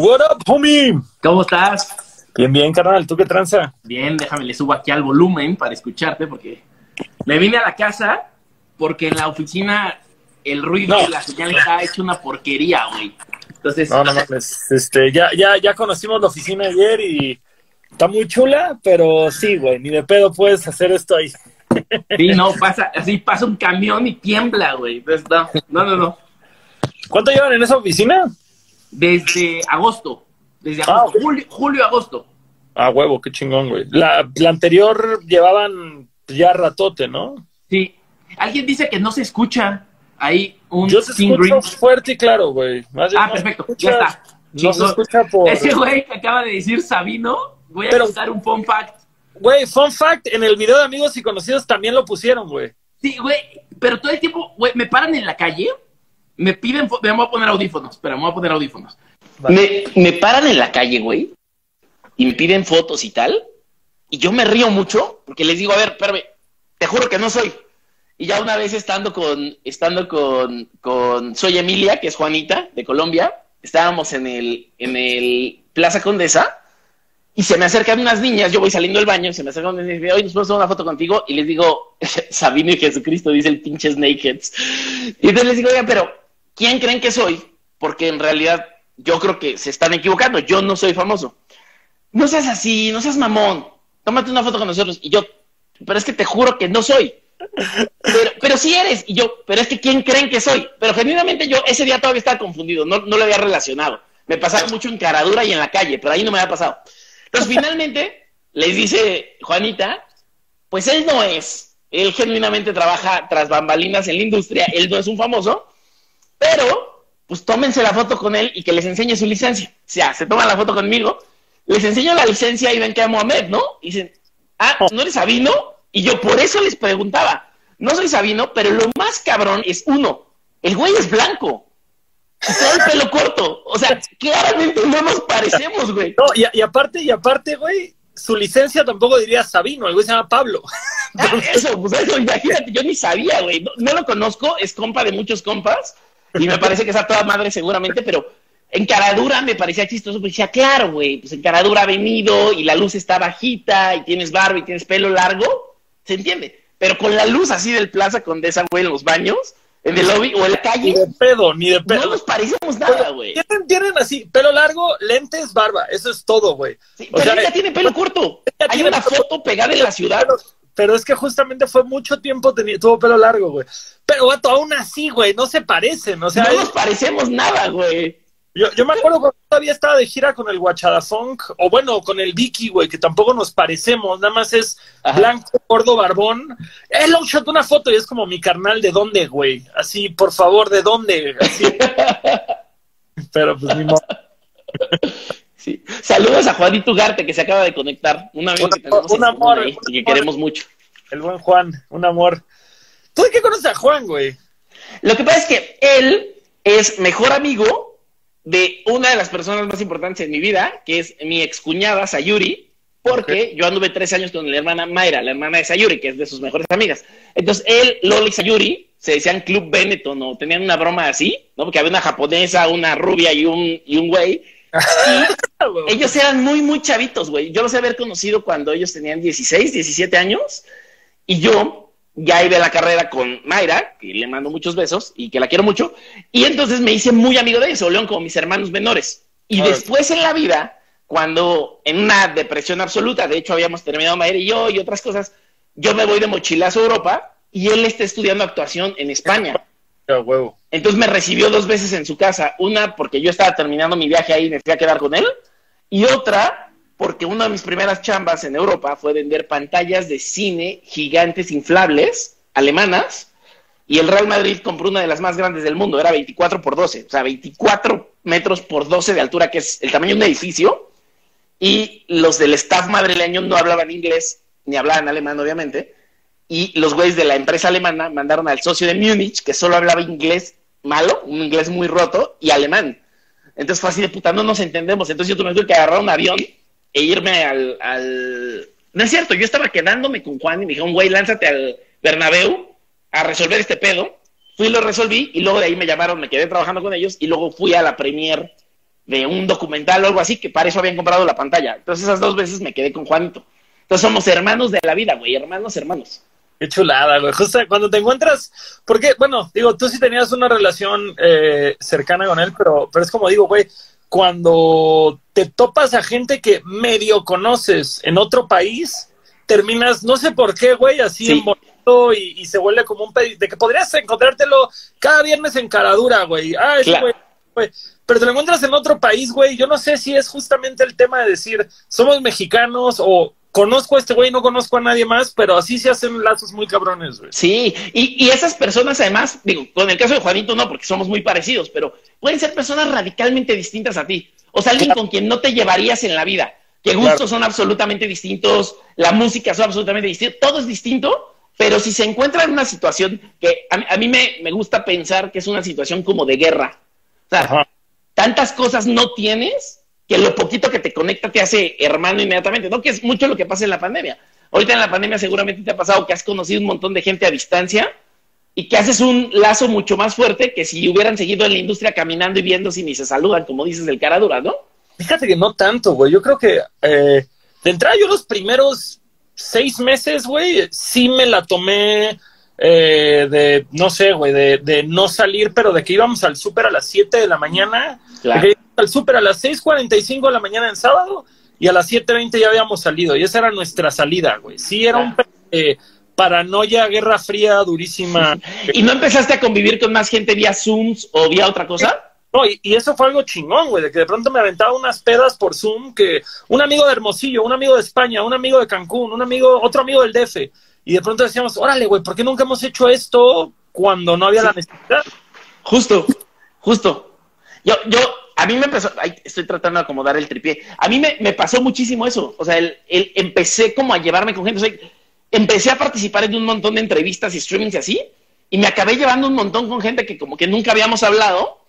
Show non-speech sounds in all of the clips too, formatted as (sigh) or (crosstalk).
What up, homie? ¿Cómo estás? Bien, bien, carnal. ¿Tú qué tranza? Bien, déjame le subo aquí al volumen para escucharte porque me vine a la casa porque en la oficina el ruido No. de la señal está hecho una porquería, güey. Entonces, No, no mames. Este, ya, ya, ya conocimos la oficina ayer y está muy chula, pero sí, güey, ni de pedo puedes hacer esto ahí. (laughs) sí, no, pasa, así pasa un camión y tiembla, güey. Entonces, no, no, no, no. ¿Cuánto llevan en esa oficina? Desde agosto, desde Ah, agosto, julio, julio, agosto. Ah, huevo, qué chingón, güey. La, la anterior llevaban ya ratote, ¿no? Sí. Alguien dice que no se escucha ahí un Yo King escucho Green. fuerte y claro, güey. Más Ah, no se perfecto, ya está. No se escucha por... Ese güey que acaba de decir Sabino, voy a Pero- contar un fun fact. Güey, fun fact, en el video de amigos y conocidos también lo pusieron, güey. Sí, güey, pero todo el tiempo, güey, me paran en la calle, me piden, me voy a poner audífonos, espera, me voy a poner audífonos. Vale. Me, me paran en la calle, güey, y me piden fotos y tal, y yo me río mucho, porque les digo, a ver, espérame, te juro que no soy. Y ya una vez estando con, estando con, con Soy Emilia, que es Juanita, de Colombia, estábamos en el, en el Plaza Condesa, y se me acercan unas niñas, yo voy saliendo del baño, se me acercan unas niñas y me dicen, oye, ¿nos una foto contigo? Y les digo, (laughs) Sabino y Jesucristo, dice el pinche Snakeheads. Y entonces les digo, oiga, pero, ¿quién creen que soy? Porque en realidad yo creo que se están equivocando, yo no soy famoso. No seas así, no seas mamón, tómate una foto con nosotros. Y yo, pero es que te juro que no soy. Pero, pero sí eres. Y yo, pero es que ¿quién creen que soy? Pero genuinamente yo ese día todavía estaba confundido, no, no lo había relacionado. Me pasaba mucho en caradura y en la calle, pero ahí no me había pasado. Entonces (laughs) finalmente les dice Juanita, pues él no es. Él genuinamente trabaja tras bambalinas en la industria, él no es un famoso, pero pues tómense la foto con él y que les enseñe su licencia. O sea, se toman la foto conmigo, les enseño la licencia y ven que a Mohamed, ¿no? Y dicen, ah, ¿no eres Sabino? Y yo por eso les preguntaba, no soy Sabino, pero lo más cabrón es uno, el güey es blanco. Y todo el pelo corto. O sea, claramente no nos parecemos, güey. No, y, y aparte, y aparte, güey, su licencia tampoco diría Sabino, el güey se llama Pablo. Ah, eso, pues eso, imagínate, yo ni sabía, güey. No, no lo conozco, es compa de muchos compas. Y me parece que está toda madre seguramente, pero en caradura me parecía chistoso, porque decía, claro, güey, pues en caradura ha venido y la luz está bajita y tienes barba y tienes pelo largo, se entiende. Pero con la luz así del Plaza Condesa, güey, en los baños, en el lobby o en la Ni calle, de pedo, ni de no pedo. nos parecemos nada, güey. Tienen, tienen así, pelo largo, lentes, barba. Eso es todo, güey. Sí, pero sea, ella tiene pelo corto. Hay tiene una foto pegada en la ciudad. Pero, es que justamente fue mucho tiempo, tenía, tuvo pelo largo, güey. Pero, vato, aún así, güey, no se parecen. O sea, No es- nos parecemos nada, güey. yo, yo me acuerdo cuando todavía estaba de gira con el Guachada Funk, o bueno, con el Vicky, güey, que tampoco nos parecemos, nada más es Ajá. blanco, gordo, barbón. Es long shot una foto y es como mi carnal, ¿de dónde, güey? Así, por favor, ¿de dónde? Así. (laughs) Pero pues ni modo. (laughs) Sí. Saludos a Juanito Ugarte que se acaba de conectar. Un amigo que tenemos un amor, ahí, un y que amor. queremos mucho. El buen Juan, un amor. ¿Tú de qué conoces a Juan, güey? Lo que pasa es que él es mejor amigo de una de las personas más importantes en mi vida, que es mi excuñada Sayuri, porque yo anduve tres años con la hermana Mayra, la hermana de Sayuri, que es de sus mejores amigas. Entonces él, Loli y Sayuri se decían Club Benetton o tenían una broma así, ¿no? Porque había una japonesa, una rubia y un, y un güey. (laughs) Y ellos eran muy, muy chavitos, güey. Yo los he haber conocido cuando ellos tenían 16, 17 años. Y yo ya iba a la carrera con Mayra, que le mando muchos besos y que la quiero mucho. Y entonces me hice muy amigo de ellos, León, como mis hermanos menores. Y después en la vida, cuando en una depresión absoluta, de hecho habíamos terminado Mayra y yo y otras cosas, yo me voy de mochilazo a Europa y él está estudiando actuación en España. Entonces me recibió dos veces en su casa. Una porque yo estaba terminando mi viaje ahí y me fui a quedar con él. Y otra porque una de mis primeras chambas en Europa fue vender pantallas de cine gigantes inflables alemanas. Y el Real Madrid compró una de las más grandes del mundo. Era 24 por 12. O sea, 24 metros por 12 de altura, que es el tamaño de un edificio. Y los del staff madrileño no hablaban inglés, ni hablaban alemán, obviamente y los güeyes de la empresa alemana mandaron al socio de Múnich, que solo hablaba inglés malo, un inglés muy roto, y alemán. Entonces fue así de puta, no nos entendemos. Entonces yo tuve que agarrar un avión e irme al, al... No es cierto, yo estaba quedándome con Juan y me dijeron, güey, lánzate al Bernabéu a resolver este pedo. Fui y lo resolví y luego de ahí me llamaron, me quedé trabajando con ellos y luego fui a la premier de un documental o algo así, que para eso habían comprado la pantalla. Entonces esas dos veces me quedé con Juanito. Entonces somos hermanos de la vida, güey, hermanos, hermanos. Qué chulada, güey. Justo cuando te encuentras, porque, bueno, digo, tú sí tenías una relación eh, cercana con él, pero, pero es como digo, güey, cuando te topas a gente que medio conoces en otro país, terminas, no sé por qué, güey, así en bonito y, se vuelve como un pedido, de que podrías encontrártelo cada viernes en Caradura, güey. Ah, ese güey, güey. Pero te lo encuentras en otro país, güey. Yo no sé si es justamente el tema de decir, somos mexicanos o conozco a este güey, no conozco a nadie más, pero así se hacen lazos muy cabrones, güey. Sí, y, y, esas personas además, digo, con el caso de Juanito no, porque somos muy parecidos, pero pueden ser personas radicalmente distintas a ti. O sea, alguien con quien no te llevarías en la vida, que gustos son absolutamente distintos, la música son absolutamente distinta, todo es distinto, pero si se encuentra en una situación que a, mí me, me, gusta pensar que es una situación como de guerra. O sea, tantas cosas no tienes que lo poquito que te conecta te hace hermano inmediatamente, ¿no? Que es mucho lo que pasa en la pandemia. Ahorita en la pandemia seguramente te ha pasado que has conocido un montón de gente a distancia y que haces un lazo mucho más fuerte que si hubieran seguido en la industria caminando y viendo si ni se saludan, como dices, del cara dura, ¿no? Fíjate que no tanto, güey. Yo creo que eh, de entrada yo los primeros seis meses, güey, sí me la tomé eh, de, no sé, güey, de, de, no salir, pero de que íbamos al súper a las 7 de la mañana, claro. al súper a las 6.45 de la mañana en sábado y a las 7.20 ya habíamos salido. Y esa era nuestra salida, güey. Sí, era un eh, paranoia, guerra fría, durísima. (laughs) ¿Y no empezaste a convivir con más gente vía Zooms o vía otra cosa? No, y, y, eso fue algo chingón, güey, de que de pronto me aventaba unas pedas por Zoom, que un amigo de Hermosillo, un amigo de España, un amigo de Cancún, un amigo, otro amigo del DF y de pronto decíamos, órale, güey, ¿por qué nunca hemos hecho esto cuando no había la necesidad? Justo, justo. Yo, yo, a mí me empezó, ay, estoy tratando de acomodar el tripié. A mí me, me pasó muchísimo eso. O sea, el, el, empecé como a llevarme con gente. O sea, empecé a participar en un montón de entrevistas y streamings y así. Y me acabé llevando un montón con gente que como que nunca habíamos hablado.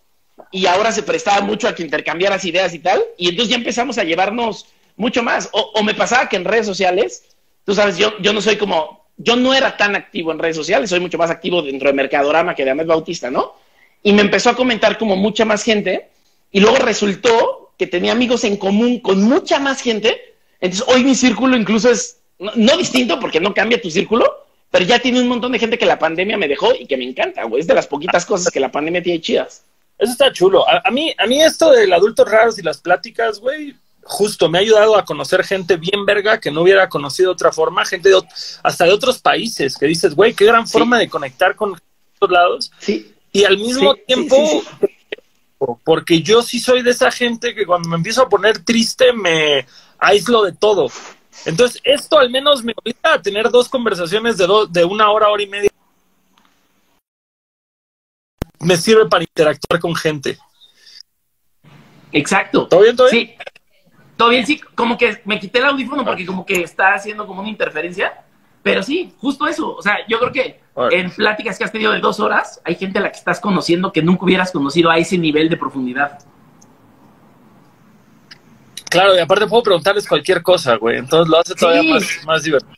Y ahora se prestaba mucho a que intercambiaras ideas y tal. Y entonces ya empezamos a llevarnos mucho más. O, o me pasaba que en redes sociales, tú sabes, yo, yo no soy como yo no era tan activo en redes sociales, soy mucho más activo dentro de Mercadorama que de Ahmed Bautista, ¿no? Y me empezó a comentar como mucha más gente, y luego resultó que tenía amigos en común con mucha más gente. Entonces, hoy mi círculo incluso es no, distinto porque no cambia tu círculo, pero ya tiene un montón de gente que la pandemia me dejó y que me encanta, güey. Es de las poquitas cosas que la pandemia tiene chidas. Eso está chulo. A, mí, a mí esto del adulto raros y las pláticas, güey, justo me ha ayudado a conocer gente bien verga que no hubiera conocido de otra forma, gente de, hasta de otros países, que dices, güey, qué gran forma de conectar con otros lados. Sí. Y al mismo tiempo, porque yo sí soy de esa gente que cuando me empiezo a poner triste me aíslo de todo. Entonces, esto al menos me obliga a tener dos conversaciones de, de una hora, hora y media. Me sirve para interactuar con gente. Exacto. ¿Todo bien, todo bien? Sí. Todo bien, sí, como que me quité el audífono porque como que está haciendo como una interferencia. Pero sí, justo eso. O sea, yo creo que en pláticas que has tenido de dos horas, hay gente a la que estás conociendo que nunca hubieras conocido a ese nivel de profundidad. Claro, y aparte puedo preguntarles cualquier cosa, güey. Entonces lo hace todavía más, más divertido.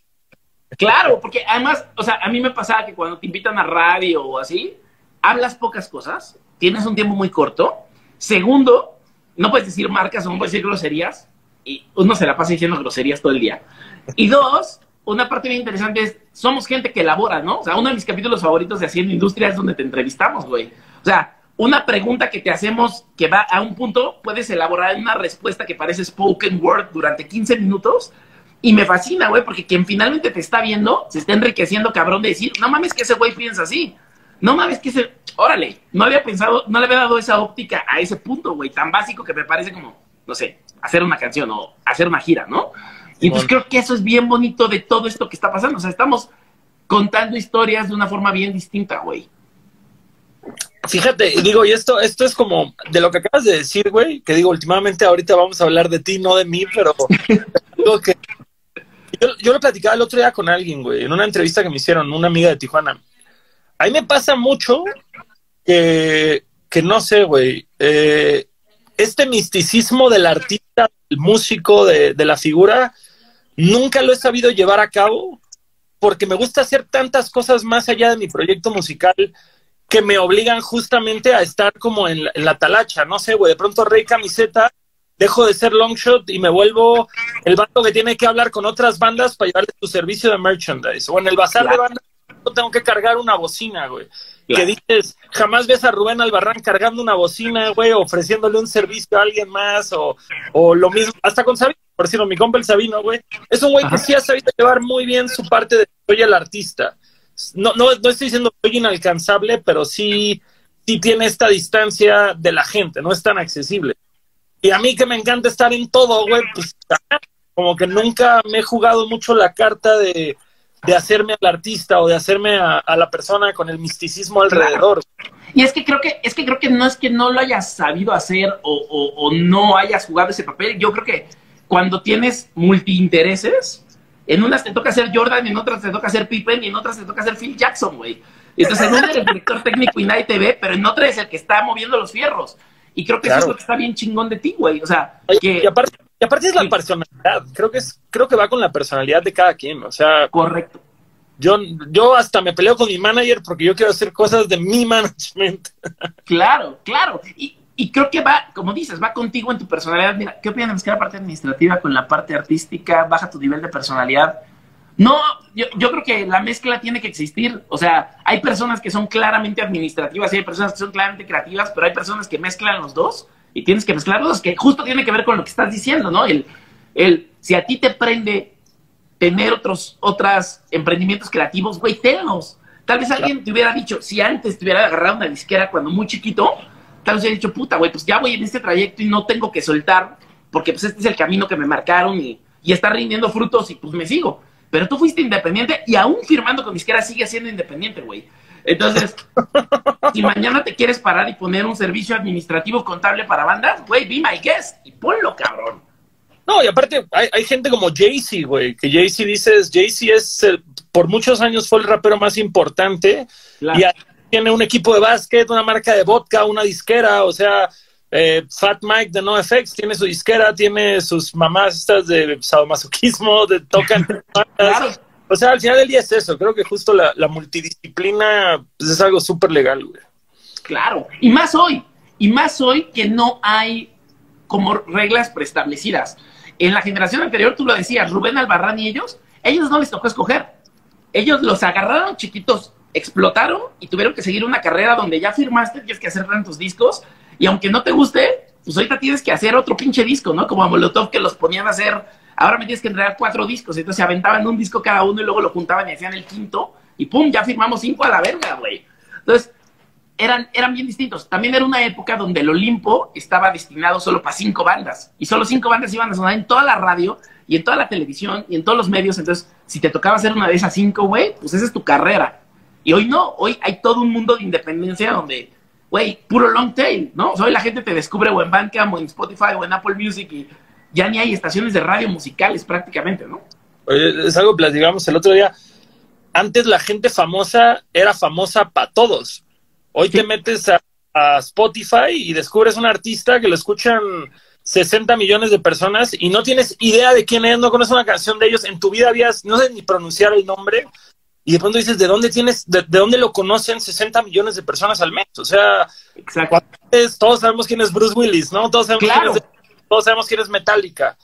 Claro, porque además, o sea, a mí me pasaba que cuando te invitan a radio o así, hablas pocas cosas, tienes un tiempo muy corto. Segundo, no puedes decir marcas o no puedes decir groserías y uno se la pasa diciendo groserías todo el día. Y dos, una parte bien interesante es, somos gente que elabora, ¿no? O sea, uno de mis capítulos favoritos de Haciendo Industria es donde te entrevistamos, güey. O sea, una pregunta que te hacemos que va a un punto, puedes elaborar una respuesta que parece spoken word durante 15 minutos. Y me fascina, güey, porque quien finalmente te está viendo se está enriqueciendo, cabrón, de decir, no mames que ese güey piensa así. No mames que ese, órale, no había pensado, no le había dado esa óptica a ese punto, güey, tan básico que me parece como, no sé, hacer una canción o hacer una gira, ¿no? Y entonces creo que eso es bien bonito de todo esto que está pasando. O sea, estamos contando historias de una forma bien distinta, güey. Fíjate, digo, y esto, esto es como de lo que acabas de decir, güey, que digo, últimamente ahorita vamos a hablar de ti, no de mí, pero (laughs) digo que yo, yo lo platicaba el otro día con alguien, güey, en una entrevista que me hicieron, una amiga de Tijuana. A mí me pasa mucho que, que no sé, güey, eh, este misticismo del artista, del músico, de, de, la figura, nunca lo he sabido llevar a cabo porque me gusta hacer tantas cosas más allá de mi proyecto musical que me obligan justamente a estar como en la, en la talacha, no sé, güey, de pronto rey camiseta, dejo de ser long shot y me vuelvo el bando que tiene que hablar con otras bandas para llevarle tu servicio de merchandise. O en el bazar de bandas tengo que cargar una bocina, güey. Que dices, jamás ves a Rubén Albarrán cargando una bocina, güey, ofreciéndole un servicio a alguien más, o, o lo mismo, hasta con Sabino, por decirlo, mi compa el Sabino, güey. Es un güey que sí ha sabido llevar muy bien su parte de soy el artista. No, no, no estoy diciendo que soy inalcanzable, pero sí, sí tiene esta distancia de la gente, no es tan accesible. Y a mí que me encanta estar en todo, güey, pues como que nunca me he jugado mucho la carta de de hacerme al artista o de hacerme a, la persona con el misticismo alrededor. Y es que creo que, es que creo que no es que no lo hayas sabido hacer o, o, no hayas jugado ese papel. Yo creo que cuando tienes multiintereses, en unas te toca ser Jordan, en otras te toca ser Pippen y en otras te toca ser Phil Jackson, güey. Entonces en una eres el director técnico y nadie te ve, pero en otra es el que está moviendo los fierros. Y creo que eso es lo que está bien chingón de ti, güey. O sea, que... Y aparte, y aparte es la personalidad, creo que es, creo que va con la personalidad de cada quien, o sea. Correcto. Yo, yo hasta me peleo con mi manager porque yo quiero hacer cosas de mi (laughs) management. Claro, claro. Y, y creo que va, como dices, va contigo en tu personalidad. Mira, ¿qué opinas que la parte administrativa con la parte artística baja tu nivel de personalidad? No, yo, yo, creo que la mezcla tiene que existir. O sea, hay personas que son claramente administrativas y hay personas que son claramente creativas, pero hay personas que mezclan los dos y tienes que mezclarlos, que justo tiene que ver con lo que estás diciendo, ¿no? El, el, si a ti te prende tener otros otros emprendimientos creativos, güey, tenlos. Tal vez alguien te hubiera dicho, si antes te hubiera agarrado una disquera cuando muy chiquito, tal vez hubiera dicho, puta, güey, pues ya voy en este trayecto y no tengo que soltar, porque pues este es el camino que me marcaron y, y está rindiendo frutos y pues me sigo. Pero tú fuiste independiente y aún firmando con disquera sigue siendo independiente, güey. Entonces, si mañana te quieres parar y poner un servicio administrativo contable para bandas, güey, be my guest y ponlo, cabrón. No, y aparte hay, gente como Jay-Z, güey, que Jay-Z dices, Jay-Z es, por muchos años fue el rapero más importante y tiene un equipo de básquet, una marca de vodka, una disquera, o sea, eh, Fat Mike de NoFX tiene su disquera, tiene sus mamás estas de sadomasoquismo, de tocan. (laughs) claro. O sea, al final del día es eso. Creo que justo la, multidisciplina pues, es algo súper legal, güey. Claro. Y más hoy. Y más hoy que no hay como reglas preestablecidas. En la generación anterior, tú lo decías, Rubén Albarrán y ellos, ellos no les tocó escoger. Ellos los agarraron chiquitos, explotaron y tuvieron que seguir una carrera donde ya firmaste, tienes que hacer tantos discos. Y aunque no te guste, pues ahorita tienes que hacer otro pinche disco, ¿no? Como a Molotov que los ponían a hacer ahora me tienes que entregar cuatro discos. Entonces se aventaban un disco cada uno y luego lo juntaban y hacían el quinto. Y pum, ya firmamos cinco a la verga, güey. Entonces, eran, eran bien distintos. También era una época donde el Olimpo estaba destinado solo para cinco bandas. Y solo cinco bandas iban a sonar en toda la radio y en toda la televisión y en todos los medios. Entonces, si te tocaba hacer una de esas cinco, güey, pues esa es tu carrera. Y hoy no, hoy hay todo un mundo de independencia donde, güey, puro long tail, ¿no? hoy la gente te descubre o en Bandcamp o en Spotify o en Apple Music y ya ni hay estaciones de radio musicales prácticamente, ¿no? Es algo que platicamos el otro día. Antes la gente famosa era famosa para todos. Hoy te metes a, Spotify y descubres un artista que lo escuchan 60 millones de personas y no tienes idea de quién es, no conoces una canción de ellos. En tu vida habías, no sé ni pronunciar el nombre. Y de pronto dices, ¿de dónde tienes, de, dónde lo conocen 60 millones de personas al mes? O sea, todos sabemos quién es Bruce Willis, ¿no? Todos sabemos quién es todos sabemos quién es Metallica.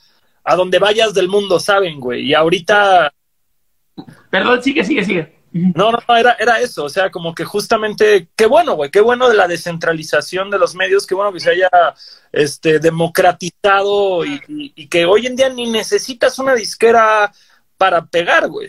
A donde vayas del mundo saben, güey. Y ahorita. Perdón, sigue, sigue, sigue. No, no, era, era eso, o sea, como que justamente, qué bueno, güey, qué bueno de la descentralización de los medios, qué bueno que se haya este, democratizado y, y que hoy en día ni necesitas una disquera para pegar, güey.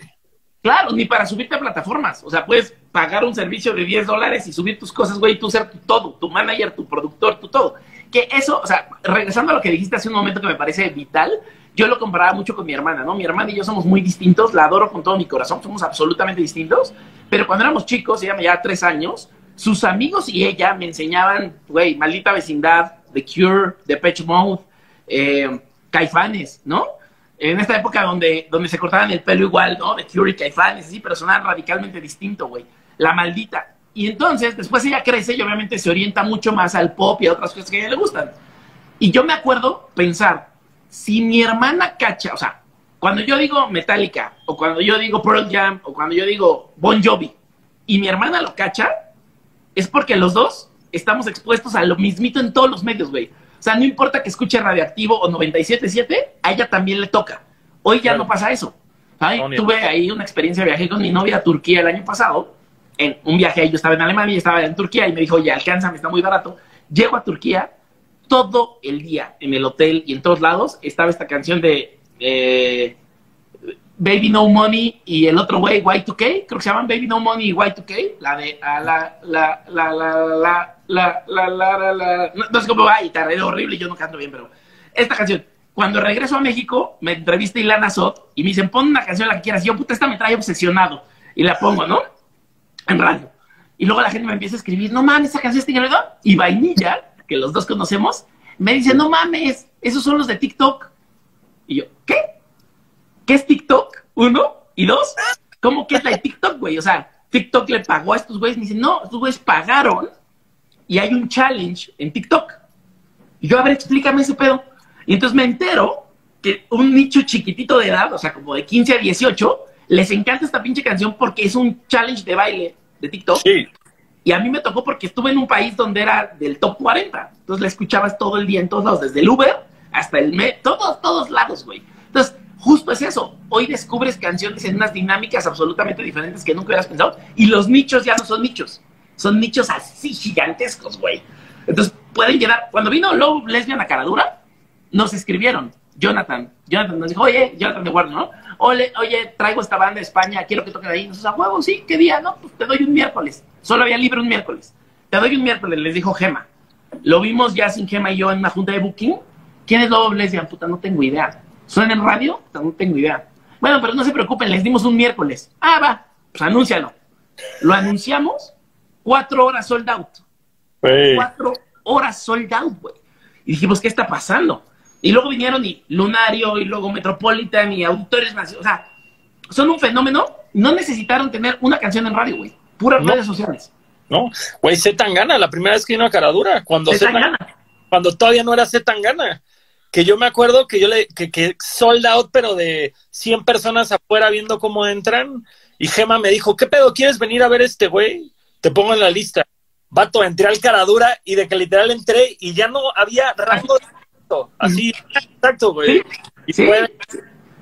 Claro, ni para subirte a plataformas, o sea, puedes pagar un servicio de 10 dólares y subir tus cosas, güey, tú ser tu todo, tu manager, tu productor, tu todo que eso, o sea, regresando a lo que dijiste hace un momento que me parece vital, yo lo comparaba mucho con mi hermana, ¿no? Mi hermana y yo somos muy distintos, la adoro con todo mi corazón, somos absolutamente distintos, pero cuando éramos chicos, ella me llevaba tres años, sus amigos y ella me enseñaban, güey, maldita vecindad, The Cure, The Patch Mode, eh, Caifanes, ¿no? En esta época donde, donde se cortaban el pelo igual, ¿no? The Cure y Caifanes, sí, pero sonaban radicalmente distinto, güey. La maldita. Y entonces, después ella crece y obviamente se orienta mucho más al pop y a otras cosas que a ella le gustan. Y yo me acuerdo pensar, si mi hermana cacha, o sea, cuando yo digo Metallica, o cuando yo digo Pearl Jam, o cuando yo digo Bon Jovi, y mi hermana lo cacha, es porque los dos estamos expuestos a lo mismito en todos los medios, güey. O sea, no importa que escuche Radioactivo o 97.7, a ella también le toca. Hoy ya Claro. no pasa eso. Ay, tuve ahí una experiencia, viajé con mi novia a Turquía el año pasado. En un viaje, yo estaba en Alemania y estaba en Turquía y me dijo, oye, alcánzame, está muy barato. Llego a Turquía, todo el día en el hotel y en todos lados estaba esta canción de eh, Baby No Money y el otro güey, Y2K, creo que se llaman Baby No Money y Y2K, la de a la, la, la, la, la, la, la, la, la, no, no sé cómo va, y tarde horrible, yo no canto bien, pero esta canción, cuando regreso a México, me entrevista Ilana Sot y me dicen, pon una canción la que quieras, y yo, puta, esta me trae obsesionado, y la pongo, ¿no? En radio. Y luego la gente me empieza a escribir, no mames, esa canción está increíble. Y Vainilla, que los dos conocemos, me dice, no mames, esos son los de TikTok. Y yo, ¿qué? ¿Qué es TikTok? Uno. Y dos, ¿cómo que es la de TikTok, güey? O sea, TikTok le pagó a estos güeyes. Me dicen, no, estos güeyes pagaron y hay un challenge en TikTok. Y yo, a ver, explícame ese pedo. Y entonces me entero que un nicho chiquitito de edad, o sea, como de 15 a 18, les encanta esta pinche canción porque es un challenge de baile de TikTok. Sí. Y a mí me tocó porque estuve en un país donde era del top 40. Entonces la escuchabas todo el día en todos lados, desde el Uber hasta el me, todos, todos lados, güey. Entonces, justo es eso. Hoy descubres canciones en unas dinámicas absolutamente diferentes que nunca hubieras pensado. Y los nichos ya no son nichos. Son nichos así gigantescos, güey. Entonces, pueden llegar. Cuando vino Low Lesbian a Caradura, nos escribieron. Jonathan, Jonathan nos dijo, oye, Jonathan de Warner, ¿no? Oye, oye, traigo esta banda de España, quiero que toquen ahí. Nosotros, a huevo, sí, ¿qué día? No, pues te doy un miércoles. Solo había libre un miércoles. Te doy un miércoles, les dijo Gema. Lo vimos ya sin Gema y yo en una junta de booking. ¿Quién es Lobo Lesbian? Puta, no tengo idea. ¿Suena en radio? Puta, no tengo idea. Bueno, pero no se preocupen, les dimos un miércoles. Ah, va, pues anúncialo. Lo anunciamos, cuatro horas sold out cuatro horas sold out, güey. Y dijimos, ¿qué está pasando? Y luego vinieron y Lunario, y luego Metropolitan, y Auditores Nacionales. O sea, son un fenómeno. No necesitaron tener una canción en radio, güey. Puras No. redes sociales. ¿No? Güey, Z Tangana, la primera vez que vino a Caradura, cuando Z gana. cuando todavía no era Z Tangana. Que yo me acuerdo que yo le, que, que sold out, pero de 100 personas afuera viendo cómo entran. Y Gema me dijo, ¿qué pedo? ¿Quieres venir a ver este güey? Te pongo en la lista. Vato, entré al Caradura y de que literal entré y ya no había rango de Así, exacto, güey. Y Sí. fue,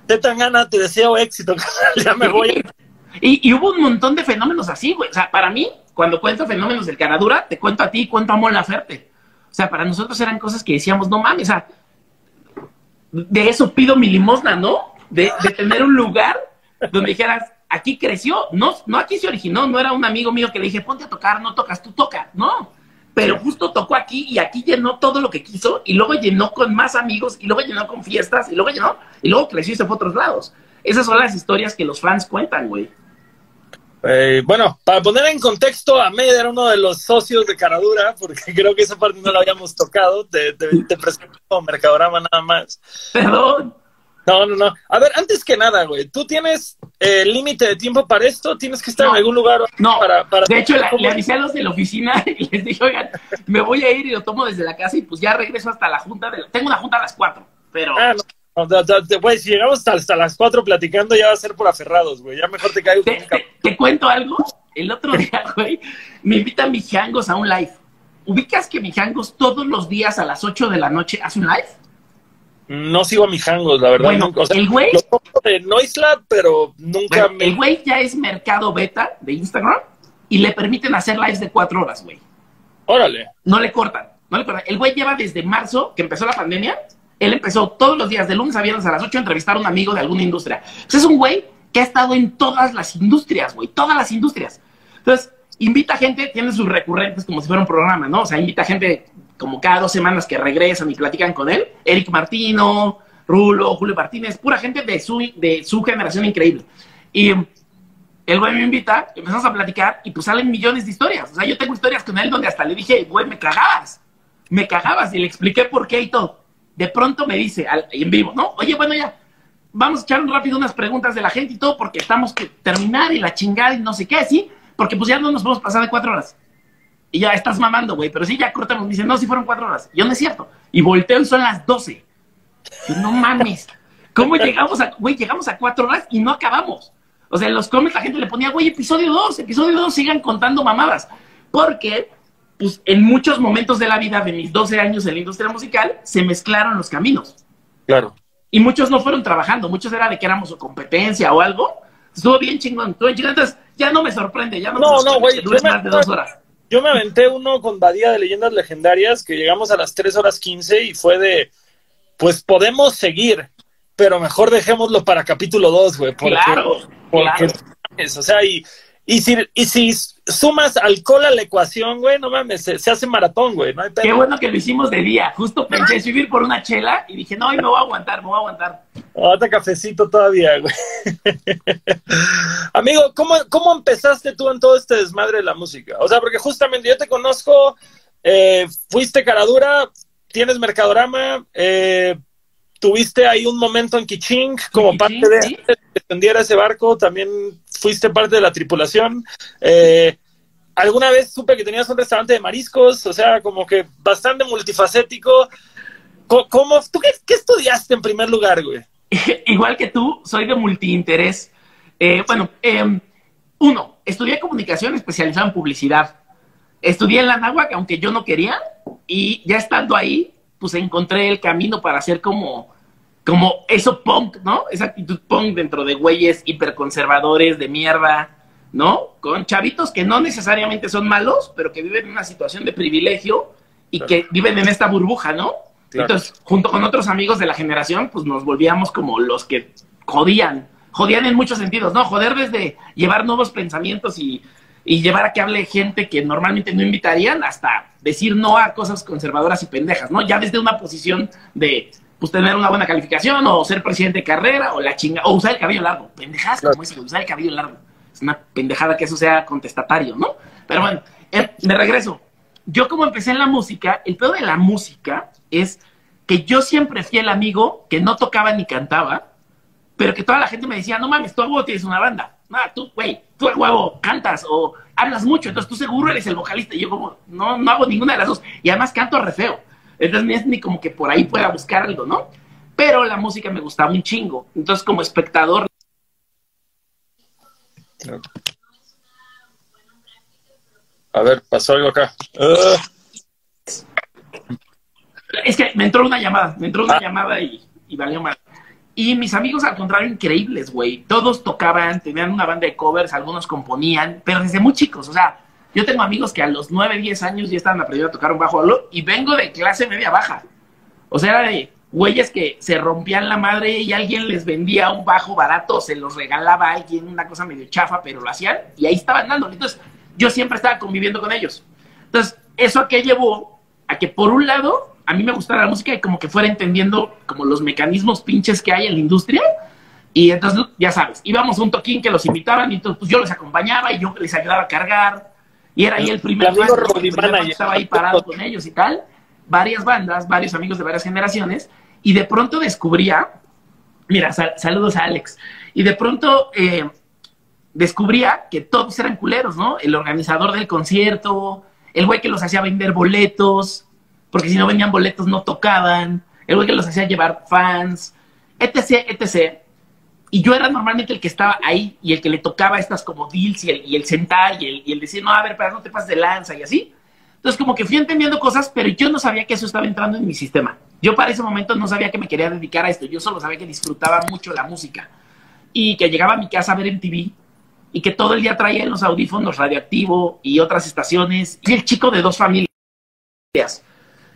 Z Tangana, te deseo éxito. (laughs) ya me voy. Y, y hubo un montón de fenómenos así, güey. O sea, para mí, cuando cuento fenómenos del Caradura, te cuento a ti y cuento a Mon Laferte. O sea, para nosotros eran cosas que decíamos, no mames, o sea, de eso pido mi limosna, ¿no? De, de tener un lugar donde dijeras, aquí creció. No, no aquí se originó, no era un amigo mío que le dije, ponte a tocar, no tocas, tú toca. No. Pero justo tocó aquí y aquí llenó todo lo que quiso y luego llenó con más amigos y luego llenó con fiestas y luego llenó y luego creció y se fue a otros lados. Esas son las historias que los fans cuentan, güey. Eh, bueno, para poner en contexto, Ahmed era uno de los socios de Caradura, porque (laughs) creo que esa parte no la habíamos tocado. Te, te, te presento como Mercadorama nada más. Perdón. No, no, no. A ver, antes que nada, güey, ¿tú tienes eh, límite de tiempo para esto? ¿Tienes que estar No. en algún lugar No, para, para... de hecho la- le avisé a los de la oficina (laughs) y les dije, oigan, me voy a ir y lo tomo desde la casa y pues ya regreso hasta la junta. De la- Tengo una junta a las cuatro, pero Ah, no. Güey, si llegamos hasta, hasta las cuatro platicando, ya va a ser por aferrados, güey. Ya mejor te caigo te, te- te cuento algo. El otro día, (laughs) güey, me invitan mis jangos a un live. ¿Ubicas que mi jangos todos los días a las 8 de la noche hace un live? No sigo a mis jangos, la verdad. Bueno, nunca. O sea, el güey- de Noiselab, pero nunca Bueno, me... el güey ya es mercado beta de Instagram y le permiten hacer lives de cuatro horas, güey. Órale. No le cortan, no le cortan. El güey lleva desde marzo, que empezó la pandemia, él empezó todos los días, de lunes a viernes a las 8, a entrevistar a un amigo de alguna industria. Pues es un güey que ha estado en todas las industrias, güey, todas las industrias. Entonces, invita gente, tiene sus recurrentes como si fuera un programa, ¿no? O sea, invita gente como cada dos semanas que regresan y platican con él. Eric Martino, Rulo, Julio Martínez, pura gente de su, de su generación increíble. Y el güey me invita, empezamos a platicar y pues salen millones de historias. O sea, yo tengo historias con él donde hasta le dije, güey, me cagabas, me cagabas y le expliqué por qué y todo. De pronto me dice, al- en vivo, ¿no? Oye, bueno, ya, vamos a echar un rápido unas preguntas de la gente y todo porque estamos que terminar y la chingada y no sé qué, ¿sí? Porque pues ya no nos podemos pasar de cuatro horas. Y ya estás mamando, güey, pero sí, ya cortamos. Me dice, no, si fueron cuatro horas. Yo no es cierto. Y volteo y son las doce. No mames. ¿Cómo llegamos a, güey, llegamos a cuatro horas y no acabamos? O sea, en los comments la gente le ponía, güey, episodio 2, episodio 2, sigan contando mamadas. Porque, pues, en muchos momentos de la vida de mis 12 años en la industria musical, se mezclaron los caminos. Claro. Y muchos no fueron trabajando, muchos era de que éramos o competencia o algo. Estuvo bien chingón, estuvo bien chingón. Entonces, ya no me sorprende, ya no, No, me no, sorprende güey, que dures más de dos horas. Yo me aventé uno con Badía de Leyendas Legendarias que llegamos a las 3 horas 15 y fue de, pues podemos seguir, pero mejor dejémoslo para capítulo 2, güey. Porque, Claro, porque, claro. o sea, y, y, si, y si sumas alcohol a la ecuación, güey, no mames, se, se hace maratón, güey, no hay pedo. Qué bueno que lo hicimos de día. Justo pensé subir por una chela y dije, no, hoy me voy a aguantar, me voy a aguantar. Ahorita cafecito todavía, güey. (laughs) Amigo, ¿cómo, ¿cómo empezaste tú en todo este desmadre de la música? O sea, porque justamente yo te conozco, eh, fuiste caradura, tienes Mercadorama, eh, tuviste ahí un momento en Kiching como Kiching, parte de sí. que tendiera ese barco, también fuiste parte de la tripulación. Eh, alguna vez supe que tenías un restaurante de mariscos, o sea, como que bastante multifacético. Co- ¿Cómo, ¿Tú qué, estudiaste en primer lugar, güey? (laughs) Igual que tú, soy de multiinterés. Eh, bueno, eh, uno, estudié comunicación especializada en publicidad. Estudié en la náhuac, aunque yo no quería, y ya estando ahí, pues encontré el camino para hacer como, como eso punk, ¿no? Esa actitud punk dentro de güeyes hiperconservadores de mierda, ¿no? Con chavitos que no necesariamente son malos, pero que viven en una situación de privilegio y Claro. que viven en esta burbuja, ¿no? Claro. Entonces, junto con otros amigos de la generación, pues nos volvíamos como los que jodían. Jodían en muchos sentidos, ¿no? Joder desde llevar nuevos pensamientos y, y llevar a que hable gente que normalmente no invitarían hasta decir no a cosas conservadoras y pendejas, ¿no? Ya desde una posición de pues tener una buena calificación o ser presidente de carrera o la chinga o usar el cabello largo. Pendejadas como ese, usar el cabello largo. Es una pendejada que eso sea contestatario, ¿no? Pero bueno, eh, de regreso. Yo como empecé en la música, el peor de la música es que yo siempre fui el amigo que no tocaba ni cantaba, pero que toda la gente me decía, no mames, tú a huevo tienes una banda. No, tú, güey, tú a huevo cantas o hablas mucho, entonces tú seguro eres el vocalista. Y yo como, no, no hago ninguna de las dos. Y además canto re feo. Entonces ni es ni como que por ahí pueda buscar algo, ¿no? Pero la música me gustaba un chingo. Entonces como espectador A ver, pasó algo acá. Ah, Es que me entró una llamada, me entró una Ah. llamada y, y valió mal. Y mis amigos, al contrario, increíbles, güey. Todos tocaban, tenían una banda de covers, algunos componían, pero desde muy chicos. O sea, yo tengo amigos que a los 9, 10 años ya estaban aprendiendo a tocar un bajo y vengo de clase media baja. O sea, de güeyes que se rompían la madre y alguien les vendía un bajo barato, se los regalaba alguien, una cosa medio chafa, pero lo hacían y ahí estaban dándole. Entonces, yo siempre estaba conviviendo con ellos. Entonces, eso a qué llevó a que por un lado a mí me gustara la música y como que fuera entendiendo como los mecanismos pinches que hay en la industria. Y entonces, ya sabes, íbamos a un toquín que los invitaban y entonces pues, yo les acompañaba y yo les ayudaba a cargar. Y era ahí el primer El amigo estaba ahí parado con ellos y tal. Varias bandas, varios amigos de varias generaciones. Y de pronto descubría, mira, sal- saludos a Alex. Y de pronto eh, descubría que todos eran culeros, ¿no? El organizador del concierto, el güey que los hacía vender boletos, porque si no vendían boletos no tocaban, el güey que los hacía llevar fans, etc., etc. Y yo era normalmente el que estaba ahí y el que le tocaba estas como deals y el, y el sentar y el, y el decir, no, a ver, pero no te pases de lanza y así. Entonces como que fui entendiendo cosas, pero yo no sabía que eso estaba entrando en mi sistema. Yo para ese momento no sabía que me quería dedicar a esto, yo solo sabía que disfrutaba mucho la música y que llegaba a mi casa a ver MTV y que todo el día traía en los audífonos radioactivo y otras estaciones. Y el chico de dos familias.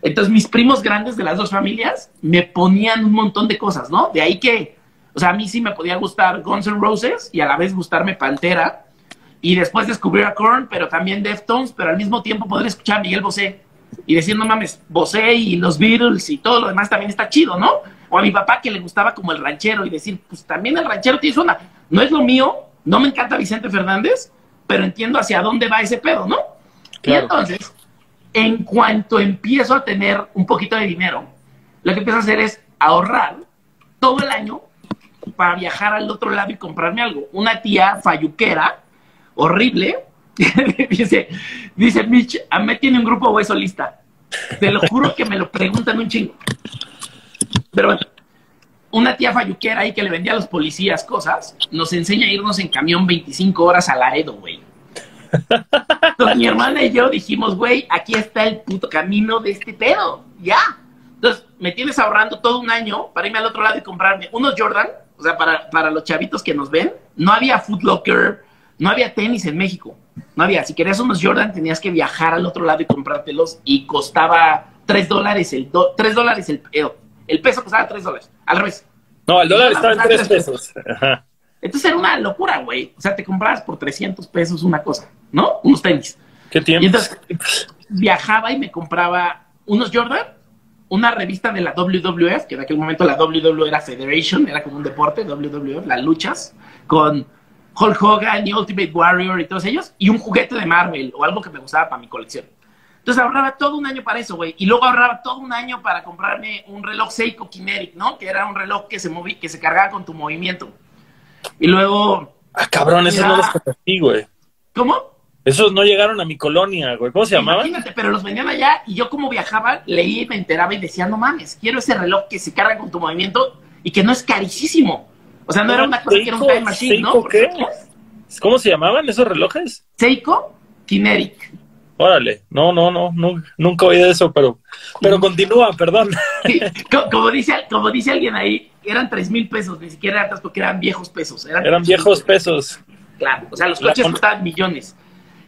Entonces mis primos grandes de las dos familias me ponían un montón de cosas, ¿no? De ahí que, o sea, a mí sí me podía gustar Guns N' Roses y a la vez gustarme Pantera. Y después descubrir a Korn, pero también Deftones, pero al mismo tiempo poder escuchar a Miguel Bosé y decir, no mames, Bosé y los Beatles y todo lo demás también está chido, ¿no? O a mi papá que le gustaba como el ranchero y decir, pues también el ranchero tiene una. No es lo mío, no me encanta Vicente Fernández, pero entiendo hacia dónde va ese pedo, ¿no? Y Claro. entonces, en cuanto empiezo a tener un poquito de dinero, lo que empiezo a hacer es ahorrar todo el año para viajar al otro lado y comprarme algo. Una tía falluquera, horrible, (laughs) dice, dice Mitch, a mí tiene un grupo o solista. Te lo juro que me lo preguntan un chingo. Pero bueno, una tía falluquera ahí que le vendía a los policías cosas, nos enseña a irnos en camión 25 horas a Laredo, güey. Entonces mi hermana y yo dijimos, güey, aquí está el puto camino de este pedo, ya. Entonces me tienes ahorrando todo un año para irme al otro lado y comprarme unos Jordan, o sea, para, para los chavitos que nos ven, no había Foot Locker, no había tenis en México, no había. Si querías unos Jordan tenías que viajar al otro lado y comprártelos y costaba 3 dólares el, do, 3 dólares el, el, el peso costaba 3 dólares, al revés. No, el dólar estaba en 3 pesos. Ajá. Entonces era una locura, güey. O sea, te comprabas por 300 pesos una cosa, ¿no? Unos tenis. ¿Qué tiempo? Y entonces viajaba y me compraba unos Jordan, una revista de la WWF, que en aquel momento la WWF era Federation, era como un deporte, WWF, las luchas, con Hulk Hogan y Ultimate Warrior y todos ellos, y un juguete de Marvel o algo que me gustaba para mi colección. Entonces ahorraba todo un año para eso, güey. Y luego ahorraba todo un año para comprarme un reloj Seiko Kinetic, ¿no? Que era un reloj que se movía, que se cargaba con tu movimiento. Y luego. Ah, cabrón, esos Ya. no los conocí, güey. ¿Cómo? Esos no llegaron a mi colonia, güey. ¿Cómo se llamaban? Imagínate, pero los vendían allá y yo como viajaba, leía y me enteraba y decía, no mames, quiero ese reloj que se carga con tu movimiento y que no es carísimo. O sea, no era una cosa que era un time machine, ¿no? Seiko qué? ¿Cómo se llamaban esos relojes? Seiko Kinetic. Órale, no, no, no, nu- nunca oí de eso, pero, pero continúa, perdón. Co- como, dice, como dice alguien ahí, eran tres mil pesos, ni siquiera eran porque eran viejos pesos. Eran, Eran 3,000 viejos pesos. Claro, o sea, los coches costaban millones.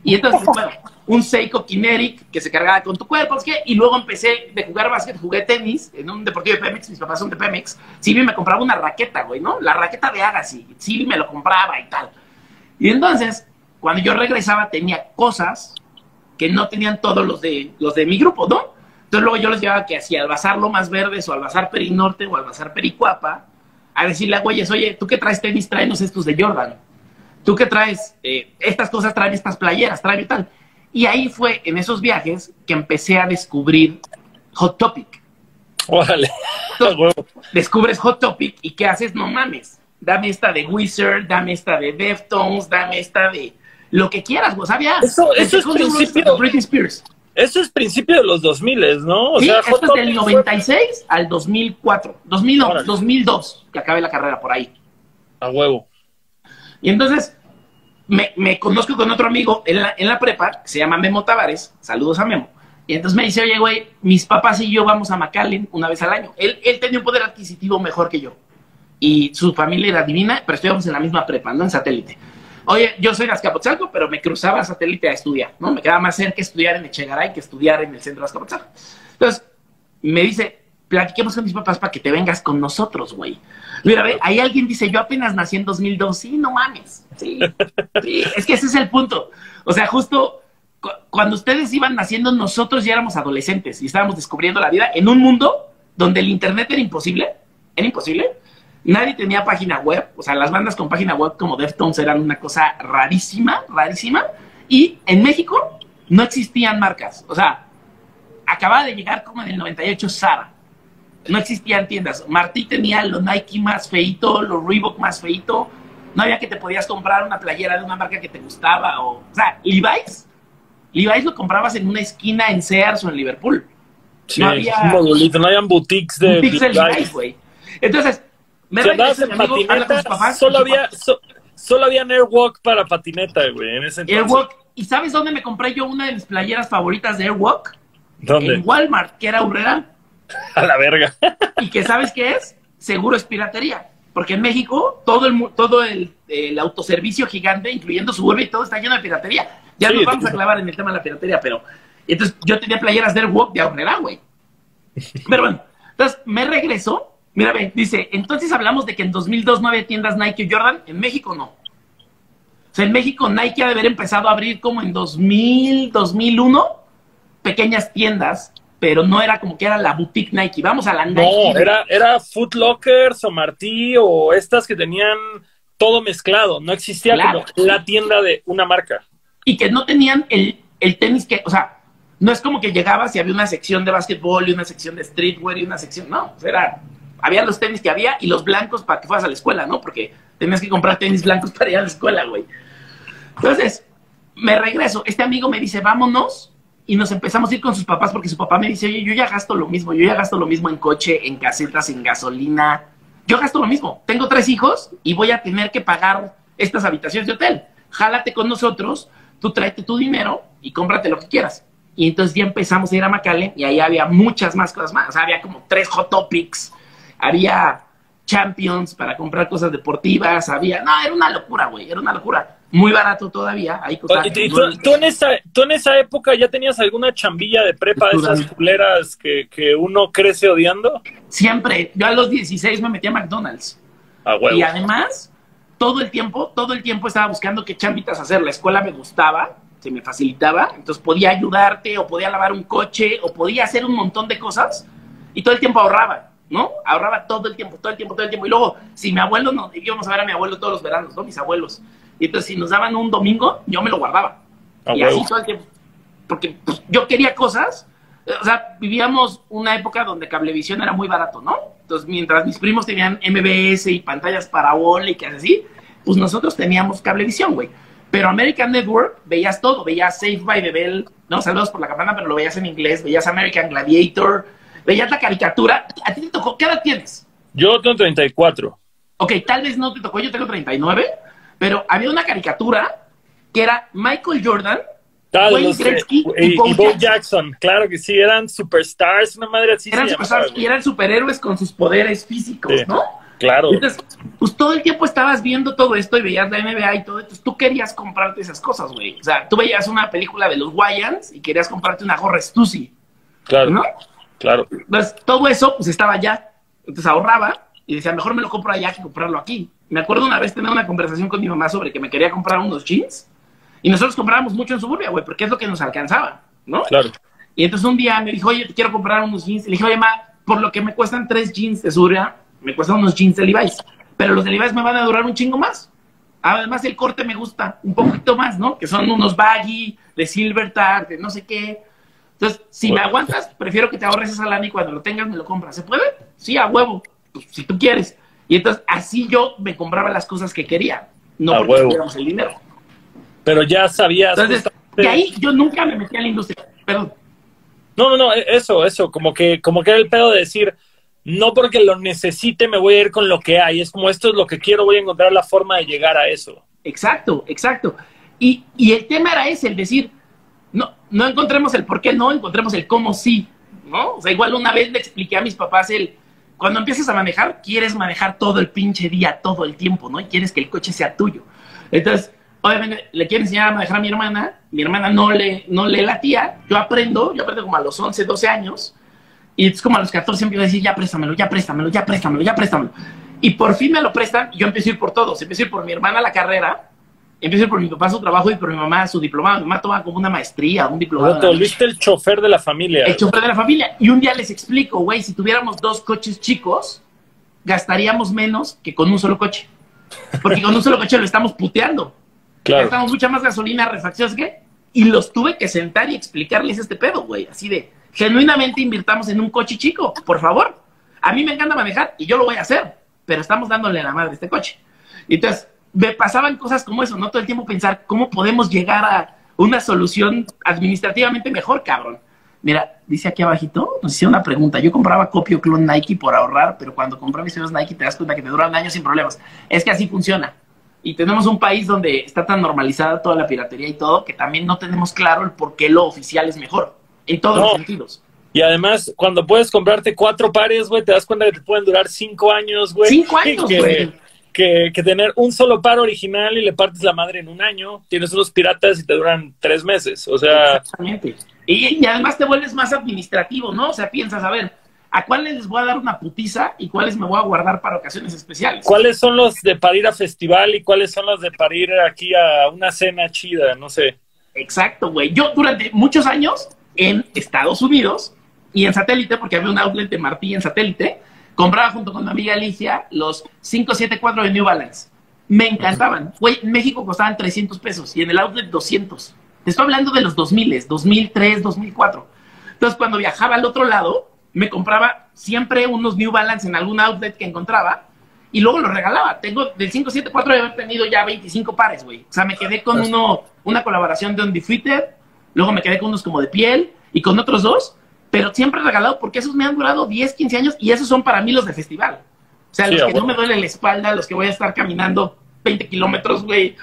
Y entonces, bueno, un Seiko Kinetic que se cargaba con tu cuerpo, ¿qué? y luego empecé de jugar básquet, jugué tenis en un deportivo de Pemex, mis papás son de Pemex. Silvi me compraba una raqueta, güey, ¿no? La raqueta de Agassi. Silvi me lo compraba y tal. Y entonces, cuando yo regresaba, tenía cosas que no tenían todos los de, los de mi grupo, ¿no? Entonces luego yo les llevaba que hacia al Bazar Lomas Verdes o al Bazar Perinorte o al Bazar Pericuapa a decirle a güeyes, oye, ¿tú qué traes tenis? Tráenos estos de Jordan. ¿Tú qué traes? Eh, estas cosas traen estas playeras, traen tal. Y ahí fue en esos viajes que empecé a descubrir Hot Topic. Órale. (laughs) Descubres Hot Topic y ¿qué haces? No mames. Dame esta de Wizard, dame esta de Deftones, dame esta de lo que quieras, vos sabía. Eso- eso es principio- Britney Spears. Eso es principio de los 2000, ¿no? O sí, sea, esto es del Topic fue- 96 al 2004. 2000, no, Órale. 2002, que acabé la carrera por ahí. A huevo. Y entonces me, conozco con otro amigo en la, en la prepa, que se llama Memo Tavares. Saludos a Memo. Y entonces me dice, oye, güey, mis papás y yo vamos a McAllen una vez al año. Él, él tenía un poder adquisitivo mejor que yo. Y su familia era divina, pero estudiamos en la misma prepa, ¿no? En satélite. Oye, yo soy de Azcapotzalco, pero me cruzaba a satélite a estudiar, ¿no? Me quedaba más cerca estudiar en Echegaray que estudiar en el centro de Azcapotzalco. Entonces, me dice, platiquemos con mis papás para que te vengas con nosotros, güey. Mira, ve, ahí alguien dice, yo apenas nací en 2002. Sí, no mames. Sí, sí, es que ese es el punto. O sea, justo cu- cuando ustedes iban naciendo, nosotros ya éramos adolescentes y estábamos descubriendo la vida en un mundo donde el internet era imposible. Era imposible. Nadie tenía página web. O sea, las bandas con página web como Deftones eran una cosa rarísima, rarísima. Y en México no existían marcas. O sea, acababa de llegar como en el 98 Sara. No existían tiendas. Martí tenía los Nike más feito, los Reebok más feito. No había que te podías comprar una playera de una marca que te gustaba. O, o sea, Levi's. Levi's lo comprabas en una esquina en Sears o en Liverpool. Sí, No había- un modulito, no habían boutiques de Levi's. Levi's, güey. Entonces, me Si regreso, en amigo, patineta, sus papás, solo había, so- solo había Airwalk para patineta, güey, en ese entonces. Airwalk. ¿Y sabes dónde me compré yo una de mis playeras favoritas de Airwalk? ¿Dónde? En Walmart, que era Urrera. (laughs) A la verga. ¿Y que sabes qué es? Seguro es piratería. Porque en México todo el todo el, el autoservicio gigante, incluyendo su web y todo, está lleno de piratería. Ya Sí, nos vamos a clavar en el tema de la piratería, pero... Entonces yo tenía playeras de Airwalk de Aurrera, güey. Pero bueno, entonces me regreso. Mira, ve, dice, entonces hablamos de que en 2002 no había tiendas Nike o Jordan. En México no. O sea, en México Nike ha de haber empezado a abrir como en 2000, 2001, pequeñas tiendas, pero no era como que era la boutique Nike. Vamos a la Nike. No, era, era Foot Lockers o Martí o estas que tenían todo mezclado. No existía Claro. como la tienda de una marca. y que no tenían el, el tenis que, o sea, no es como que llegabas y había una sección de básquetbol y una sección de streetwear y una sección, no, era, había los tenis que había y los blancos para que fueras a la escuela, ¿no? Porque tenías que comprar tenis blancos (laughs) para ir a la escuela, güey. Entonces, me regreso, este amigo me dice, vámonos, y nos empezamos a ir con sus papás porque su papá me dice, oye, yo ya gasto lo mismo, yo ya gasto lo mismo en coche, en casetas, en gasolina, yo gasto lo mismo, tengo tres hijos y voy a tener que pagar estas habitaciones de hotel. Jálate con nosotros, tú tráete tu dinero y cómprate lo que quieras. Y entonces ya empezamos a ir a McAllen y ahí había muchas más cosas más. Había como tres Hot Topics, había Champions para comprar cosas deportivas, había... No, era una locura, güey, era una locura. Muy barato todavía. Ahí costaba ¿Y tú, tú en esa, ¿Tú en esa época ya tenías alguna chambilla de prepa de esas culeras que, que uno crece odiando? Siempre. Yo a los 16 me metí a McDonald's. Y además, todo el tiempo, todo el tiempo estaba buscando qué chambitas hacer. La escuela me gustaba, se me facilitaba, entonces podía ayudarte, o podía lavar un coche, o podía hacer un montón de cosas, y todo el tiempo ahorraba, ¿no? Ahorraba todo el tiempo, todo el tiempo, todo el tiempo. Y luego, si mi abuelo no, íbamos a ver a mi abuelo todos los veranos, ¿no? Mis abuelos. Y entonces, si nos daban un domingo, yo me lo guardaba. Y así todo el tiempo. Porque pues, yo quería cosas. eh, O sea, vivíamos una época donde cablevisión era muy barato, ¿no? Entonces, mientras mis primos tenían MBS y pantallas parabólicas así, pues nosotros teníamos cablevisión, güey. Pero American Network, veías todo, veías Safe by the Bell, no, saludos por la campana, pero lo veías en inglés, veías American Gladiator, veías la caricatura. ¿A ti te tocó? ¿Qué edad tienes? Yo tengo 34. Ok, tal vez no te tocó, yo tengo 39, pero había una caricatura que era Michael Jordan, Ah, Wayne los, eh, Gretzky y, y Bo y Bo Jackson. Jackson. claro que sí, eran superstars, una madre así. eran superstars y eran superhéroes con sus poderes físicos, Sí. ¿no? Claro. Entonces, pues todo el tiempo estabas viendo todo esto y veías la NBA y todo, entonces tú querías comprarte esas cosas, güey. O sea, tú veías una película de los Wyans y querías comprarte una gorra Stussy, Claro, ¿no? claro. Entonces, todo eso, pues estaba allá. Entonces ahorraba y decía, mejor me lo compro allá que comprarlo aquí. Me acuerdo una vez tener una conversación con mi mamá sobre que me quería comprar unos jeans y nosotros comprábamos mucho en Suburbia, güey, porque es lo que nos alcanzaba, ¿no? Claro. Y entonces un día me dijo, oye, te quiero comprar unos jeans. Y le dije, oye, ma, por lo que me cuestan tres jeans de Suburbia, me cuestan unos jeans de Levi's. Pero los de Levi's me van a durar un chingo más. Además, el corte me gusta un poquito más, ¿no? Que son unos baggy, de silver tag, de no sé qué. Entonces, si me aguantas, prefiero que te ahorres esa lana y cuando lo tengas me lo compras. ¿Se puede? Sí, a huevo. Pues, si tú quieres. Y entonces, así yo me compraba las cosas que quería. No A porque tuviéramos el dinero. Pero ya sabías. Entonces, justamente- de ahí yo nunca me metí a la industria. Perdón. No, no, no, e- eso, eso, como que, como que era el pedo de decir, no porque lo necesite me voy a ir con lo que hay, es como esto es lo que quiero, voy a encontrar la forma de llegar a eso. Exacto, exacto. Y, y el tema era ese, el decir, no, no encontremos el por qué no, encontremos el cómo sí, ¿no? O sea, igual una vez le expliqué a mis papás el, cuando empiezas a manejar, quieres manejar todo el pinche día, todo el tiempo, ¿no? Y quieres que el coche sea tuyo. Entonces, obviamente, le quiero enseñar a manejar a mi hermana, mi hermana no le, no le latía, yo aprendo, yo aprendo como a los 11, 12 años, y es como a los 14 empiezo a decir, ya préstamelo, ya préstamelo, ya préstamelo, ya préstamelo. Y por fin me lo prestan y yo empiezo a ir por todos. Empiezo a ir por mi hermana a la carrera, empiezo por mi papá su trabajo y por mi mamá su diplomado. Mi mamá toma como una maestría, un diplomado. Te volviste el chofer de la familia. El chofer de la familia. Y un día les explico, güey, si tuviéramos dos coches chicos, gastaríamos menos que con un solo coche. Porque con un solo coche lo estamos puteando. Claro. Gastamos mucha más gasolina, refacciones, ¿qué? Y los tuve que sentar y explicarles este pedo, güey. Así de, genuinamente invirtamos en un coche chico, por favor. A mí me encanta manejar y yo lo voy a hacer, pero estamos dándole la madre a este coche. Entonces, me pasaban cosas como eso, ¿no? Todo el tiempo pensar cómo podemos llegar a una solución administrativamente mejor, cabrón. Mira, dice aquí abajito, nos hicieron una pregunta. Yo compraba copio clon Nike por ahorrar, pero cuando compré mis tenis Nike te das cuenta que te duran años sin problemas. Es que así funciona. Y tenemos un país donde está tan normalizada toda la piratería y todo, que también no tenemos claro el por qué lo oficial es mejor. En todos No. los sentidos. Y además, cuando puedes comprarte cuatro pares, güey, te das cuenta que te pueden durar cinco años, güey. Cinco años, güey. Que, que tener un solo par original y le partes la madre en un año, tienes unos piratas y te duran tres meses. O sea, Exactamente. Y, y además te vuelves más administrativo, ¿no? O sea, piensas, a ver, ¿a cuáles les voy a dar una putiza y cuáles me voy a guardar para ocasiones especiales? ¿cuáles son los de para ir a festival y cuáles son los de para ir aquí a una cena chida? No sé. Exacto, güey. Yo durante muchos años en Estados Unidos y en satélite, porque había un outlet de Martí en satélite, compraba junto con mi amiga Alicia los 574 de New Balance. Me encantaban. Güey, en México costaban 300 pesos y en el outlet 200. Te estoy hablando de los 2000, 2003, 2004. Entonces, cuando viajaba al otro lado, me compraba siempre unos New Balance en algún outlet que encontraba y luego los regalaba. Tengo del 574 de haber tenido ya 25 pares, güey. O sea, me quedé con uno, una colaboración de Undefeated, luego me quedé con unos como de piel y con otros dos, pero siempre regalado porque esos me han durado 10, 15 años y esos son para mí los de festival. O sea, Sí, los que no me duele la espalda, los que voy a estar caminando 20 kilómetros, güey.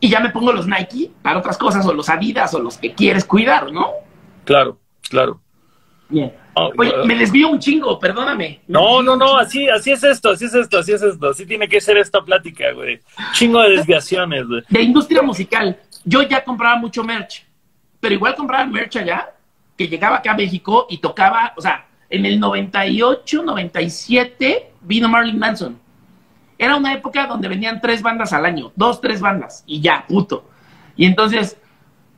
y ya me pongo los Nike para otras cosas, o los Adidas, o los que quieres cuidar, ¿no? Claro, claro. Bien. Oye, me desvío un chingo, perdóname. No, no, no, así, así es esto, así es esto, así es esto. Así tiene que ser esta plática, güey. Chingo de desviaciones, güey. De industria musical. Yo ya compraba mucho merch, pero igual compraba merch allá, que llegaba acá a México y tocaba, o sea, en el 98, 97 vino Marilyn Manson. Era una época donde venían tres bandas al año, dos, tres bandas, y ya, puto. Y entonces,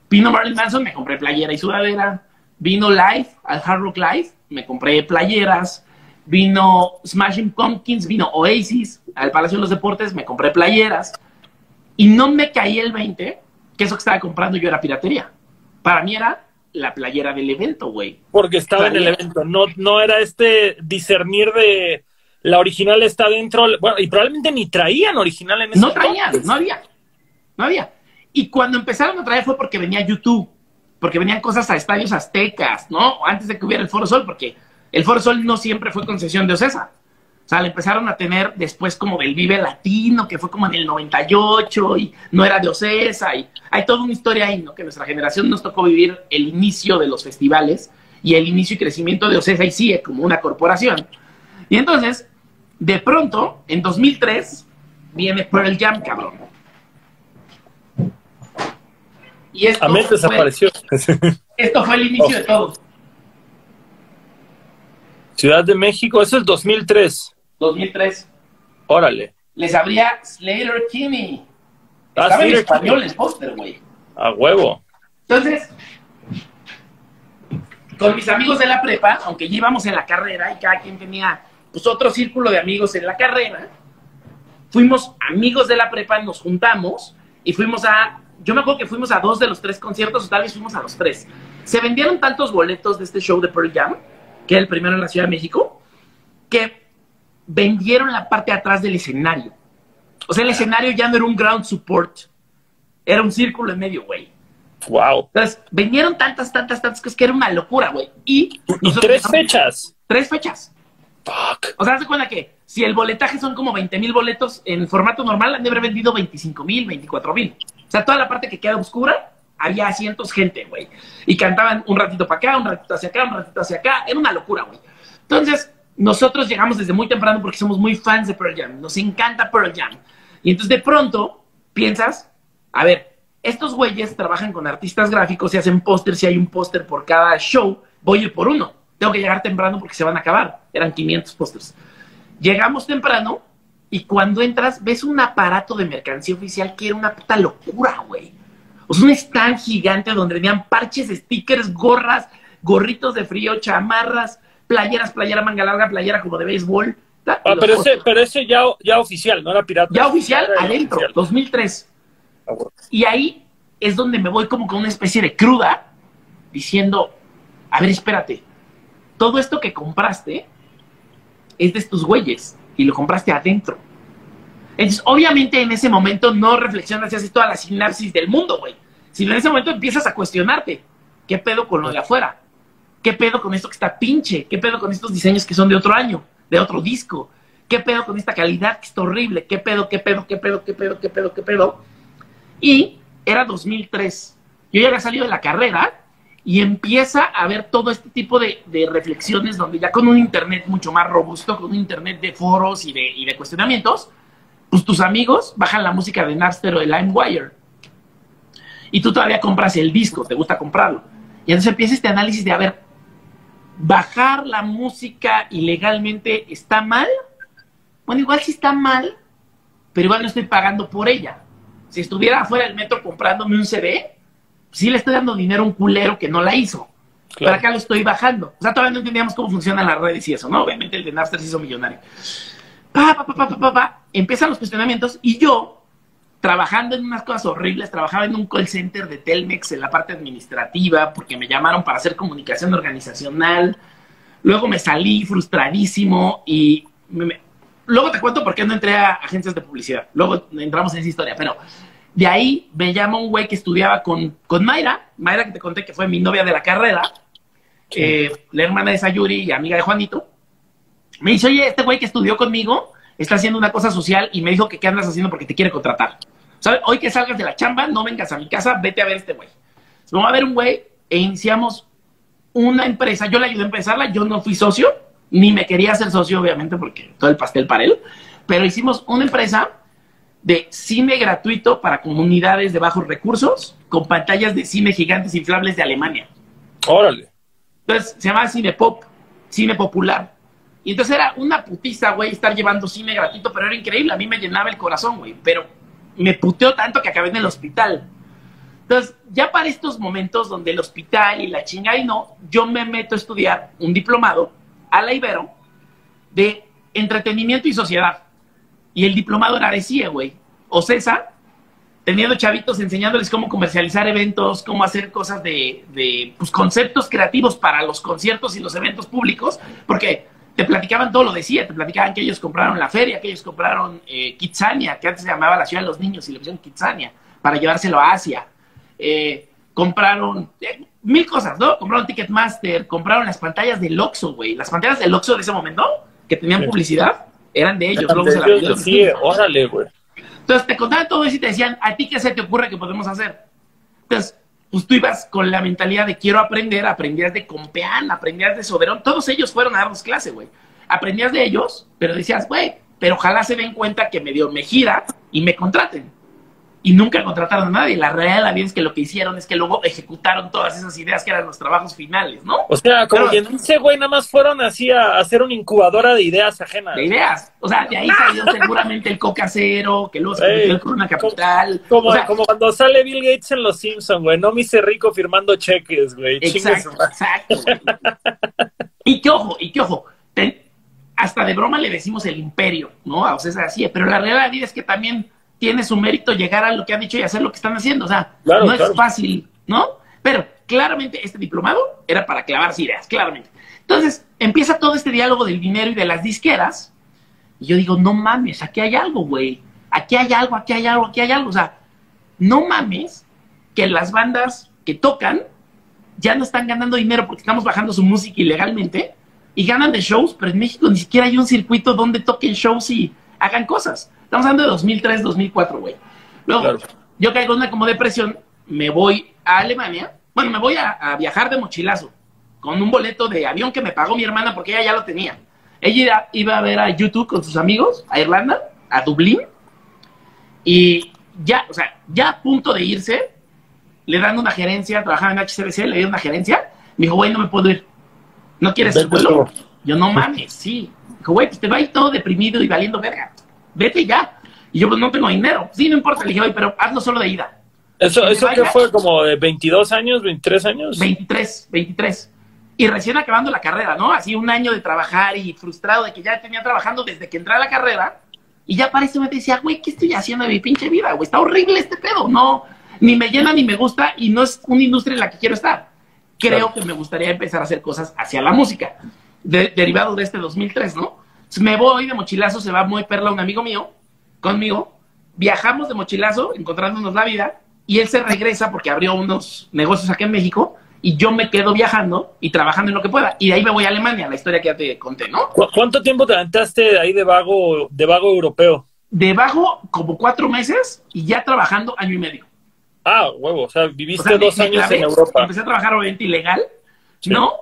vino Marilyn Manson, me compré playera y sudadera. Vino Live, al Hard Rock Live, me compré playeras. Vino Smashing Pumpkins, vino Oasis, al Palacio de los Deportes, me compré playeras. Y no me caí el 20, que eso que estaba comprando yo era piratería. Para mí era la playera del evento, güey. Porque estaba en el evento, no, no era este discernir de la original está dentro, bueno, y probablemente ni traían original en ese No traían, no había, no había. Y cuando empezaron a traer fue porque venía YouTube, porque venían cosas a estadios aztecas, ¿no? Antes de que hubiera el Foro Sol, porque el Foro Sol no siempre fue concesión de Ocesa. O sea, le empezaron a tener después como del Vive Latino, que fue como en el 98 y no era de Ocesa. Y hay toda una historia ahí, ¿no? Que nuestra generación nos tocó vivir el inicio de los festivales y el inicio y crecimiento de Ocesa y sigue como una corporación. Y entonces, de pronto, en 2003, viene Pearl Jam, cabrón. Y esto a mí desapareció. (laughs) esto fue el inicio de todo. Ciudad de México, eso es 2003. 2003. Órale. Les abría Slater Kinney. Ah, Estaba en español el póster, güey. A huevo. Entonces, con mis amigos de la prepa, aunque ya íbamos en la carrera y cada quien tenía pues otro círculo de amigos en la carrera, fuimos amigos de la prepa, nos juntamos y fuimos a, yo me acuerdo que fuimos a dos de los tres conciertos, o tal vez fuimos a los tres. Se vendieron tantos boletos de este show de Pearl Jam, que era el primero en la Ciudad de México, que vendieron la parte de atrás del escenario. O sea, el escenario ya no era un ground support, era un círculo en medio, güey. Wow. Entonces, vendieron tantas, tantas, tantas cosas que era una locura, güey. Y, tres fechas. Tres fechas. O sea, se cuenta que si el boletaje son como 20 mil boletos en formato normal, han de haber vendido 25 mil, 24 mil. O sea, toda la parte que queda oscura, había asientos gente, güey. Y cantaban un ratito para acá, un ratito hacia acá, un ratito hacia acá. Era una locura, güey. Entonces, nosotros llegamos desde muy temprano porque somos muy fans de Pearl Jam. Nos encanta Pearl Jam. Y entonces de pronto piensas, a ver, estos güeyes trabajan con artistas gráficos y hacen pósters. Si hay un póster por cada show, voy a ir por uno tengo que llegar temprano porque se van a acabar. Eran 500 pósters. Llegamos temprano y cuando entras ves un aparato de mercancía oficial que era una puta locura, güey. O sea, un stand gigante donde venían parches, stickers, gorras, gorritos de frío, chamarras, playeras, playera manga larga, playera como de béisbol. Ah, pero ese, pero ese ya, ya oficial, no era pirata. Ya oficial, adentro, 2003. Ah, y ahí es donde me voy como con una especie de cruda, diciendo, a ver, espérate, todo esto que compraste es de estos güeyes y lo compraste adentro. Entonces, obviamente en ese momento no reflexionas y haces toda la sinapsis del mundo, güey. Sino en ese momento empiezas a cuestionarte. ¿Qué pedo con lo de afuera? ¿Qué pedo con esto que está pinche? ¿Qué pedo con estos diseños que son de otro año? De otro disco? ¿Qué pedo con esta calidad que está horrible? ¿Qué pedo, qué pedo, qué pedo, qué pedo, qué pedo, qué pedo? Y era 2003. Yo ya había salido de la carrera y empieza a ver todo este tipo de, reflexiones donde ya con un Internet mucho más robusto, con un Internet de foros y de, cuestionamientos, pues tus amigos bajan la música de Napster o de LimeWire. Y tú todavía compras el disco, te gusta comprarlo. Y entonces empieza este análisis de, a bajar la música ilegalmente está mal. Bueno, igual sí está mal, pero igual no estoy pagando por ella. Si estuviera afuera del metro comprándome un CD, sí le estoy dando dinero a un culero que no la hizo. Para acá lo estoy bajando. O sea, todavía no entendíamos cómo funcionan las redes y eso, ¿no? Obviamente el de Napster se hizo millonario. Pa, pa, pa, pa, pa, pa, Empiezan los cuestionamientos y yo, trabajando en unas cosas horribles, trabajaba en un call center de Telmex en la parte administrativa porque me llamaron para hacer comunicación organizacional. Luego me salí frustradísimo y luego te cuento por qué no entré a agencias de publicidad. Luego entramos en esa historia, pero de ahí me llama un güey que estudiaba con, con Mayra, Mayra que te conté que fue mi novia de la carrera, eh, la hermana de Sayuri y amiga de Juanito. Me dice, oye, este güey que estudió conmigo está haciendo una cosa social y me dijo que qué andas haciendo porque te quiere contratar. hoy que salgas de la chamba, no vengas a mi casa, vete a ver este güey. Vamos a ver un güey e iniciamos una empresa. Yo le ayudé a empezarla, yo no fui socio, ni me quería hacer socio, obviamente, porque todo el pastel para él. Pero hicimos una empresa de cine gratuito para comunidades de bajos recursos con pantallas de cine gigantes inflables de Alemania. Órale. Entonces se llamaba Cine Pop, Cine Popular. Y entonces era una putiza, güey, estar llevando cine gratuito, pero era increíble. A mí me llenaba el corazón, güey. Pero me puteó tanto que acabé en el hospital. Entonces, ya para estos momentos donde el hospital y la chinga y no, yo me meto a estudiar un diplomado a la Ibero de entretenimiento y sociedad. Y el diplomado era de CIE, güey. O César, teniendo chavitos enseñándoles cómo comercializar eventos, cómo hacer cosas de, de pues, conceptos creativos para los conciertos y los eventos públicos, porque te platicaban todo lo de CIE, te platicaban que ellos compraron la feria, que ellos compraron eh, Kitsania, que antes se llamaba la ciudad de los niños y le pusieron Kitsania, para llevárselo a Asia. Eh, compraron eh, mil cosas, ¿no? Compraron Ticketmaster, compraron las pantallas del Oxxo, güey. Las pantallas del Oxxo de ese momento, que tenían publicidad, eran de ellos. Eran luego de se ellos, sí, órale, güey. Entonces te contaban todo eso y te decían, ¿a ti qué se te ocurre que podemos hacer? Entonces, pues tú ibas con la mentalidad de quiero aprender, aprendías de Compeán, aprendías de Soberón, todos ellos fueron a darnos clase, güey. Aprendías de ellos, pero decías, güey, pero ojalá se den cuenta que medio me gira y me contraten. Y nunca contrataron a nadie. La realidad de la es que lo que hicieron es que luego ejecutaron todas esas ideas que eran los trabajos finales, ¿no? O sea, como que en ese güey nada más fueron así a hacer una incubadora de ideas ajenas. De ideas. O sea, de ahí salió seguramente el Coca Cero, que luego se convirtió el Corona Capital. Como, O sea, como cuando sale Bill Gates en Los Simpsons, güey. No me hice rico firmando cheques, güey. Exacto, exacto. güey. y que ojo, y que ojo, ten- hasta de broma le decimos el imperio, ¿no? A César así, pero la realidad es que también tiene su mérito llegar a lo que han dicho y hacer lo que están haciendo. O sea, Claro, no claro. es fácil, ¿no? Pero claramente este diplomado era para clavarse ideas, claramente. Entonces empieza todo este diálogo del dinero y de las disqueras. Y yo digo, no mames, aquí hay algo, güey. Aquí hay algo, aquí hay algo, aquí hay algo. O sea, no mames que las bandas que tocan ya no están ganando dinero porque estamos bajando su música ilegalmente y ganan de shows, pero en México ni siquiera hay un circuito donde toquen shows y hagan cosas. Estamos hablando de 2003, 2004, güey. Luego, Claro. yo caigo en una como depresión, me voy a Alemania, bueno, me voy a, a viajar de mochilazo con un boleto de avión que me pagó mi hermana porque ella ya lo tenía. Ella iba, a ver a YouTube con sus amigos a Irlanda, a Dublín, y ya, o sea, ya a punto de irse, le dan una gerencia, trabajaba en HCBC, le dieron una gerencia, me dijo, güey, no me puedo ir. ¿No quieres el Vete vuelo? Yo, no mames, sí. Dijo, güey, pues te va a ir todo deprimido y valiendo verga. Vete ya. Y yo, pues no tengo dinero. Sí, no importa. Le dije, oye, pero hazlo solo de ida. Eso, Que me eso vaya. fue como de 22 años, 23 años. 23, 23. Y recién acabando la carrera, ¿no? Así un año de trabajar y frustrado de que ya tenía trabajando desde que entré a la carrera. Y ya para ese momento decía, güey, ¿qué estoy haciendo de mi pinche vida, güey? Está horrible este pedo. No, ni me llena ni me gusta y no es una industria en la que quiero estar. Creo Claro. que me gustaría empezar a hacer cosas hacia la música, de- derivado de este 2003, ¿no? Me voy de mochilazo, se va muy perla un amigo mío conmigo, viajamos de mochilazo, encontrándonos la vida, y él se regresa porque abrió unos negocios aquí en México, y yo me quedo viajando y trabajando en lo que pueda. Y de ahí me voy a Alemania, la historia que ya te conté, ¿no? ¿Cu- ¿Cuánto tiempo te aventaste ahí de vago, de vago europeo? Debajo como cuatro meses y ya trabajando año y medio. Ah, huevo, o sea, viviste O sea, me- dos me años clavé, en Europa. Empecé a trabajar obviamente ilegal, Sí. ¿no?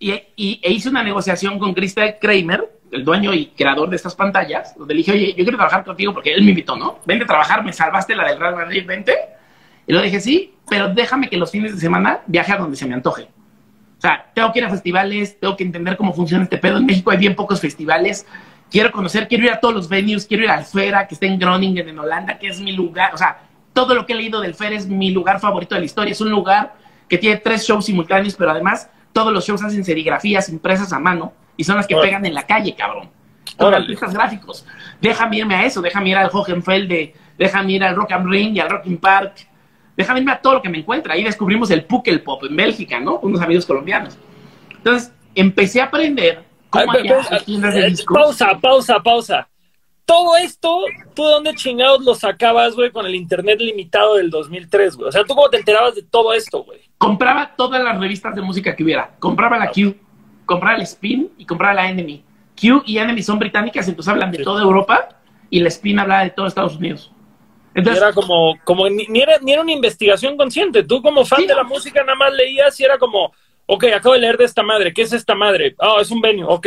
Y, y- e hice una negociación con Christa Kramer, el dueño y creador de estas pantallas, donde le dije, oye, yo quiero trabajar contigo porque él me invitó, ¿no? Vente a trabajar, me salvaste la del Real Madrid, vente. Y le dije, sí, pero déjame que los fines de semana viaje a donde se me antoje. O sea, tengo que ir a festivales, tengo que entender cómo funciona este pedo. En México hay bien pocos festivales. Quiero conocer, quiero ir a todos los venues, quiero ir al Fera, que está en Groningen, en Holanda, que es mi lugar. O sea, todo lo que he leído del Fera es mi lugar favorito de la historia. Es un lugar que tiene tres shows simultáneos, pero además todos los shows hacen serigrafías impresas a mano y son las que Órale. pegan en la calle, cabrón. Con artistas gráficos. Déjame irme a eso, déjame ir al Hohenfelde, déjame ir al Rock am Ring y al Rocking Park. Déjame irme a todo lo que me encuentra. Ahí descubrimos el Pukkelpop en Bélgica, ¿no? Unos amigos colombianos. Entonces, empecé a aprender cómo Ay, las tiendas de eh, discos. pausa, pausa, pausa. Todo esto, ¿tú de dónde chingados lo sacabas, güey, con el internet limitado del 2003, güey? O sea, ¿tú cómo te enterabas de todo esto, güey? Compraba todas las revistas de música que hubiera. Compraba la Q, compraba el Spin y compraba la Enemy. Q y Enemy son británicas, entonces hablan de Sí. toda Europa y la Spin hablaba de todo Estados Unidos. Entonces, era como, como ni, era, ni era una investigación consciente. Tú como fan de la música nada más leías y era como, ok, acabo de leer de esta madre, ¿qué es esta madre? Ah, es un venue, ok,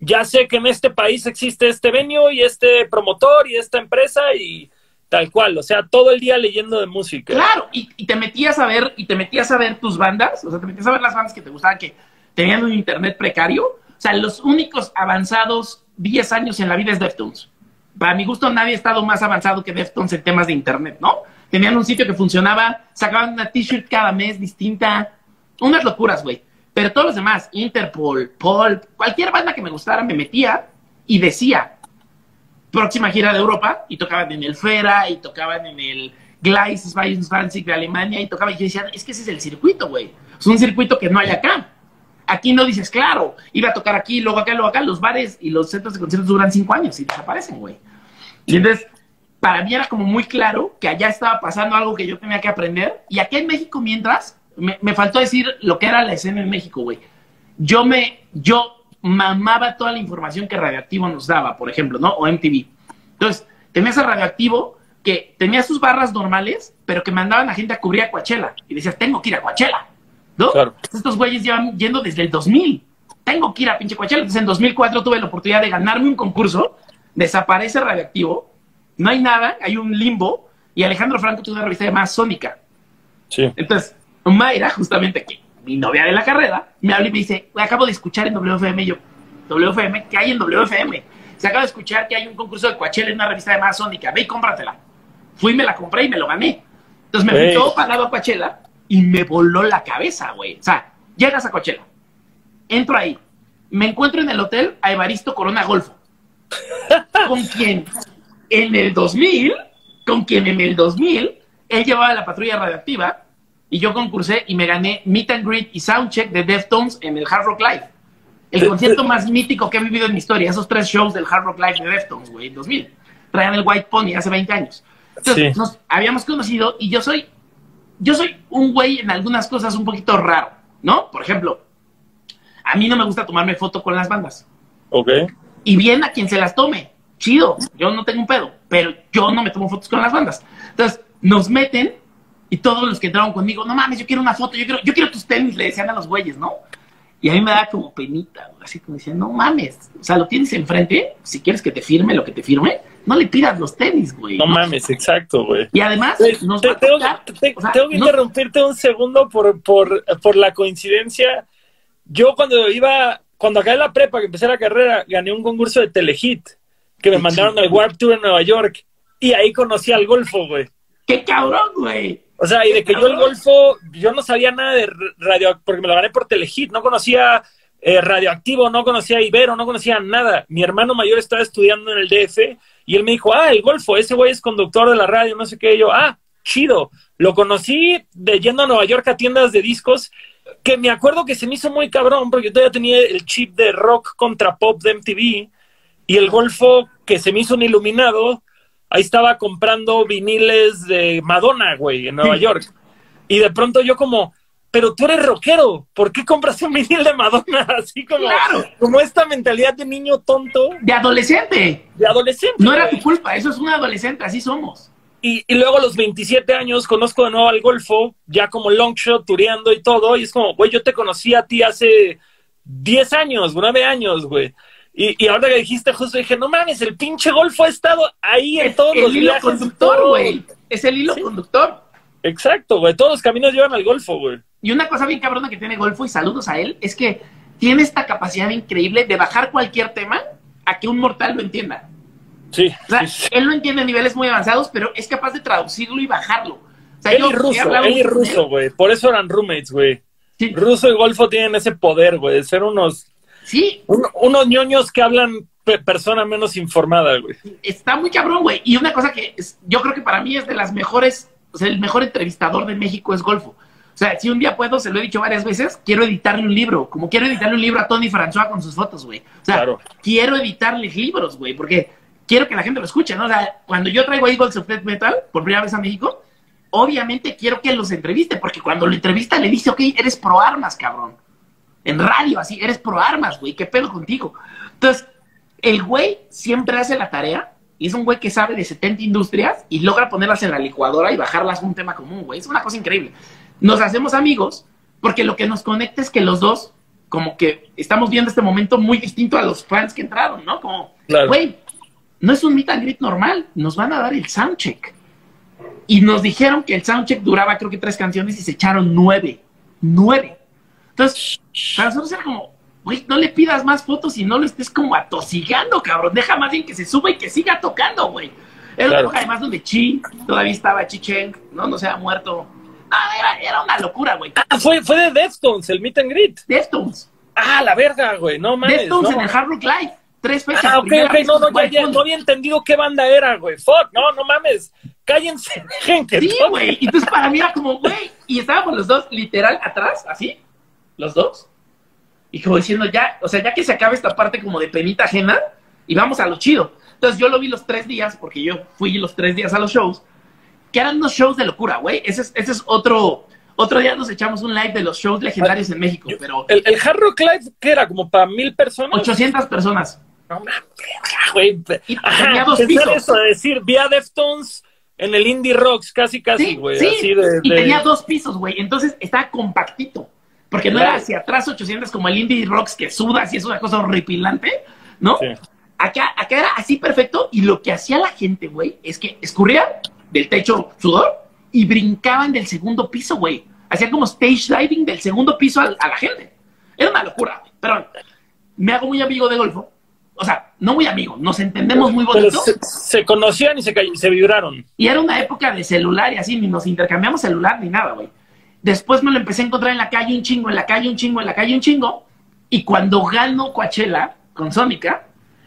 ya sé que en este país existe este venue y este promotor y esta empresa y tal cual, o sea, todo el día leyendo de música. Claro, y, y, te metías a ver, y te metías a ver tus bandas, o sea, te metías a ver las bandas que te gustaban, que tenían un internet precario, o sea, los únicos avanzados 10 años en la vida es Deftones. Para mi gusto, nadie ha estado más avanzado que Deftones en temas de internet, ¿no? Tenían un sitio que funcionaba, sacaban una t-shirt cada mes distinta, unas locuras, güey. Pero todos los demás, Interpol, Paul, cualquier banda que me gustara, me metía y decía, próxima gira de Europa, y tocaban en el Fera, y tocaban en el Gleis Fancy de Alemania, y tocaban, y yo decía, es que ese es el circuito, güey. Es un circuito que no hay acá. Aquí no dices, claro, iba a tocar aquí, luego acá, luego acá. Los bares y los centros de conciertos duran cinco años y desaparecen, güey. Y entonces, para mí era como muy claro que allá estaba pasando algo que yo tenía que aprender. Y aquí en México, mientras, me, faltó decir lo que era la escena en México, güey. Yo me, yo mamaba toda la información que Radioactivo nos daba, por ejemplo, ¿no? O MTV. Entonces, tenías a Radioactivo que tenía sus barras normales, pero que mandaban a gente a cubrir a Coachella. Y decías, tengo que ir a Coachella, ¿no? Claro. Estos güeyes llevan yendo desde el 2000. Tengo que ir a pinche Coachella. Entonces, en 2004 tuve la oportunidad de ganarme un concurso. Desaparece Radioactivo. No hay nada, hay un limbo. Y Alejandro Franco tuvo una revista llamada Sónica. Sí. Entonces, Mayra, justamente que mi novia de la carrera, me habla y me dice, acabo de escuchar en WFM, y yo, WFM, ¿qué hay en WFM? Se acaba de escuchar que hay un concurso de Coachella en una revista de Amazónica, ve y cómpratela. Fui, me la compré y me lo gané. Entonces me fui todo pagado a Coachella y me voló la cabeza, güey. O sea, llegas a Coachella, entro ahí, me encuentro en el hotel a Evaristo Corona Golfo. ¿Con quién? En el 2000, con quien en el 2000, él llevaba la patrulla radioactiva y yo concursé y me gané Meet and Greet y Soundcheck de Deftones en el Hard Rock Live. El concierto más mítico que he vivido en mi historia, esos tres shows del Hard Rock Live de Deftones, güey, en 2000. Traían el White Pony hace 20 años. Entonces, nos habíamos conocido y yo soy, yo soy un güey en algunas cosas un poquito raro, ¿no? Por ejemplo, a mí no me gusta tomarme foto con las bandas. Ok. Y bien a quien se las tome, chido, yo no tengo un pedo, pero yo no me tomo fotos con las bandas. Entonces, nos meten y todos los que entraron conmigo, no mames, yo quiero una foto, yo quiero, yo quiero tus tenis, le decían a los güeyes, ¿no? Y a mí me da como penita, así como decían, no mames, o sea, lo tienes enfrente, si quieres que te firme lo que te firme, no le pidas los tenis, güey. No, mames, exacto, güey. Y además, nos tengo, tengo que interrumpirte un segundo por, por, por la coincidencia. Yo cuando iba, cuando acabé la prepa, que empecé la carrera, gané un concurso de Telehit, que me mandaron al Warp Tour en Nueva York, y ahí conocí al Golfo, güey. ¡Qué cabrón, güey! O sea, y de que yo el Golfo, yo no sabía nada de radio, porque me lo gané por Telehit, no conocía eh, Radioactivo, no conocía Ibero, no conocía nada. Mi hermano mayor estaba estudiando en el DF y él me dijo, ah, el Golfo, ese güey es conductor de la radio, no sé qué. yo, ah, chido. Lo conocí de yendo a Nueva York a tiendas de discos, que me acuerdo que se me hizo muy cabrón, porque yo todavía tenía el chip de rock contra pop de MTV, y el Golfo, que se me hizo un iluminado, ahí estaba comprando viniles de Madonna, güey, en Nueva York. Y de pronto yo como, pero tú eres rockero, ¿por qué compras un vinil de Madonna? (laughs) Así como, como esta mentalidad de niño tonto. De adolescente. De adolescente. No era tu culpa, eso es un adolescente, así somos. Y, y, luego a los 27 años conozco de nuevo al Golfo, ya como longshot, tureando y todo, y es como, güey, yo te conocí a ti hace 10 años, 9 años, güey. Y, y, ahora que dijiste justo dije, no mames, el pinche Golfo ha estado ahí en todos los El hilo conductor, güey. Es el hilo conductor. Exacto, güey. Todos los caminos llevan al Golfo, güey. Y una cosa bien cabrona que tiene Golfo, y saludos a él, es que tiene esta capacidad increíble de bajar cualquier tema a que un mortal lo entienda. Sí. O sea, él lo entiende a niveles muy avanzados, pero es capaz de traducirlo y bajarlo. O sea, él y ruso, él y ruso, güey. Por eso eran roommates, güey. Sí. Ruso y Golfo tienen ese poder, güey, de ser unos Sí. unos ñoños que hablan persona menos informada, güey. Está muy cabrón, güey. Y una cosa que yo creo que para mí es de las mejores, o sea, el mejor entrevistador de México es Golfo. O sea, si un día puedo, se lo he dicho varias veces, quiero editarle un libro, como quiero editarle un libro a Tony François con sus fotos, güey. O sea, quiero editarle libros, güey, porque quiero que la gente lo escuche, ¿no? O sea, cuando yo traigo a Eagles of Death Metal por primera vez a México, obviamente quiero que los entreviste, porque cuando lo entrevista le dice, ok, eres pro armas, cabrón en radio, así, eres pro armas, güey, qué pedo contigo. Entonces, el güey siempre hace la tarea y es un güey que sabe de 70 industrias y logra ponerlas en la licuadora y bajarlas a un tema común, güey. Es una cosa increíble. Nos hacemos amigos porque lo que nos conecta es que los dos, como que estamos viendo este momento muy distinto a los fans que entraron, ¿no? Como, Claro. güey, no es un meet and greet normal, nos van a dar el soundcheck. Y nos dijeron que el soundcheck duraba creo que tres canciones y se echaron nueve. Nueve. Entonces, para nosotros era como, güey, no le pidas más fotos y no lo estés como atosigando, cabrón. Deja más bien que se suba y que siga tocando, güey. Era una Claro. época además donde Chi todavía estaba Chi Cheng, ¿no? No se ha muerto. No, era, era una locura, güey. Ah, fue, fue de Deftones, el meet and greet. Deftones. Ah, la verga, güey. No mames. Deftones no. en el Hard Rock Live. Tres fechas. Ah, ok, ok, no, no, ya, no había entendido qué banda era, güey. Fuck, no, no mames. Cállense, gente. Sí, güey. Y Entonces para mí era como, güey. Y estábamos los dos literal atrás, así. Los dos. Y como diciendo, ya, o sea, ya que se acaba esta parte como de penita ajena, y vamos a lo chido. Entonces yo lo vi los tres días, porque yo fui los tres días a los shows, que eran unos shows de locura, güey. Ese es, ese es otro. Otro día nos echamos un live de los shows legendarios en México, pero El, el Hard Rock Live, ¿qué era? ¿Como para mil personas? 800 personas. No mames, verga, güey. Y Ajá, tenía dos pensar pisos. eso, de decir, vía Deftones en el Indie Rocks, casi, casi, Sí, güey. sí. Así de, Y tenía dos pisos, güey. Entonces estaba compactito. Porque no era hacia atrás 800 como el Indie Rocks que sudas y es una cosa horripilante, ¿no? Sí. Acá, acá era así perfecto. Y lo que hacía la gente, güey, es que escurría del techo sudor y brincaban del segundo piso, güey. Hacían como stage diving del segundo piso al- a, la gente. Era una locura, güey. Pero me hago muy amigo de Golfo. O sea, no muy amigo, nos entendemos muy bonito. se, se conocían y se, se vibraron. Y era una época de celular y así, ni nos intercambiamos celular ni nada, güey. Después me lo empecé a encontrar en la calle un chingo, en la calle un chingo, en la calle un chingo. Y cuando gano Coachella con Sónica,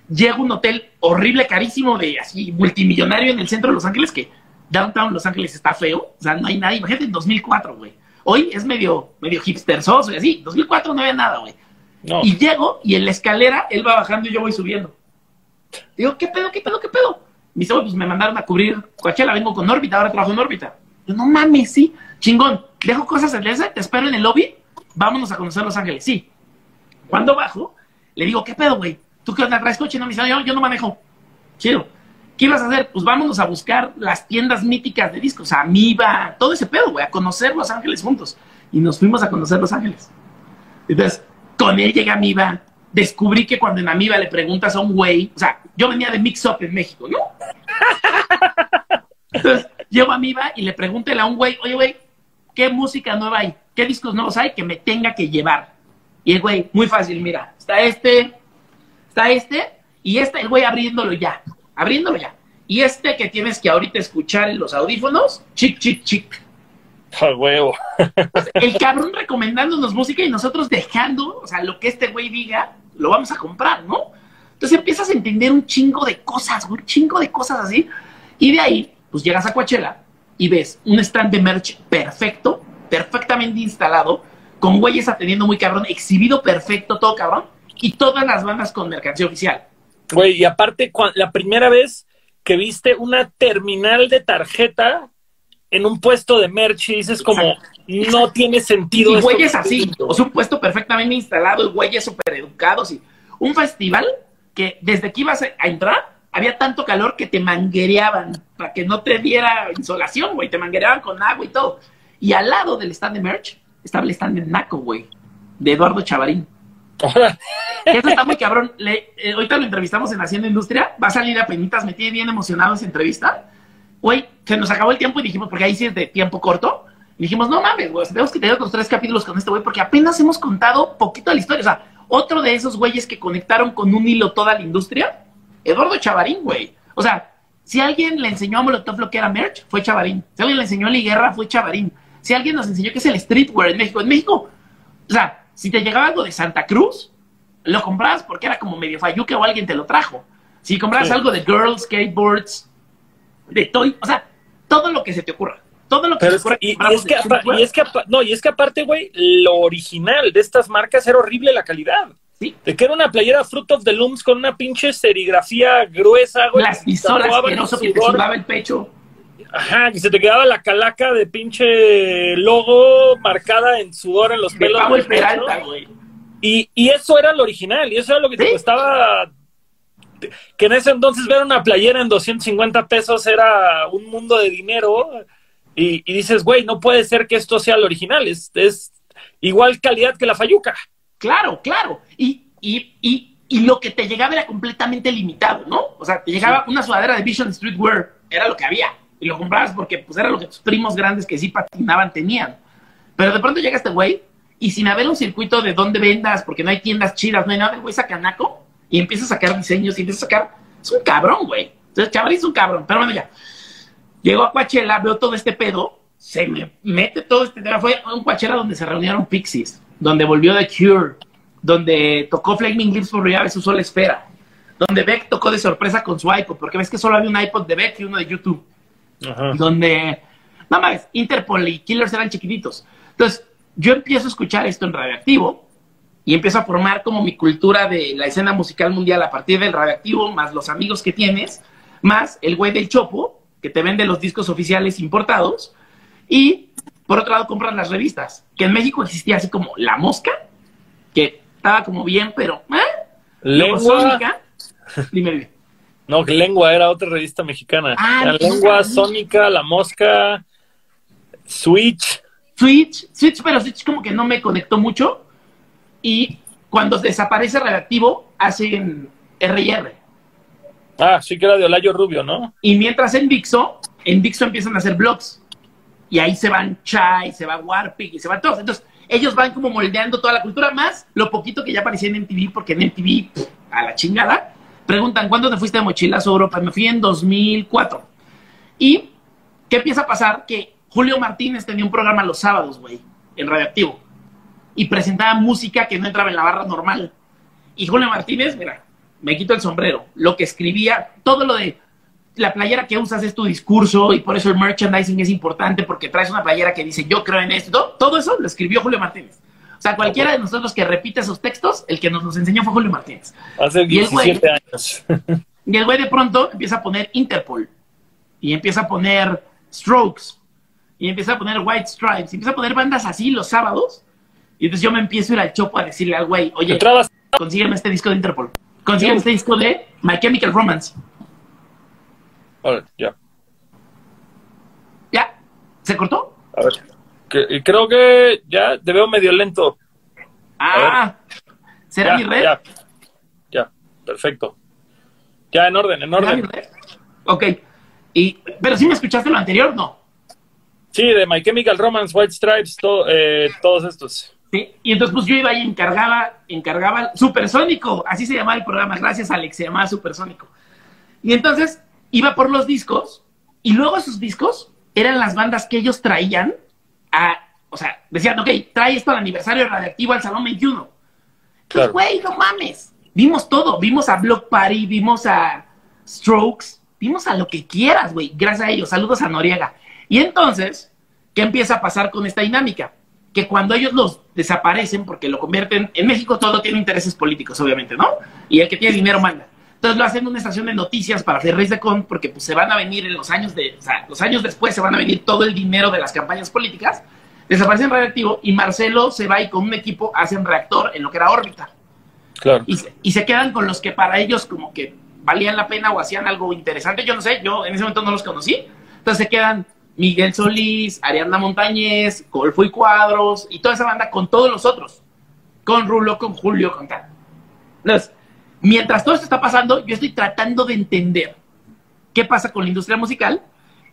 llego a un hotel horrible, carísimo, de así, multimillonario en el centro de Los Ángeles, que downtown Los Ángeles está feo. O sea, no hay nadie. Imagínate en 2004, güey. Hoy es medio, medio hipstersoso y así. 2004 no había nada, güey. No. Y llego y en la escalera él va bajando y yo voy subiendo. Digo, ¿qué pedo, qué pedo, qué pedo? Dice, "Oye, pues me mandaron a cubrir Coachella, vengo con órbita, ahora trabajo en órbita. Yo, no mames, sí, chingón. Dejo cosas en te espero en el lobby, vámonos a conocer Los Ángeles. Sí. Cuando bajo, le digo, ¿qué pedo, güey? ¿Tú qué onda? ¿Traes coche? No, me dice, yo, yo no manejo. Chido. ¿Qué ibas a hacer? Pues vámonos a buscar las tiendas míticas de discos, Amiba, todo ese pedo, güey, a conocer Los Ángeles juntos. Y nos fuimos a conocer Los Ángeles. Entonces, con él llega Amiba. Descubrí que cuando en Amiba le preguntas a un güey, o sea, yo venía de Mix Up en México, ¿no? (laughs) Entonces, llego a Amiba y le pregúntele a un güey, oye, güey, ¿qué música nueva hay? ¿Qué discos nuevos hay que me tenga que llevar? Y el güey, muy fácil, mira, está este, está este, y este, el güey abriéndolo ya, abriéndolo ya. Y este que tienes que ahorita escuchar en los audífonos, chic, chic, chic. A huevo. (laughs) El cabrón recomendándonos música y nosotros dejando, o sea, lo que este güey diga, lo vamos a comprar, ¿no? Entonces empiezas a entender un chingo de cosas, un chingo de cosas así. Y de ahí, pues llegas a Coachella y ves un stand de merch perfecto, perfectamente instalado, con güeyes atendiendo muy cabrón, exhibido perfecto, todo cabrón, y todas las bandas con mercancía oficial. Güey, y aparte, la primera vez que viste una terminal de tarjeta en un puesto de merch y dices como, no tiene sentido. Y güeyes así, estoy viendo". o sea, un puesto perfectamente instalado, y güeyes súper educados. Y un festival que desde que ibas a a entrar, había tanto calor que te manguereaban para que no te diera insolación, güey. Te manguereaban con agua y todo. Y al lado del stand de merch estaba el stand de Naco, güey, de Eduardo Chavarín. (laughs) Eso está muy cabrón. Le- eh, ahorita lo entrevistamos en Hacienda Industria. Va a salir a penitas. Me tiene bien emocionado esa entrevista. Güey, se nos acabó el tiempo y dijimos, porque ahí sí es de tiempo corto. Dijimos, no mames, güey, tenemos que tener otros tres capítulos con este güey, porque apenas hemos contado poquito de la historia. O sea, otro de esos güeyes que conectaron con un hilo toda la industria, Eduardo Chavarín, güey. O sea, si alguien le enseñó a Molotov lo que era merch, fue Chavarín. Si alguien le enseñó a Liguerra, fue Chavarín. Si alguien nos enseñó qué es el streetwear en México, en México, o sea, si te llegaba algo de Santa Cruz, lo comprabas porque era como medio falluque o alguien te lo trajo. Si comprabas Sí. algo de girls, skateboards, de toy, o sea, todo lo que se te ocurra. Todo lo que Pero se ocurra. y, es que, y es que no, y es que aparte, güey, lo original de estas marcas era horrible la calidad. Sí. De que era una playera Fruit of the Looms con una pinche serigrafía gruesa, güey. Las pistolas que te sudor. sudaba el pecho. Ajá, que se te quedaba la calaca de pinche logo marcada en sudor en los De pelos. Pablo. Peralta, güey. Y, y eso era lo original, y eso era lo que te Sí. costaba que en ese entonces ver una playera en 250 pesos era un mundo de dinero y, y dices, güey, no puede ser que esto sea lo original, es, es igual calidad que la Fayuca. Claro, claro. Y, y, y, y, lo que te llegaba era completamente limitado, ¿no? O sea, te llegaba sí. una sudadera de Vision Streetwear, era lo que había. Y lo comprabas porque pues era lo primos grandes que sí patinaban tenían. Pero de pronto llega este güey y sin haber un circuito de dónde vendas, porque no hay tiendas chidas, no hay nada, el güey saca naco y empieza a sacar diseños y empieza a sacar. Es un cabrón, güey. Entonces, chaval es un cabrón. Pero bueno, ya. Llego a Coachella, veo todo este pedo, se me mete todo este tema. Fue un Coachella donde se reunieron Pixies, donde volvió The Cure, donde tocó Flaming Lips por primera vez su sola esfera, donde Beck tocó de sorpresa con su iPod, porque ves que solo había un iPod de Beck y uno de YouTube. Ajá. Donde, no más, Interpol y Killers eran chiquititos. Entonces, yo empiezo a escuchar esto en radioactivo y empiezo a formar como mi cultura de la escena musical mundial a partir del radioactivo, más los amigos que tienes, más el güey del Chopo, que te vende los discos oficiales importados, y por otro lado compran las revistas, que en México existía así como La Mosca, que estaba como bien, pero... ¿eh? Lengua. Dime, dime. No, Lengua era otra revista mexicana. Ah, la Lengua, Sónica, La Mosca, Switch. Switch, Switch, pero Switch como que no me conectó mucho. Y cuando desaparece Redactivo, hacen R&R. Ah, sí que era de Olayo Rubio, ¿no? Y mientras en Dixo, en Dixo empiezan a hacer blogs. Y ahí se van Chai, se va Warpig y se van todos. Entonces, ellos van como moldeando toda la cultura, más lo poquito que ya aparecía en MTV, porque en MTV, pff, a la chingada, preguntan, ¿cuándo te fuiste de mochilazo a Europa? Me fui en 2004. ¿Y qué empieza a pasar? Que Julio Martínez tenía un programa los sábados, güey, en Radioactivo. Y presentaba música que no entraba en la barra normal. Y Julio Martínez, mira, me quito el sombrero. Lo que escribía, todo lo de la playera que usas es tu discurso y por eso el merchandising es importante porque traes una playera que dice yo creo en esto. Todo eso lo escribió Julio Martínez. O sea, cualquiera de nosotros que repite esos textos, el que nos los enseñó fue Julio Martínez. Hace 17 güey, años. (laughs) Y el güey de pronto empieza a poner Interpol. Y empieza a poner Strokes. Y empieza a poner White Stripes. Y empieza a poner bandas así los sábados. Y entonces yo me empiezo a ir al chopo a decirle al güey, oye, Entrabas- consígueme este disco de Interpol. Consígueme este disco de My Chemical Romance. Órale, ya. Ya, ¿se cortó? A ver. Que- y creo que ya te veo medio lento. Ah, ¿será Ya, mi red? Ya, ya, perfecto. Ya, en orden, en ¿Será mi orden. red? Ok. Y, pero si me escuchaste lo anterior, no. Sí, de My Chemical Romance, White Stripes, to- eh, todos estos. Sí, y entonces pues yo iba y encargaba, encargaba Supersónico, así se llamaba el programa, gracias Alex, se llamaba Supersónico. Y entonces iba por los discos y luego esos discos eran las bandas que ellos traían a, o sea, decían, ok, trae esto al aniversario radiactivo al Salón 21. Pues Claro. güey, no mames. Vimos todo, vimos a Block Party, vimos a Strokes, vimos a lo que quieras, güey, gracias a ellos. Saludos a Noriega. Y entonces, ¿qué empieza a pasar con esta dinámica? Que cuando ellos los desaparecen, porque lo convierten, en México todo tiene intereses políticos, obviamente, ¿no? Y el que tiene dinero manda. Entonces lo hacen en una estación de noticias para hacer de con, porque pues se van a venir en los años de, o sea, los años después se van a venir todo el dinero de las campañas políticas. Desaparecen radioactivo y Marcelo se va y con un equipo hacen reactor en lo que era órbita Claro. y se, y se quedan con los que para ellos como que valían la pena o hacían algo interesante. Yo no sé, yo en ese momento no los conocí. Entonces se quedan Miguel Solís, Ariana Montañez, Golfo y Cuadros y toda esa banda con todos los otros. Con Rulo, con Julio, con tal. Entonces, mientras todo esto está pasando, yo estoy tratando de entender qué pasa con la industria musical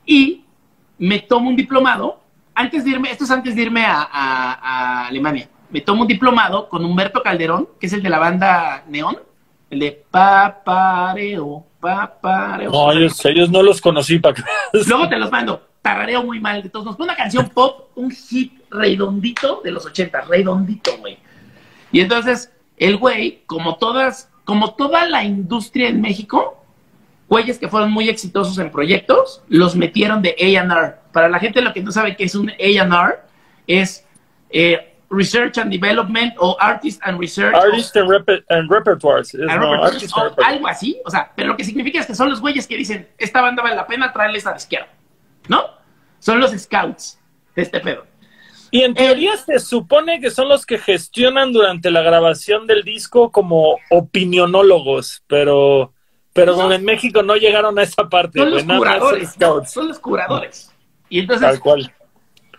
y me tomo un diplomado. Antes de irme, esto es antes de irme a, a- a Alemania. Me tomo un diplomado con Humberto Calderón, que es el de la banda Neón, el de papareo, papareo. No, ellos, ellos no los conocí para Luego te los mando. Tarareo muy mal de todos. Nos pone una canción pop, un hit redondito de los 80, redondito, güey. Y entonces, el güey, como todas, como toda la industria en México, güeyes que fueron muy exitosos en proyectos, los metieron de A&R. Para la gente lo que no sabe que es un A&R, es eh, Research and Development o Artist and Research. Artist and, reper- and Repertoires. No, artist and o repertoires. algo así, o sea, pero lo que significa es que son los güeyes que dicen, esta banda vale la pena traerle esta disquera, ¿no? Son los scouts de este pedo. Y en teoría se supone que son los que gestionan durante la grabación del disco como opinionólogos, pero Pero en México no llegaron a esa parte. Son los curadores. scouts. Son los curadores. Y entonces, Tal cual.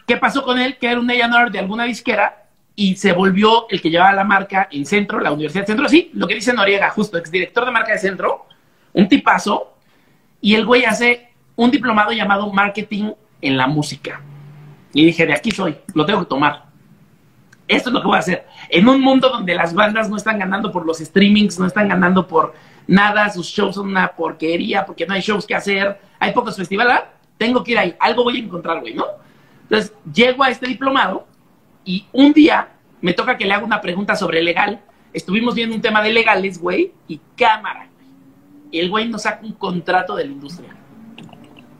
¿qué pasó con él? Que era un A&R de alguna disquera y se volvió el que llevaba la marca en Centro, la Universidad de Centro. Sí, lo que dice Noriega, justo, exdirector de marca de Centro, un tipazo. Y el güey hace un diplomado llamado Marketing en la Música. Y dije, de aquí soy, lo tengo que tomar. Esto es lo que voy a hacer. En un mundo donde las bandas no están ganando por los streamings, no están ganando por nada, sus shows son una porquería porque no hay shows que hacer, hay pocos festivales, ¿ah? tengo que ir ahí, algo voy a encontrar, güey, ¿no? Entonces, llego a este diplomado y un día me toca que le haga una pregunta sobre legal. Estuvimos viendo un tema de legales, güey, y cámara. el güey nos saca un contrato de la industria.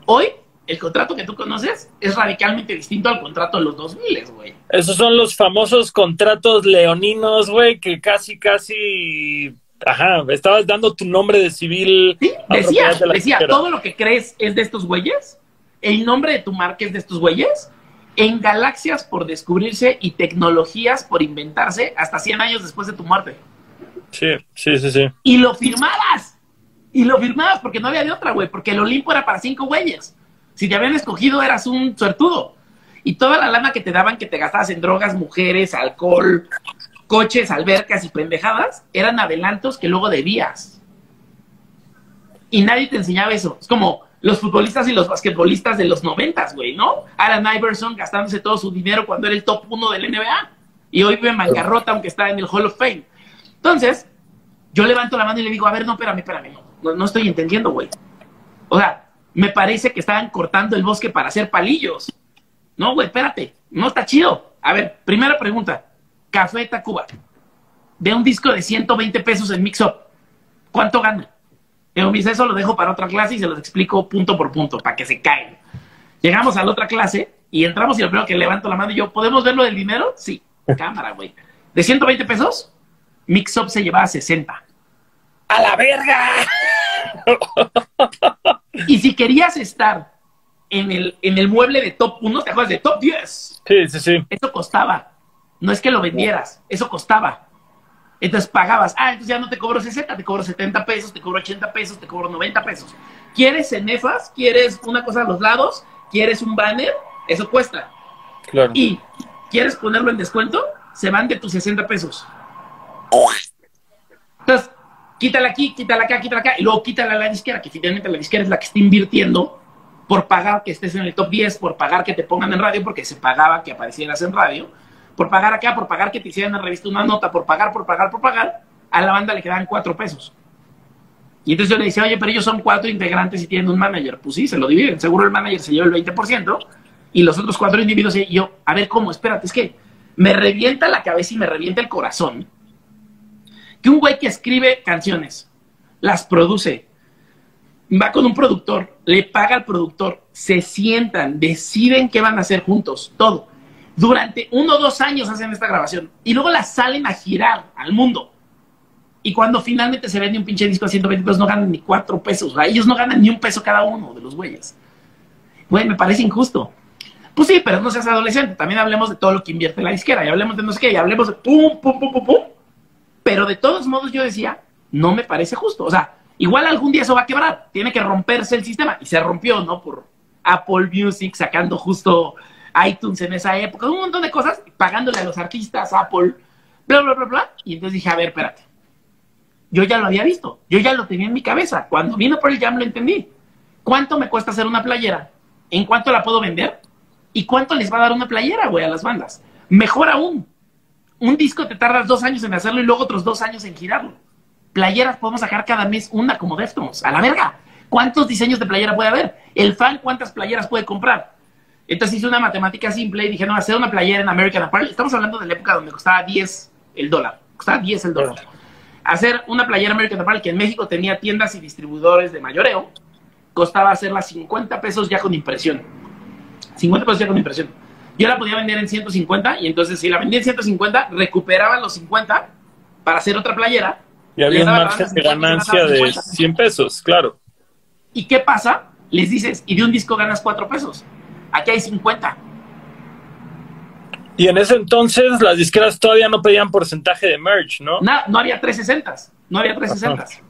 Hoy, el contrato que tú conoces es radicalmente distinto al contrato de los 2000, güey. Esos son los famosos contratos leoninos, güey, que casi, casi. Ajá, estabas dando tu nombre de civil. Sí, decía, de decía, todo lo que crees es de estos güeyes, el nombre de tu marca es de estos güeyes, en galaxias por descubrirse y tecnologías por inventarse hasta 100 años después de tu muerte. Sí, sí, sí, sí. Y lo firmabas. Y lo firmabas porque no había de otra, güey, porque el Olimpo era para cinco güeyes. Si te habían escogido, eras un suertudo. Y toda la lana que te daban, que te gastabas en drogas, mujeres, alcohol, coches, albercas y pendejadas, eran adelantos que luego debías. Y nadie te enseñaba eso. Es como los futbolistas y los basquetbolistas de los noventas, güey, ¿no? Alan Iverson gastándose todo su dinero cuando era el top uno del NBA. Y hoy vive en bancarrota, aunque está en el Hall of Fame. Entonces, yo levanto la mano y le digo, a ver, no, espérame, espérame, no, no, no estoy entendiendo, güey. O sea, me parece que estaban cortando el bosque para hacer palillos. No, güey, espérate, no está chido. A ver, primera pregunta. Café Tacuba, de un disco de 120 pesos en Mix Up, ¿cuánto gana? Eso lo dejo para otra clase y se los explico punto por punto, para que se caigan. Llegamos a la otra clase y entramos y lo primero que levanto la mano y yo, ¿podemos ver lo del dinero? Sí, (laughs) cámara, güey. De 120 pesos, Mix Up se llevaba 60. ¡A la verga! (laughs) Y si querías estar en el, en el mueble de top 1, ¿te acuerdas de top 10? Sí, sí, sí. Eso costaba. No es que lo vendieras, eso costaba. Entonces pagabas, ah, entonces ya no te cobro 60, te cobro 70 pesos, te cobro 80 pesos, te cobro 90 pesos. ¿Quieres cenefas? ¿Quieres una cosa a los lados? ¿Quieres un banner? Eso cuesta. Claro. Y quieres ponerlo en descuento, se van de tus 60 pesos. Entonces, quítala aquí, quítala acá, quítala acá, y luego quítala a la disquera, que finalmente la disquera es la que está invirtiendo por pagar que estés en el top 10, por pagar que te pongan en radio, porque se pagaba que aparecieras en radio, por pagar acá, por pagar que te hicieran en revista una nota, por pagar, por pagar, por pagar, a la banda le quedaban cuatro pesos. Y entonces yo le decía, oye, pero ellos son cuatro integrantes y tienen un manager. Pues sí, se lo dividen. Seguro el manager se lleva el 20% y los otros cuatro individuos, y yo, a ver, ¿cómo? Espérate, es que me revienta la cabeza y me revienta el corazón que un güey que escribe canciones, las produce, va con un productor, le paga al productor, se sientan, deciden qué van a hacer juntos, todo. Durante uno o dos años hacen esta grabación y luego la salen a girar al mundo. Y cuando finalmente se vende un pinche disco a 120 pesos, no ganan ni cuatro pesos. ¿verdad? Ellos no ganan ni un peso cada uno de los güeyes. Güey, me parece injusto. Pues sí, pero no seas adolescente. También hablemos de todo lo que invierte la disquera. Y hablemos de no sé qué. Y hablemos de pum, pum, pum, pum, pum. Pero de todos modos yo decía, no me parece justo. O sea, igual algún día eso va a quebrar. Tiene que romperse el sistema. Y se rompió, ¿no? Por Apple Music sacando justo iTunes en esa época. Un montón de cosas. Pagándole a los artistas, Apple, bla, bla, bla, bla. Y entonces dije, a ver, espérate. Yo ya lo había visto. Yo ya lo tenía en mi cabeza. Cuando vino por el jam lo entendí. ¿Cuánto me cuesta hacer una playera? ¿En cuánto la puedo vender? ¿Y cuánto les va a dar una playera, güey, a las bandas? Mejor aún, un disco te tardas dos años en hacerlo y luego otros dos años en girarlo. Playeras podemos sacar cada mes una como Deftones. A la verga. ¿Cuántos diseños de playera puede haber? El fan, ¿cuántas playeras puede comprar? Entonces hice una matemática simple y dije, no, hacer una playera en American Apparel. Estamos hablando de la época donde costaba 10 el dólar. Costaba 10 el dólar. Hacer una playera American Apparel que en México tenía tiendas y distribuidores de mayoreo, costaba hacerla 50 pesos ya con impresión. 50 pesos ya con impresión. Yo la podía vender en 150 y entonces si la vendía en 150, recuperaba los 50 para hacer otra playera. Y había un margen de 50, ganancia de 50. 100 pesos, claro. ¿Y qué pasa? Les dices, y de un disco ganas 4 pesos. Aquí hay 50. Y en ese entonces las disqueras todavía no pedían porcentaje de merch, ¿no? Na- no había 360. No había 360.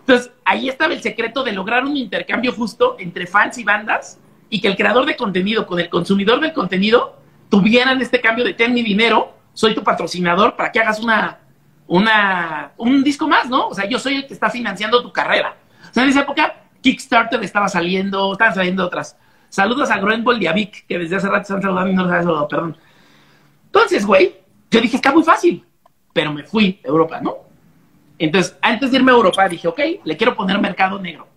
Entonces, ahí estaba el secreto de lograr un intercambio justo entre fans y bandas y que el creador de contenido con el consumidor del contenido tuvieran este cambio de ten mi dinero, soy tu patrocinador para que hagas una, una, un disco más, ¿no? O sea, yo soy el que está financiando tu carrera. O sea, en esa época Kickstarter estaba saliendo, estaban saliendo otras. Saludos a Groenbold y a Vic, que desde hace rato están saludando y no había saludado, perdón. Entonces, güey, yo dije, está muy fácil, pero me fui a Europa, ¿no? Entonces, antes de irme a Europa, dije, ok, le quiero poner mercado negro.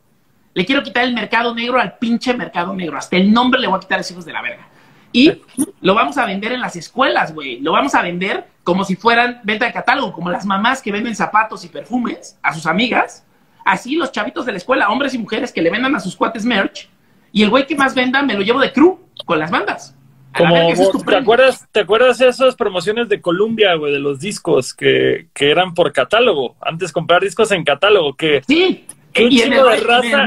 Le quiero quitar el mercado negro al pinche mercado negro. Hasta el nombre le voy a quitar a los hijos de la verga. Y lo vamos a vender en las escuelas, güey. Lo vamos a vender como si fueran venta de catálogo, como las mamás que venden zapatos y perfumes a sus amigas. Así los chavitos de la escuela, hombres y mujeres que le vendan a sus cuates merch. Y el güey que más venda me lo llevo de crew con las bandas. Como, ¿te, acuerdas, ¿Te acuerdas de esas promociones de Columbia, güey, de los discos que, que eran por catálogo? Antes comprar discos en catálogo, que sí y en el, de raza,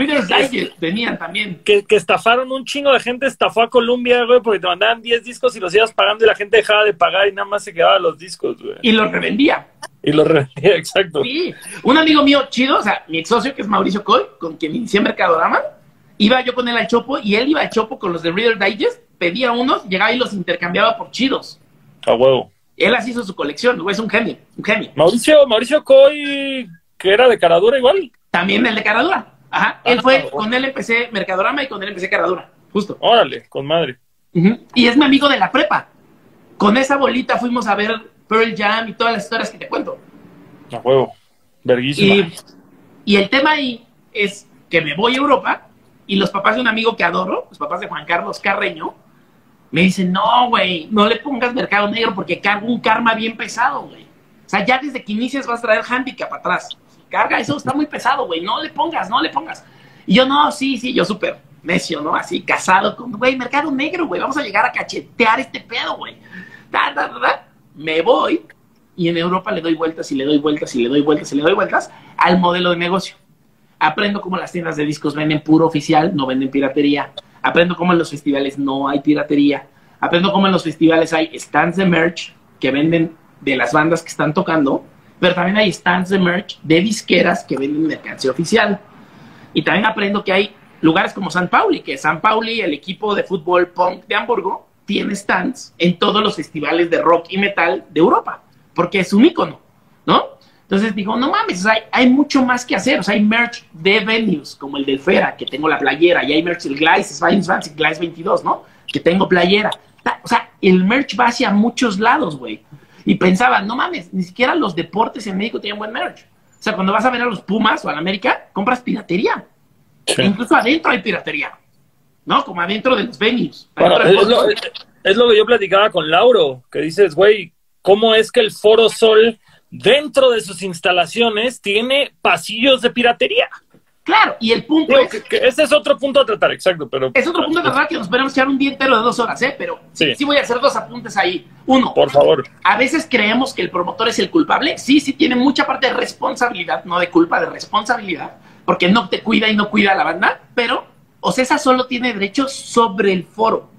tenían también. Que, que, estafaron un chingo de gente, estafó a Colombia, güey, porque te mandaban 10 discos y los ibas pagando y la gente dejaba de pagar y nada más se quedaba los discos, güey. Y los revendía. Y los revendía, (laughs) exacto. Sí, un amigo mío chido, o sea, mi ex socio que es Mauricio Coy, con quien inicié Mercadorama, iba yo con él al Chopo y él iba al Chopo con los de Reader Digest, pedía unos, llegaba y los intercambiaba por chidos. A huevo. Él así hizo su colección, güey, es un genio, un genio. Mauricio, Mauricio Coy, que era de caradura igual. También el de Caradura. Ajá. él fue, con él empecé Mercadorama y con él empecé Caradura. Justo. Órale, con madre. Y es mi amigo de la prepa. Con esa bolita fuimos a ver Pearl Jam y todas las historias que te cuento. A huevo. Verguísima. Y, el tema ahí es que me voy a Europa y los papás de un amigo que adoro, los papás de Juan Carlos Carreño, me dicen, no, güey, no le pongas mercado negro porque cargo un karma bien pesado, güey. O sea, ya desde que inicias vas a traer handicap atrás carga, eso está muy pesado, güey, no le pongas, no le pongas. Y yo, no, sí, sí, yo súper necio, ¿no? Así, casado con, güey, mercado negro, güey, vamos a llegar a cachetear este pedo, güey. Me voy y en Europa le doy vueltas y le doy vueltas y le doy vueltas y le doy vueltas al modelo de negocio. Aprendo cómo las tiendas de discos venden puro oficial, no venden piratería. Aprendo cómo en los festivales no hay piratería. Aprendo cómo en los festivales hay stands de merch que venden de las bandas que están tocando pero también hay stands de merch de disqueras que venden mercancía oficial. Y también aprendo que hay lugares como San Pauli, que San Pauli, el equipo de fútbol punk de Hamburgo, tiene stands en todos los festivales de rock y metal de Europa, porque es un ícono, ¿no? Entonces digo, no mames, hay, hay, mucho más que hacer. O sea, hay merch de venues, como el del Fera, que tengo la playera, y hay merch del Glice, Fancy Glice 22, ¿no? Que tengo playera. O sea, el merch va hacia muchos lados, güey. Y pensaba, no mames, ni siquiera los deportes en México tienen buen merch. O sea, cuando vas a ver a los Pumas o a la América, compras piratería. incluso adentro hay piratería. ¿No? Como adentro de los venues. es, lo, es, lo, que yo platicaba con Lauro, que dices, güey, ¿cómo es que el Foro Sol dentro de sus instalaciones tiene pasillos de piratería? Claro, y el punto es... Que, ese es otro punto a tratar, exacto, pero... Es otro punto a tratar que nos podemos echar un día entero de dos horas, ¿eh? Pero sí. sí. voy a hacer dos apuntes ahí. Uno. Por favor. A veces creemos que el promotor es el culpable. Sí, sí tiene mucha parte de responsabilidad, no de culpa, de responsabilidad, porque no te cuida y no cuida a la banda, pero Ocesa solo tiene derechos sobre el foro.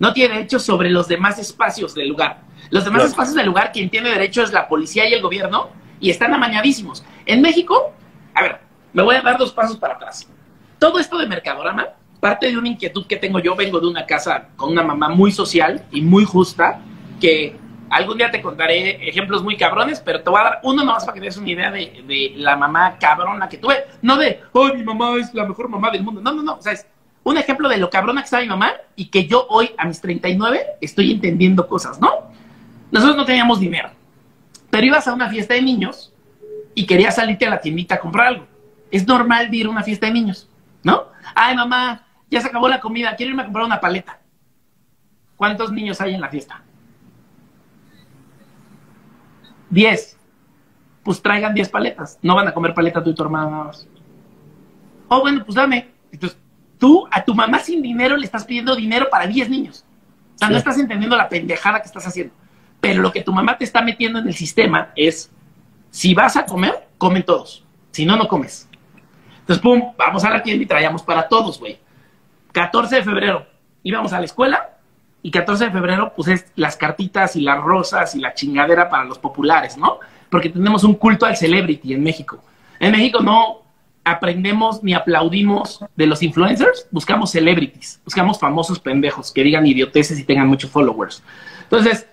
No tiene derechos sobre los demás espacios del lugar. Los demás espacios del lugar, quien tiene derecho es la policía y el gobierno, y están amañadísimos. En México, a ver, me voy a dar dos pasos para atrás. Todo esto de Mercadorama parte de una inquietud que tengo yo. Vengo de una casa con una mamá muy social y muy justa, que algún día te contaré ejemplos muy cabrones, pero te voy a dar uno más para que te una idea de, la mamá cabrona que tuve. No de, oh, mi mamá es la mejor mamá del mundo. No, no, no. O sea, es un ejemplo de lo cabrona que está mi mamá y que yo hoy, a mis 39, estoy entendiendo cosas, ¿no? Nosotros no teníamos dinero, pero ibas a una fiesta de niños y querías salirte a la tiendita a comprar algo es normal ir a una fiesta de niños, ¿no? Ay, mamá, ya se acabó la comida, quiero irme a comprar una paleta. ¿Cuántos niños hay en la fiesta? Diez. Pues traigan diez paletas. No van a comer paleta tú y tu hermana nada más. Oh, bueno, pues dame. Entonces, tú a tu mamá sin dinero le estás pidiendo dinero para diez niños. O sea, no estás entendiendo la pendejada que estás haciendo. Pero lo que tu mamá te está metiendo en el sistema es, si vas a comer, comen todos. Si no, no comes. Entonces, pum, vamos a la tienda y traíamos para todos, güey. 14 de febrero, íbamos a la escuela y 14 de febrero, pues es las cartitas y las rosas y la chingadera para los populares, ¿no? Porque tenemos un culto al celebrity en México. En México no, aprendemos ni aplaudimos de los influencers, buscamos celebrities, buscamos famosos pendejos que digan idioteces y tengan muchos followers. Entonces,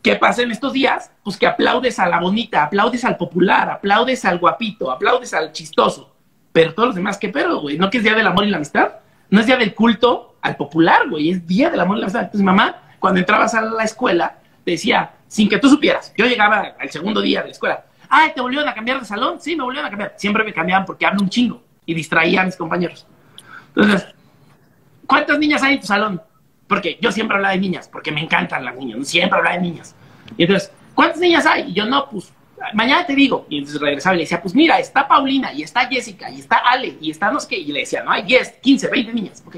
¿qué pasa en estos días? Pues que aplaudes a la bonita, aplaudes al popular, aplaudes al guapito, aplaudes al chistoso. Pero todos los demás, ¿qué pero, güey? ¿No que es día del amor y la amistad? No es día del culto al popular, güey, es día del amor y la amistad. Entonces, mamá, cuando entrabas a la escuela, te decía, sin que tú supieras, yo llegaba al segundo día de la escuela, Ay, ¿te volvieron a cambiar de salón? Sí, me volvieron a cambiar. Siempre me cambiaban porque hablo un chingo y distraía a mis compañeros. Entonces, ¿cuántas niñas hay en tu salón? Porque yo siempre hablaba de niñas, porque me encantan las niñas, siempre hablaba de niñas. Y entonces, ¿cuántas niñas hay? Y yo, no, pues, mañana te digo. Y entonces regresaba y le decía, pues mira, está Paulina, y está Jessica, y está Ale, y está no sé qué. Y le decía, no, hay 10, 15, 20 niñas. Ok.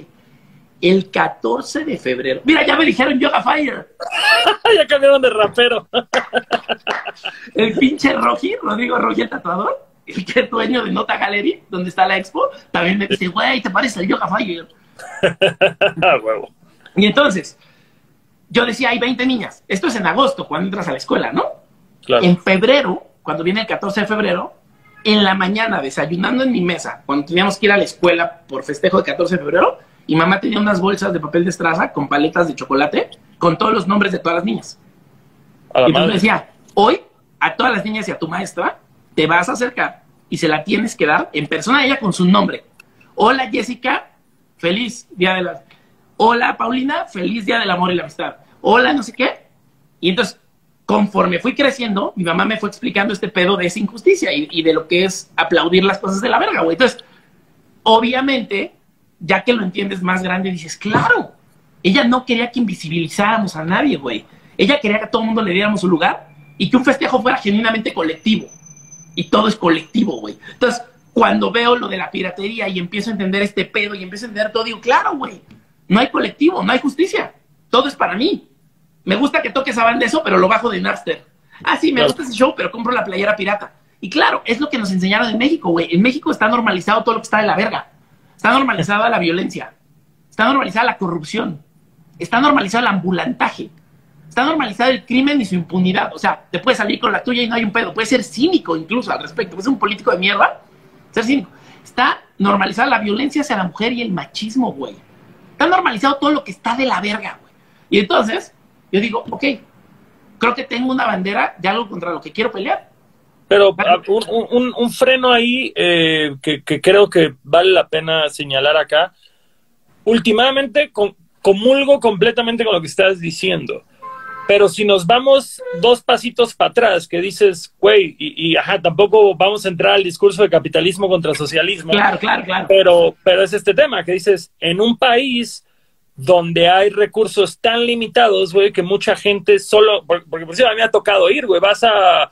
El 14 de febrero. Mira, ya me dijeron Yoga Fire. (laughs) ya cambiaron de rapero. (laughs) el pinche Rogi, Rodrigo Rogi, el tatuador, el que es dueño de Nota Gallery, donde está la expo, también me dice, güey, te parece el Yoga Fire. (laughs) Ah, huevo. Y entonces, yo decía, hay 20 niñas. Esto es en agosto, cuando entras a la escuela, ¿no? Claro. En febrero, cuando viene el 14 de febrero, en la mañana, desayunando en mi mesa, cuando teníamos que ir a la escuela por festejo de 14 de febrero, y mamá tenía unas bolsas de papel de estraza con paletas de chocolate con todos los nombres de todas las niñas. La Y entonces me decía, hoy a todas las niñas y a tu maestra te vas a acercar y se la tienes que dar en persona a ella con su nombre. Hola Jessica, feliz día de la... Hola Paulina, feliz día del amor y la amistad. Hola no sé qué. Y entonces, conforme fui creciendo, mi mamá me fue explicando este pedo de esa injusticia y, de lo que es aplaudir las cosas de la verga, güey. Entonces, obviamente, ya que lo entiendes más grande, dices, claro, ella no quería que invisibilizáramos a nadie, güey. Ella quería que a todo el mundo le diéramos su lugar y que un festejo fuera genuinamente colectivo. Y todo es colectivo, güey. Entonces, cuando veo lo de la piratería y empiezo a entender este pedo y empiezo a entender todo, digo, claro, güey, no hay colectivo, no hay justicia. Todo es para mí. Me gusta que toques a banda eso, pero lo bajo de Napster. Ah, sí, me gusta ese show, pero compro la playera pirata. Y claro, es lo que nos enseñaron en México, güey. En México está normalizado todo lo que está de la verga. Está normalizada la violencia. Está normalizada la corrupción. Está normalizado el ambulantaje. Está normalizado el crimen y su impunidad. O sea, te puedes salir con la tuya y no hay un pedo. Puedes ser cínico incluso al respecto. Puedes ser un político de mierda. Ser cínico. Está normalizada la violencia hacia la mujer y el machismo, güey. Está normalizado todo lo que está de la verga, güey. Y entonces, yo digo, ok, creo que tengo una bandera de algo contra lo que quiero pelear. Pero ah, un, un- un freno ahí eh, que, que creo que vale la pena señalar acá. Últimamente com- comulgo completamente con lo que estás diciendo. Pero si nos vamos dos pasitos para atrás, que dices, güey, y, y, ajá, tampoco vamos a entrar al discurso de capitalismo contra socialismo. Claro, claro, claro. Pero, pero es este tema que dices, en un país donde hay recursos tan limitados, güey, que mucha gente solo, por- porque por cierto a mí me ha tocado ir, güey, vas a,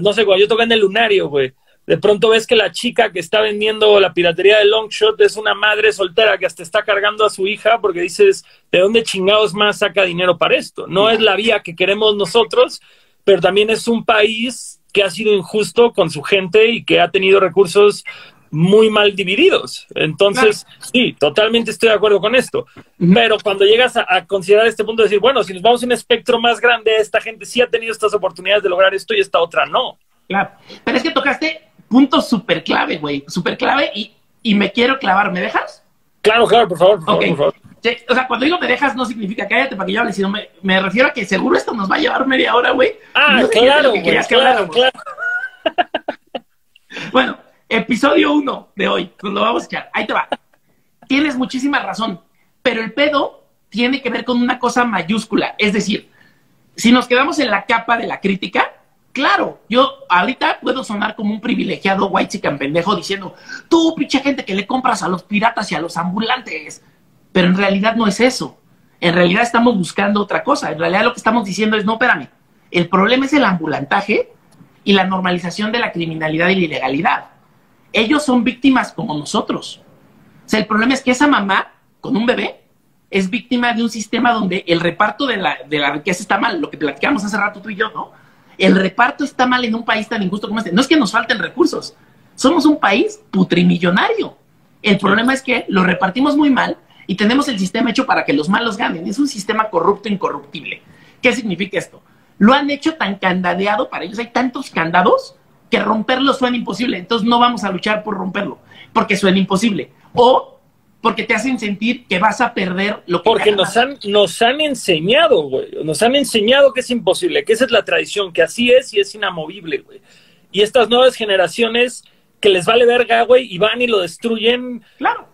no sé, cuando yo toqué en el lunario, güey, de pronto ves que la chica que está vendiendo la piratería de Longshot es una madre soltera que hasta está cargando a su hija porque dices, ¿de dónde chingados más saca dinero para esto? No es la vía que queremos nosotros, pero también es un país que ha sido injusto con su gente y que ha tenido recursos muy mal divididos. Entonces, sí, totalmente estoy de acuerdo con esto. Pero cuando llegas a, a considerar este punto de decir, bueno, si nos vamos a un espectro más grande, esta gente sí ha tenido estas oportunidades de lograr esto y esta otra no. Claro. Pero es que tocaste puntos súper clave, güey. Súper clave y, y me quiero clavar. ¿Me dejas? Claro, claro, por favor, por favor, Ok. por favor. Sí, O sea, cuando digo me dejas no significa cállate para que yo hable, sino me, me refiero a que seguro esto nos va a llevar media hora, güey. Ah, No sé claro, que que claro, claro. Bueno, episodio uno de hoy, nos lo vamos a echar. Ahí te va. Tienes muchísima razón, pero el pedo tiene que ver con una cosa mayúscula. Es decir, si nos quedamos en la capa de la crítica, claro, yo ahorita puedo sonar como un privilegiado white chican pendejo diciendo, tú, pinche gente que le compras a los piratas y a los ambulantes. Pero en realidad no es eso. En realidad estamos buscando otra cosa. En realidad lo que estamos diciendo es, no, espérame, el problema es el ambulantaje y la normalización de la criminalidad y la ilegalidad. Ellos son víctimas como nosotros. O sea, el problema es que esa mamá con un bebé es víctima de un sistema donde el reparto de la, de la riqueza está mal, lo que platicamos hace rato tú y yo, ¿no? El reparto está mal en un país tan injusto como este. No es que nos falten recursos, somos un país putrimillonario. El problema es que lo repartimos muy mal y tenemos el sistema hecho para que los malos ganen. Es un sistema corrupto, incorruptible. ¿Qué significa esto? Lo han hecho tan candadeado para ellos, hay tantos candados que romperlo suena imposible, entonces no vamos a luchar por romperlo, porque suena imposible. O porque te hacen sentir que vas a perder lo que Porque nos han, nos han enseñado, güey. Nos han enseñado que es imposible, que esa es la tradición, que así es y es inamovible, güey. Y estas nuevas generaciones que les vale verga, güey, y van y lo destruyen. Claro.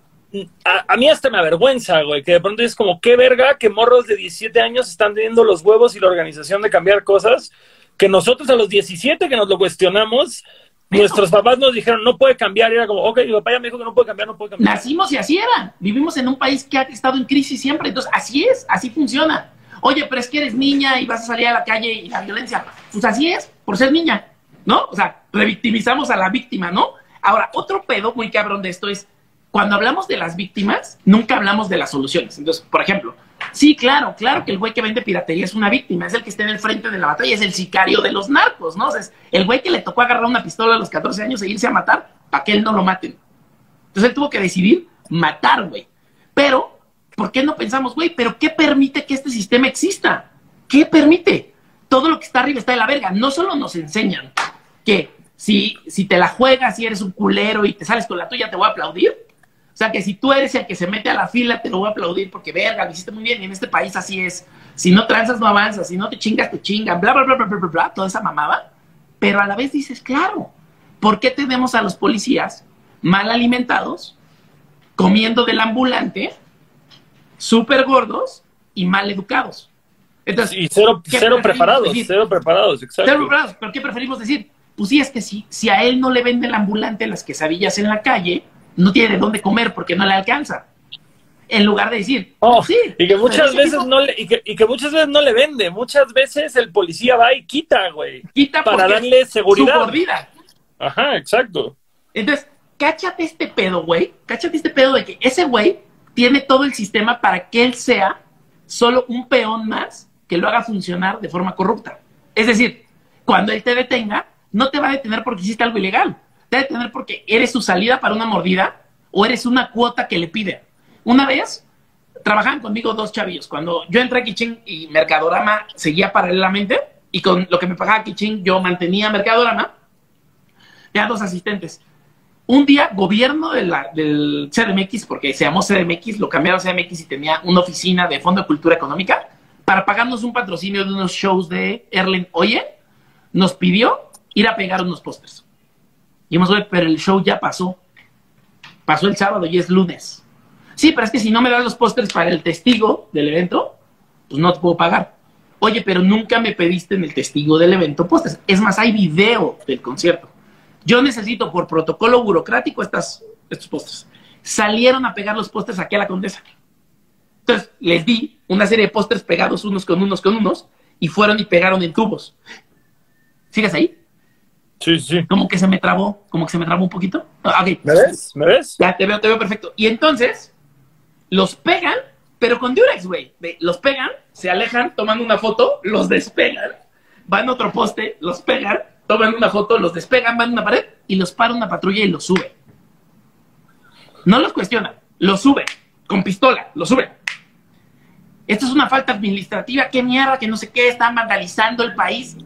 A, a, mí hasta me avergüenza, güey, que de pronto es como, qué verga que morros de 17 años están teniendo los huevos y la organización de cambiar cosas, que nosotros a los 17 que nos lo cuestionamos, Nuestros papás nos dijeron, no puede cambiar. Y era como, ok, mi papá ya me dijo que no puede cambiar, no puede cambiar. Nacimos y así era. Vivimos en un país que ha estado en crisis siempre. Entonces, así es, así funciona. Oye, pero es que eres niña y vas a salir a la calle y la violencia. Pues así es, por ser niña, ¿no? O sea, revictimizamos a la víctima, ¿no? Ahora, otro pedo muy cabrón de esto es, cuando hablamos de las víctimas, nunca hablamos de las soluciones. Entonces, por ejemplo, sí, claro, claro que el güey que vende piratería es una víctima, es el que está en el frente de la batalla, es el sicario de los narcos, ¿no? O sea, es el güey que le tocó agarrar una pistola a los 14 años e irse a matar para que él no lo maten. Entonces él tuvo que decidir matar, güey. Pero, ¿por qué no pensamos, güey, pero qué permite que este sistema exista? ¿Qué permite? Todo lo que está arriba está de la verga. No solo nos enseñan que si, si te la juegas y eres un culero y te sales con la tuya, te voy a aplaudir. O sea, que si tú eres el que se mete a la fila, te lo voy a aplaudir porque, verga, lo hiciste muy bien. Y en este país así es. Si no tranzas, no avanzas. Si no te chingas, te chingan. Bla, bla, bla, bla, bla, bla, bla. Toda esa mamada. Pero a la vez dices, claro, ¿por qué tenemos a los policías mal alimentados, comiendo del ambulante, súper gordos y mal educados? Entonces, y cero, cero preparados, decir? cero preparados, exacto. Cero preparados, pero ¿qué preferimos decir? Pues sí, es que si, si a él no le vende el ambulante las quesadillas en la calle, no tiene de dónde comer porque no le alcanza. En lugar de decir, oh, sí. Y que muchas veces tipo, no le, y que, y que, muchas veces no le vende. Muchas veces el policía va y quita, güey. Quita para darle seguridad. Mordida. Ajá, exacto. Entonces, cáchate este pedo, güey. Cáchate este pedo de que ese güey tiene todo el sistema para que él sea solo un peón más que lo haga funcionar de forma corrupta. Es decir, cuando él te detenga, no te va a detener porque hiciste algo ilegal te debe tener porque eres su salida para una mordida o eres una cuota que le pide. Una vez trabajaban conmigo dos chavillos. Cuando yo entré a Kiching y Mercadorama seguía paralelamente, y con lo que me pagaba Kiching yo mantenía Mercadorama, tenía dos asistentes. Un día, gobierno de la, del CDMX, porque se llamó CDMX, lo cambiaron a CDMX y tenía una oficina de Fondo de Cultura Económica, para pagarnos un patrocinio de unos shows de Erlen Oye, nos pidió ir a pegar unos pósters. Y hemos pero el show ya pasó. Pasó el sábado y es lunes. Sí, pero es que si no me das los pósters para el testigo del evento, pues no te puedo pagar. Oye, pero nunca me pediste en el testigo del evento pósters. Es más, hay video del concierto. Yo necesito por protocolo burocrático estas, estos pósters. Salieron a pegar los pósters aquí a la condesa. Entonces les di una serie de pósters pegados unos con unos con unos y fueron y pegaron en tubos. ¿Sigues ahí? Sí, sí. Como que se me trabó, como que se me trabó un poquito. Okay. ¿Me ves? ¿Me ves? Ya, te veo, te veo perfecto. Y entonces, los pegan, pero con Durex, güey. Los pegan, se alejan, toman una foto, los despegan, van a otro poste, los pegan, toman una foto, los despegan, van a una pared y los para una patrulla y los sube. No los cuestionan, los sube, con pistola, los sube. Esto es una falta administrativa, qué mierda, que no sé qué, están vandalizando el país.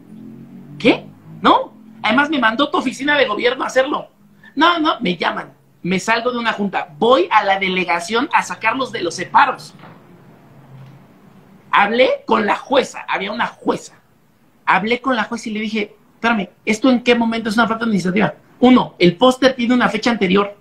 ¿Qué? ¿No? Además, me mandó tu oficina de gobierno a hacerlo. No, no, me llaman. Me salgo de una junta. Voy a la delegación a sacarlos de los separos. Hablé con la jueza. Había una jueza. Hablé con la jueza y le dije, espérame, ¿esto en qué momento es una falta administrativa? Uno, el póster tiene una fecha anterior.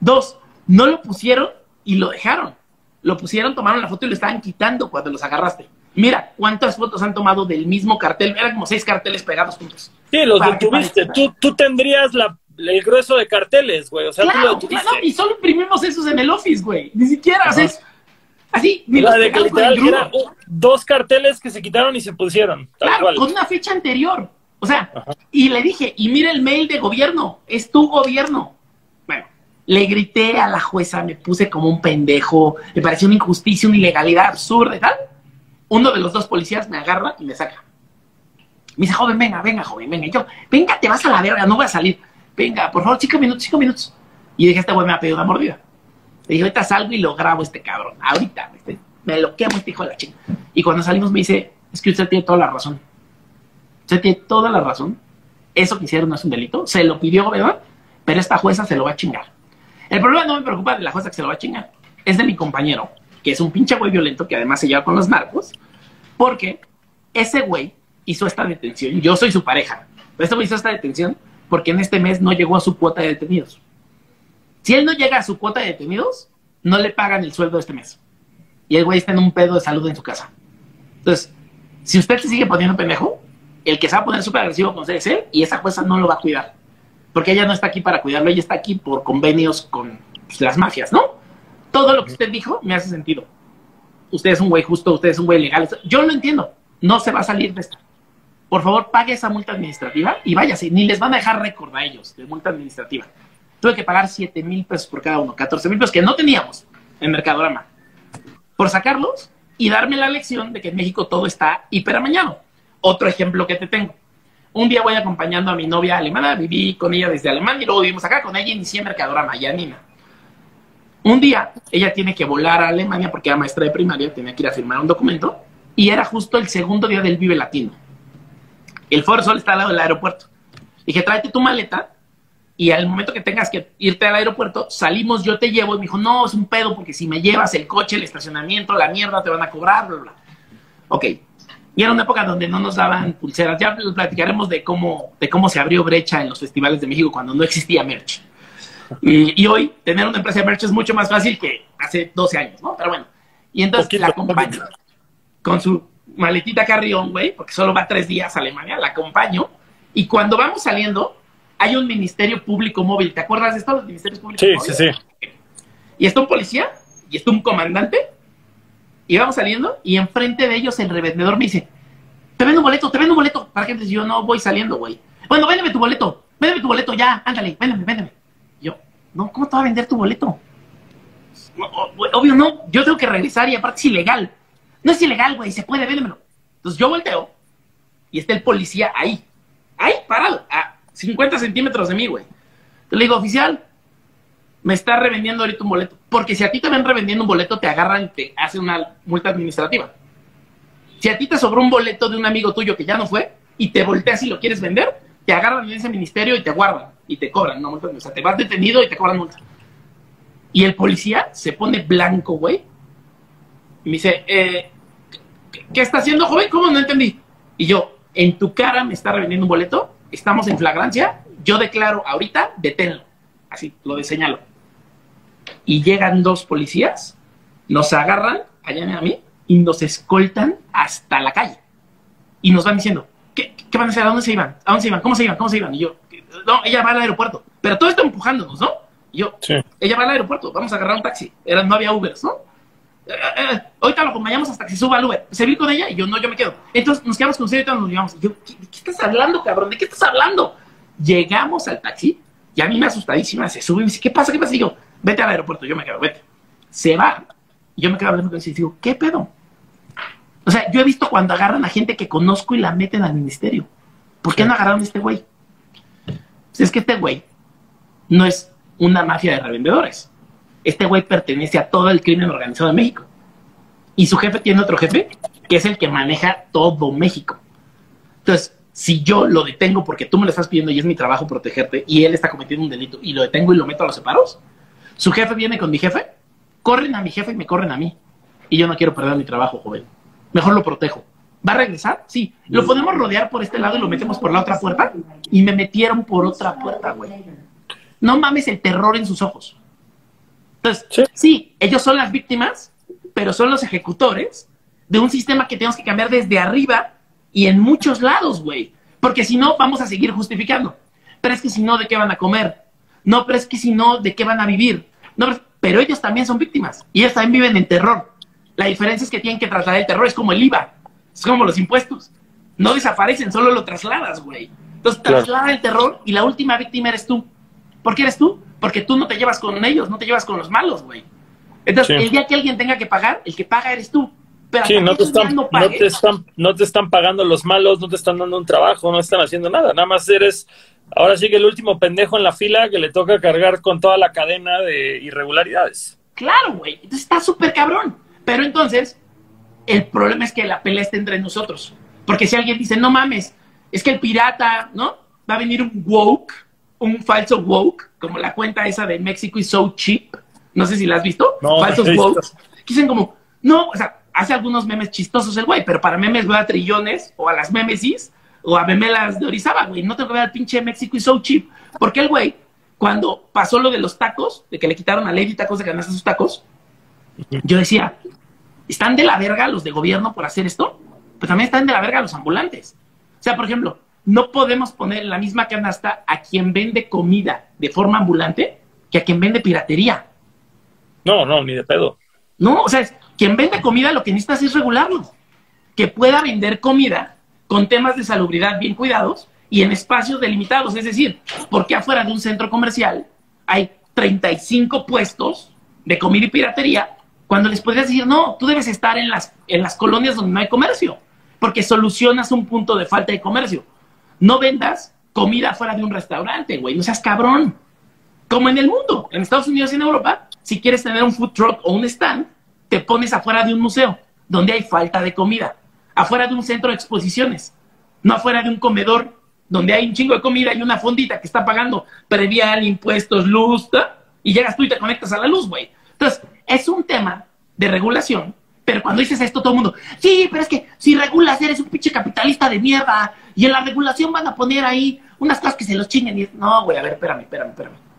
Dos, no lo pusieron y lo dejaron. Lo pusieron, tomaron la foto y lo estaban quitando cuando los agarraste. Mira cuántas fotos han tomado del mismo cartel. Eran como seis carteles pegados juntos. Sí, los detuviste. Tú, tú tendrías la, el grueso de carteles, güey. O sea, claro, tú lo claro, y solo imprimimos esos en el office, güey. Ni siquiera, o sea, es así. Ni La de literal era dos carteles que se quitaron y se pusieron. Tal Claro, cual. con una fecha anterior. O sea, Ajá. y le dije, y mira el mail de gobierno, es tu gobierno. Bueno, le grité a la jueza, me puse como un pendejo, me pareció una injusticia, una ilegalidad absurda y tal. Uno de los dos policías me agarra y me saca. Me dice, joven, venga, venga, joven, venga. Y yo, venga, te vas a la verga, no voy a salir. Venga, por favor, cinco minutos, cinco minutos. Y dije, este güey me ha pedido una mordida. Le dije, ahorita salgo y lo grabo este cabrón. Ahorita, este, me lo quemo este hijo de la chinga. Y cuando salimos me dice, es que usted tiene toda la razón. Usted tiene toda la razón. eso que hicieron no es un delito, se lo pidió, ¿verdad? Pero esta jueza se lo va a chingar. El problema no me preocupa de la jueza que se lo va a chingar, es de mi compañero, que es un pinche güey violento que además se lleva con los narcos, porque ese güey hizo esta detención. Yo soy su pareja, este güey hizo esta detención porque en este mes no llegó a su cuota de detenidos. Si él no llega a su cuota de detenidos, no le pagan el sueldo este mes. Y el güey está en un pedo de salud en su casa. Entonces, si usted se sigue poniendo pendejo, el que se va a poner súper agresivo con CDC y esa jueza no lo va a cuidar. Porque ella no está aquí para cuidarlo, ella está aquí por convenios con pues, las mafias, ¿no? Todo lo que usted dijo me hace sentido. Usted es un güey justo, usted es un güey legal. Yo lo entiendo. No se va a salir de esta. Por favor, pague esa multa administrativa y váyase. Ni les van a dejar récord a ellos de multa administrativa. Tuve que pagar 7 mil pesos por cada uno, 14 mil pesos que no teníamos en Mercadorama. Por sacarlos y darme la lección de que en México todo está hiperamañado. Otro ejemplo que te tengo. Un día voy acompañando a mi novia alemana, viví con ella desde Alemania y luego vivimos acá con ella inicié Mercadorama, Yanina. Un día ella tiene que volar a Alemania porque era maestra de primaria, tenía que ir a firmar un documento y era justo el segundo día del Vive Latino. El Foro Sol está al lado del aeropuerto. Dije, tráete tu maleta y al momento que tengas que irte al aeropuerto, salimos, yo te llevo. Y me dijo, no, es un pedo porque si me llevas el coche, el estacionamiento, la mierda, te van a cobrar, bla, bla. Ok. Y era una época donde no nos daban pulseras. Ya platicaremos de cómo, de cómo se abrió brecha en los festivales de México cuando no existía merch. Y, hoy tener una empresa de merch es mucho más fácil que hace 12 años, ¿no? Pero bueno. Y entonces la acompaño con su maletita carrión, güey, porque solo va tres días a Alemania, la acompaño. Y cuando vamos saliendo, hay un ministerio público móvil. ¿Te acuerdas de esto, los ministerios públicos sí, móviles? Sí, sí, Y está un policía y está un comandante. Y vamos saliendo y enfrente de ellos el revendedor me dice, te vendo un boleto, te vendo un boleto. ¿Para qué? Yo no voy saliendo, güey. Bueno, véndeme tu boleto, véndeme tu boleto ya, ándale, véndeme, véndeme. No, ¿cómo te va a vender tu boleto? obvio no, yo tengo que regresar y aparte es ilegal. No es ilegal, güey, se puede, véndemelo. Entonces yo volteo y está el policía ahí, ahí, parado, a 50 centímetros de mí, güey. Yo le digo, oficial, me está revendiendo ahorita un boleto. Porque si a ti te ven revendiendo un boleto, te agarran y te hacen una multa administrativa. Si a ti te sobró un boleto de un amigo tuyo que ya no fue y te volteas y lo quieres vender, te agarran en ese ministerio y te guardan y te cobran no. O sea, te vas detenido y te cobran multa. Y el policía se pone blanco, güey. Y me dice, eh, ¿qué está haciendo, joven? ¿Cómo? No entendí. Y yo, en tu cara me está revendiendo un boleto, estamos en flagrancia, yo declaro ahorita, deténlo. Así, lo señalo. Y llegan dos policías, nos agarran, allá a mí, y nos escoltan hasta la calle. Y nos van diciendo, ¿qué, qué van a hacer? ¿A dónde se iban? ¿A dónde se iban? ¿Cómo se iban? ¿Cómo se iban? Y yo, no, ella va al aeropuerto. Pero todo esto empujándonos, ¿no? Y yo, ella va al aeropuerto, vamos a agarrar un taxi. Era, no había Ubers, ¿no? Eh, eh, eh, ahorita lo acompañamos hasta que se suba al Uber. ¿Se vi con ella? Y yo, no, yo me quedo. Entonces nos quedamos con usted y nos llevamos. Y yo, ¿qué, ¿de qué estás hablando, cabrón? ¿De qué estás hablando? Llegamos al taxi y a mí me asustadísima se sube y me dice, ¿qué pasa? ¿Qué pasa? Y yo, vete al aeropuerto. Yo me quedo, vete. Se va. Y yo me quedo hablando con él y digo, ¿qué pedo? O sea, yo he visto cuando agarran a gente que conozco y la meten al ministerio. ¿Por qué no agarraron a este güey? Pues es que este güey no es una mafia de revendedores. Este güey pertenece a todo el crimen organizado de México. Y su jefe tiene otro jefe, que es el que maneja todo México. Entonces, si yo lo detengo porque tú me lo estás pidiendo y es mi trabajo protegerte y él está cometiendo un delito y lo detengo y lo meto a los separos, su jefe viene con mi jefe, corren a mi jefe y me corren a mí. Y yo no quiero perder mi trabajo, joven. Mejor lo protejo. ¿Va a regresar? Sí. Lo podemos rodear por este lado y lo metemos por la otra puerta. Y me metieron por otra puerta, güey. No mames el terror en sus ojos. Entonces, sí. ellos son las víctimas, pero son los ejecutores de un sistema que tenemos que cambiar desde arriba y en muchos lados, güey. Porque si no, vamos a seguir justificando. Pero es que si no, ¿de qué van a comer? No, pero es que si no, ¿de qué van a vivir? No, pero ellos también son víctimas y ellos también viven en terror. La diferencia es que tienen que trasladar el terror, es como el IVA, es como los impuestos. No desaparecen, solo lo trasladas, güey. Entonces traslada el terror y la última víctima eres tú. ¿Por qué eres tú? Porque tú no te llevas con ellos, no te llevas con los malos, güey. Entonces, el día que alguien tenga que pagar, el que paga eres tú. Pero sí, no te, están, no, te están, no te están pagando los malos, no te están dando un trabajo, no están haciendo nada. Nada más eres, ahora sí que el último pendejo en la fila que le toca cargar con toda la cadena de irregularidades. Claro, güey. Entonces está súper cabrón. Pero entonces, el problema es que la pelea está entre nosotros. Porque si alguien dice, no mames, es que el pirata, ¿no? va a venir un woke, un falso woke, como la cuenta esa de México is so cheap. No sé si la has visto. No, Falsos no woke. Dicen como, no, o sea, hace algunos memes chistosos el güey, pero para memes va a trillones o a las memesis o a memelas de Orizaba, güey. No tengo que ver al pinche México is so cheap. Porque el güey, cuando pasó lo de los tacos, de que le quitaron a Lady Tacos de ganarse sus tacos, yo decía, ¿están de la verga los de gobierno por hacer esto? Pero también están de la verga los ambulantes. O sea, por ejemplo, no podemos poner en la misma canasta a quien vende comida de forma ambulante que a quien vende piratería. No, no, ni de pedo. No, o sea, es- quien vende comida lo que necesitas es regularlo. Que pueda vender comida con temas de salubridad bien cuidados y en espacios delimitados. Es decir, porque afuera de un centro comercial hay 35 puestos de comida y piratería cuando les podrías decir, no, tú debes estar en las, en las colonias donde no hay comercio, porque solucionas un punto de falta de comercio. No vendas comida fuera de un restaurante, güey, no seas cabrón como en el mundo, en Estados Unidos y en Europa, si quieres tener un food truck o un stand, te pones afuera de un museo donde hay falta de comida, afuera de un centro de exposiciones, no afuera de un comedor donde hay un chingo de comida y una fondita que está pagando previal, impuestos, luz, ¿ta? y llegas tú y te conectas a la luz, güey. Entonces, es un tema de regulación, pero cuando dices esto todo el mundo, sí, pero es que si regulas eres un pinche capitalista de mierda y en la regulación van a poner ahí unas cosas que se los chinguen y no, güey, a ver, espérame, espérame, espérame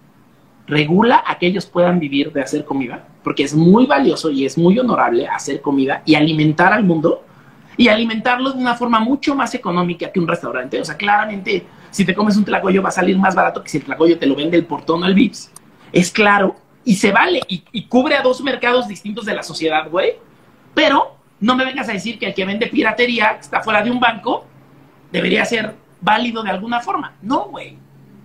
regula a que ellos puedan vivir de hacer comida, porque es muy valioso y es muy honorable hacer comida y alimentar al mundo y alimentarlo de una forma mucho más económica que un restaurante. O sea, claramente, si te comes un tlacoyo va a salir más barato que si el tlacoyo te lo vende el portón el Vips. Es claro y se vale y, y cubre a dos mercados distintos de la sociedad, güey. Pero no me vengas a decir que el que vende piratería que está fuera de un banco debería ser válido de alguna forma. No, güey.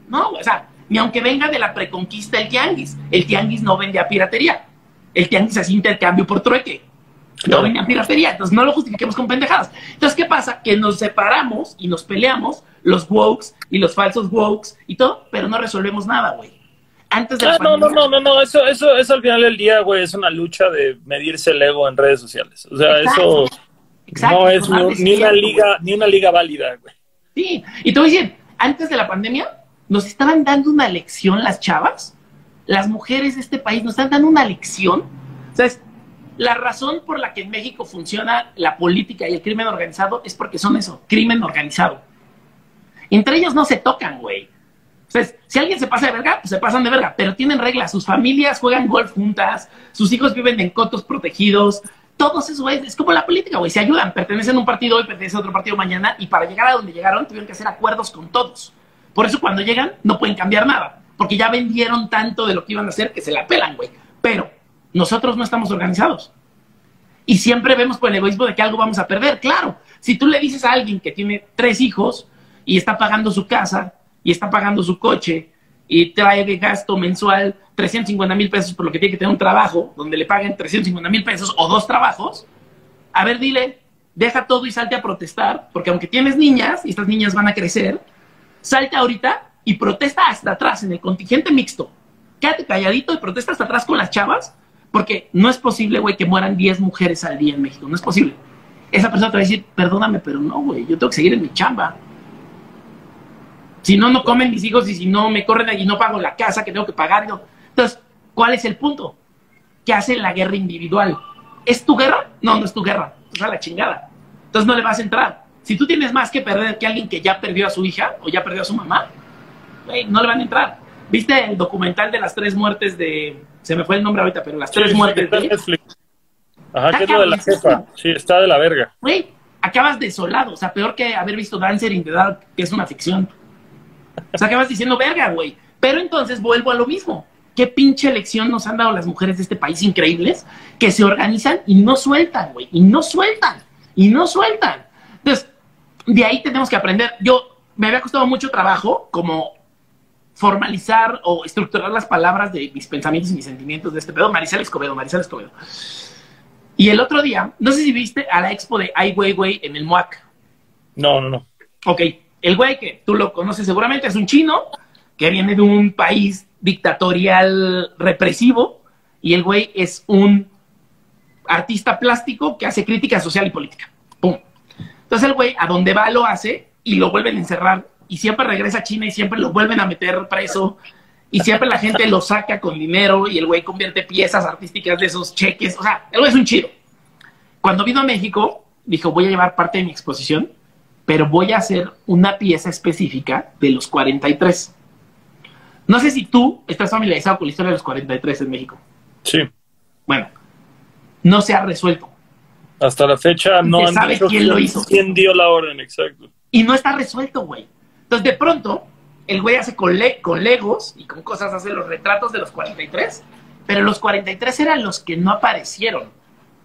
No, güey. O sea, ni aunque venga de la preconquista el tianguis. El tianguis no vende a piratería. El tianguis es intercambio por trueque. No vende a piratería. Entonces no lo justifiquemos con pendejadas. Entonces, ¿qué pasa? Que nos separamos y nos peleamos los wokes y los falsos wokes y todo, pero no resolvemos nada, güey. Antes de la Ah, no, no, pandemia- no, no, no, eso, eso, eso al final del día, güey, es una lucha de medirse el ego en redes sociales. O sea, Exacto. eso Exacto, no es ni, una liga, ni una liga válida, güey. Sí, y te voy a decir, antes de la pandemia, nos estaban dando una lección las chavas, las mujeres de este país nos están dando una lección. ¿Sabes? La razón por la que en México funciona la política y el crimen organizado es porque son eso, crimen organizado. Entre ellos no se tocan, güey. Si alguien se pasa de verga, pues se pasan de verga, pero tienen reglas. Sus familias juegan golf juntas, sus hijos viven en cotos protegidos. Todos esos güeyes, es como la política, güey. Se ayudan, pertenecen a un partido hoy, pertenecen a otro partido mañana, y para llegar a donde llegaron tuvieron que hacer acuerdos con todos. Por eso cuando llegan no pueden cambiar nada, porque ya vendieron tanto de lo que iban a hacer que se la pelan, güey. Pero nosotros no estamos organizados. Y siempre vemos por el egoísmo de que algo vamos a perder. Claro, si tú le dices a alguien que tiene tres hijos y está pagando su casa y está pagando su coche y trae de gasto mensual 350 mil pesos por lo que tiene que tener un trabajo donde le paguen 350 mil pesos o dos trabajos, a ver, dile, deja todo y salte a protestar, porque aunque tienes niñas y estas niñas van a crecer, salte ahorita y protesta hasta atrás en el contingente mixto. Quédate calladito y protesta hasta atrás con las chavas, porque no es posible, güey, que mueran 10 mujeres al día en México. No es posible. Esa persona te va a decir, perdóname, pero no, güey, yo tengo que seguir en mi chamba. Si no, no comen mis hijos y si no me corren allí, no pago la casa que tengo que pagar. yo. Entonces, ¿cuál es el punto? ¿Qué hace la guerra individual? ¿Es tu guerra? No, no es tu guerra. Es a la chingada. Entonces no le vas a entrar. Si tú tienes más que perder que alguien que ya perdió a su hija o ya perdió a su mamá, güey, no le van a entrar. ¿Viste el documental de las tres muertes de... Se me fue el nombre ahorita, pero las tres Sí, muertes de... Netflix. Ajá, que es lo de la jefa. Sí, está de la verga. Güey, acabas desolado. O sea, peor que haber visto Dancer in the Dark, que es una ficción. O sea, acabas diciendo verga, güey. Pero entonces vuelvo a lo mismo. Qué pinche lección nos han dado las mujeres de este país increíbles que se organizan y no sueltan, güey. Y no sueltan. Y no sueltan. Entonces, de ahí tenemos que aprender. Yo me había costado mucho trabajo como formalizar o estructurar las palabras de mis pensamientos y mis sentimientos de este pedo. Maricel Escobedo, Maricel Escobedo. Y el otro día, no sé si viste a la expo de Ai Weiwei en el MUAC. No, no, no. Ok, el güey que tú lo conoces seguramente es un chino que viene de un país dictatorial represivo y el güey es un artista plástico que hace crítica social y política. Pum. Entonces el güey a donde va lo hace y lo vuelven a encerrar y siempre regresa a China y siempre lo vuelven a meter preso y siempre la gente lo saca con dinero y el güey convierte piezas artísticas de esos cheques. O sea, el güey es un chido. Cuando vino a México, dijo, voy a llevar parte de mi exposición, pero voy a hacer una pieza específica de los 43. No sé si tú estás familiarizado con la historia de los 43 en México. Sí. Bueno, no se ha resuelto. Hasta la fecha no Se han sabe dicho quién lo hizo. quién dio la orden, exacto. Y no está resuelto, güey. Entonces, de pronto, el güey hace con, le- con legos y con cosas, hace los retratos de los 43, pero los 43 eran los que no aparecieron.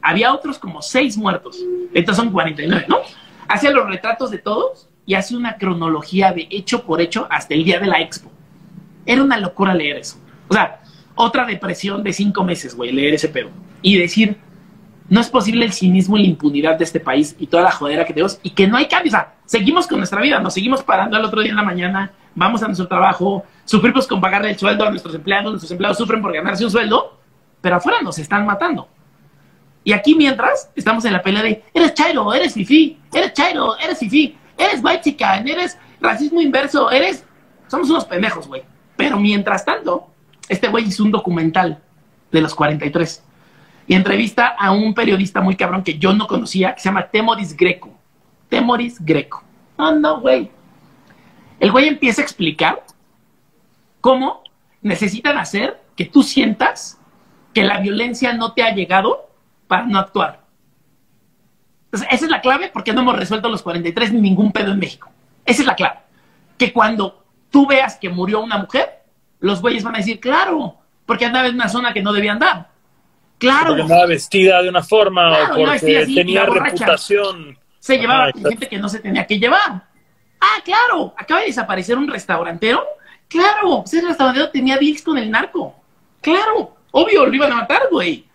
Había otros como seis muertos. Entonces son 49, ¿no? Hace los retratos de todos y hace una cronología de hecho por hecho hasta el día de la expo. Era una locura leer eso. O sea, otra depresión de cinco meses, güey, leer ese pedo. Y decir, no es posible el cinismo y la impunidad de este país y toda la jodera que tenemos y que no hay cambio. O sea, seguimos con nuestra vida, nos seguimos parando al otro día en la mañana, vamos a nuestro trabajo, sufrimos con pagarle el sueldo a nuestros empleados, nuestros empleados sufren por ganarse un sueldo, pero afuera nos están matando. Y aquí mientras estamos en la pelea de, eres chairo, eres fifi, eres chairo, eres fifi, eres white chican, eres racismo inverso, eres... Somos unos pendejos, güey. Pero mientras tanto, este güey hizo un documental de los 43 y entrevista a un periodista muy cabrón que yo no conocía, que se llama Temoris Greco. Temoris Greco. No, no, güey. El güey empieza a explicar cómo necesitan hacer que tú sientas que la violencia no te ha llegado para no actuar. Entonces, esa es la clave porque no hemos resuelto los 43 ni ningún pedo en México. Esa es la clave. Que cuando tú veas que murió una mujer, los güeyes van a decir, claro, porque andaba en una zona que no debía andar. Claro. Porque andaba vestida de una forma Claro, o porque así, tenía reputación. se llevaba Ajá, gente que no se tenía que llevar. Ah, claro, acaba de desaparecer un restaurantero. Claro, ese restaurantero tenía deals con el narco. Claro, obvio, lo iban a matar, güey.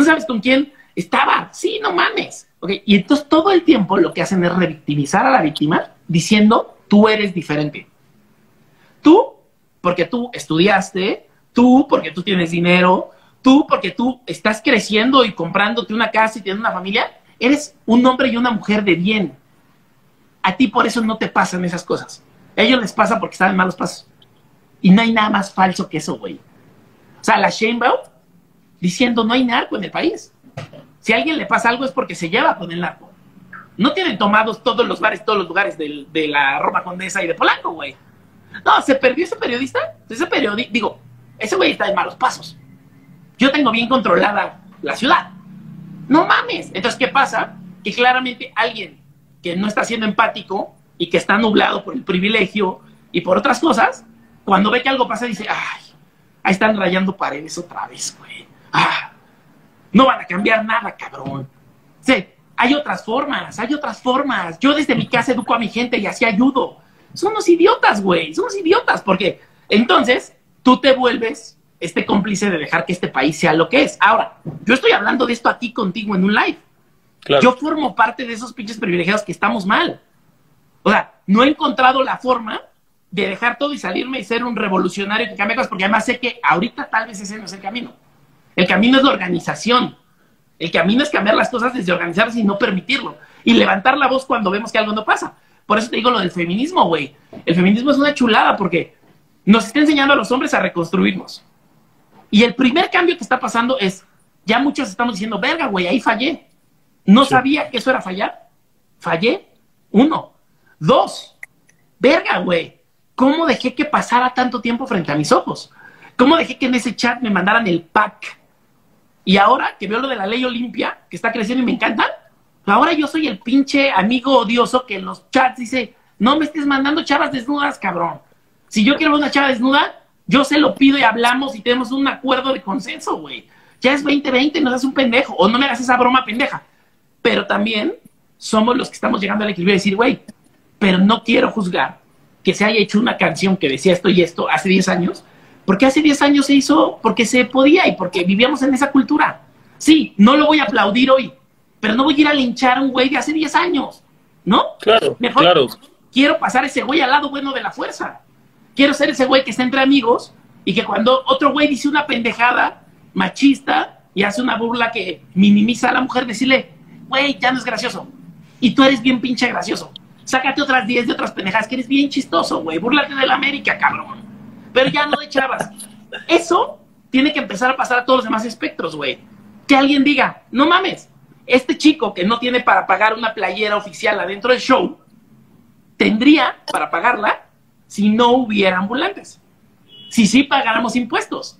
No sabes con quién estaba. Sí, no mames. Ok, y entonces todo el tiempo lo que hacen es revictimizar a la víctima diciendo, tú eres diferente. Tú, porque tú estudiaste, tú, porque tú tienes dinero, tú, porque tú estás creciendo y comprándote una casa y teniendo una familia, eres un hombre y una mujer de bien. A ti por eso no te pasan esas cosas. A ellos les pasa porque están en malos pasos. Y no hay nada más falso que eso, güey. O sea, la Sheinbaum diciendo no hay narco en el país. Si a alguien le pasa algo es porque se lleva con el narco. No tienen tomados todos los bares, todos los lugares de la Roma Condesa y de Polanco, güey. No, se perdió ese periodista. Ese periodista, digo, ese güey está en malos pasos. Yo tengo bien controlada la ciudad. No mames. Entonces, ¿qué pasa? Que claramente alguien que no está siendo empático y que está nublado por el privilegio y por otras cosas, cuando ve que algo pasa, dice, ay, ahí están rayando paredes otra vez, güey. Ah, no van a cambiar nada, cabrón. Sí, hay otras formas, hay otras formas. Yo desde mi casa educo a mi gente y así ayudo. Son unos idiotas, güey, son unos idiotas, porque entonces tú te vuelves este cómplice de dejar que este país sea lo que es. Ahora, yo estoy hablando de esto aquí contigo en un live. Claro. Yo formo parte de esos pinches privilegiados que estamos mal. O sea, no he encontrado la forma de dejar todo y salirme y ser un revolucionario que cambie cosas, porque además sé que ahorita tal vez ese no es el camino. El camino es la organización. El camino es cambiar las cosas desde organizarse y no permitirlo. Y levantar la voz cuando vemos que algo no pasa. Por eso te digo lo del feminismo, güey. El feminismo es una chulada porque nos está enseñando a los hombres a reconstruirnos. Y el primer cambio que está pasando es, ya muchos estamos diciendo, verga, güey, ahí fallé. No Sí. sabía que eso era fallar. Fallé. Uno. Dos. Verga, güey. ¿Cómo dejé que pasara tanto tiempo frente a mis ojos? ¿Cómo dejé que en ese chat me mandaran el pack? Y ahora que veo lo de la ley Olimpia, que está creciendo y me encanta, ahora yo soy el pinche amigo odioso que en los chats dice, no me estés mandando chavas desnudas, cabrón. Si yo quiero una chava desnuda, yo se lo pido y hablamos y tenemos un acuerdo de consenso, güey. Ya es 2020, no seas un pendejo, o no me hagas esa broma pendeja. Pero también somos los que estamos llegando al equilibrio de decir, güey, pero no quiero juzgar que se haya hecho una canción que decía esto y esto hace 10 años, porque hace 10 años se hizo porque se podía y porque vivíamos en esa cultura. Sí, no lo voy a aplaudir hoy, pero no voy a ir a linchar a un güey de hace 10 años, ¿no? Claro, Mejor claro. quiero pasar ese güey al lado bueno de la fuerza. Quiero ser ese güey que está entre amigos y que cuando otro güey dice una pendejada machista y hace una burla que minimiza a la mujer, decirle, güey, ya no es gracioso. Y tú eres bien pinche gracioso. sácate otras 10 de otras pendejas que eres bien chistoso, güey. Búrlate de la América, cabrón. Pero ya no de chavas. Eso tiene que empezar a pasar a todos los demás espectros, güey. Que alguien diga, no mames, este chico que no tiene para pagar una playera oficial adentro del show, tendría para pagarla si no hubiera ambulantes. Si sí pagáramos impuestos.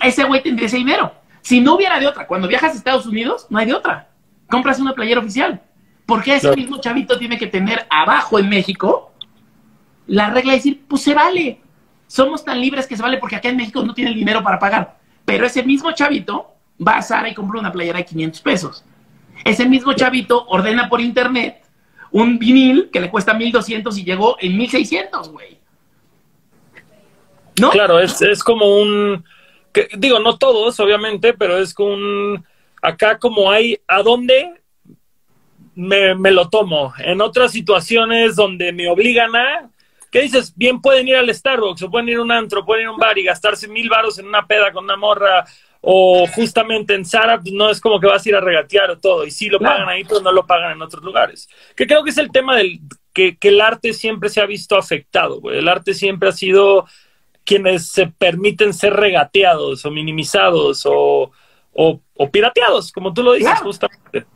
Ese güey tendría ese dinero. Si no hubiera de otra, cuando viajas a Estados Unidos, no hay de otra. Compras una playera oficial. Porque ese mismo chavito tiene que tener abajo en México la regla de decir, pues se vale. Somos tan libres que se vale porque acá en México no tiene el dinero para pagar. Pero ese mismo chavito va a Sara y compra una playera de 500 pesos. Ese mismo chavito ordena por internet un vinil que le cuesta 1200 y llegó en 1600, güey. ¿No? Claro, es, es como un. Que, digo, no todos, obviamente, pero es como un. Acá, como hay. ¿A dónde me, me lo tomo? En otras situaciones donde me obligan a. ¿Qué dices? Bien pueden ir al Starbucks o pueden ir a un antro, pueden ir a un bar y gastarse mil varos en una peda con una morra o justamente en Sara pues, no es como que vas a ir a regatear o todo, y sí lo pagan ahí, pero no lo pagan en otros lugares. Que creo que es el tema del que, que el arte siempre se ha visto afectado, güey. El arte siempre ha sido quienes se permiten ser regateados o minimizados o, o, o pirateados, como tú lo dices, justamente.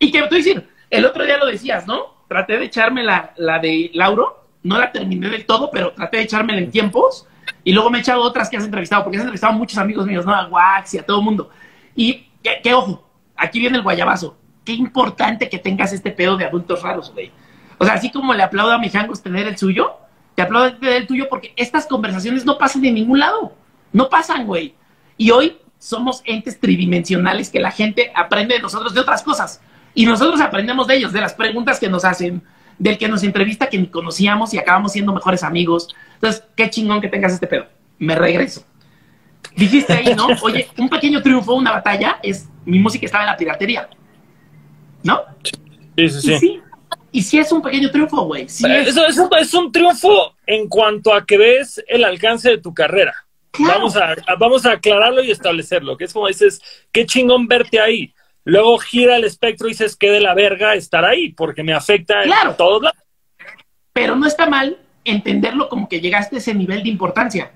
Y que tú decir, el otro día lo decías, ¿no? Traté de echarme la, la de Lauro, no la terminé del todo, pero traté de echármela en tiempos y luego me he echado otras que has entrevistado, porque has entrevistado a muchos amigos míos, ¿no? A Wax y a todo el mundo. Y qué ojo, aquí viene el guayabazo. Qué importante que tengas este pedo de adultos raros, güey. O sea, así como le aplaudo a mi Jangos tener el suyo, te aplaudo tener el tuyo porque estas conversaciones no pasan de ningún lado. No pasan, güey. Y hoy somos entes tridimensionales que la gente aprende de nosotros de otras cosas. Y nosotros aprendemos de ellos, de las preguntas que nos hacen, del que nos entrevista que ni conocíamos y acabamos siendo mejores amigos. Entonces, qué chingón que tengas este pedo. Me regreso. Dijiste ahí, ¿no? (laughs) Oye, un pequeño triunfo, una batalla, es mi música estaba en la piratería. ¿No? Sí, sí, sí. Y sí, y sí es un pequeño triunfo, güey. Sí es. Eso, eso es un triunfo en cuanto a que ves el alcance de tu carrera. Claro. Vamos, a, vamos a aclararlo y establecerlo, que es como dices, qué chingón verte ahí. Luego gira el espectro y dices que de la verga estar ahí, porque me afecta Claro. en todos lados. Pero no está mal entenderlo como que llegaste a ese nivel de importancia.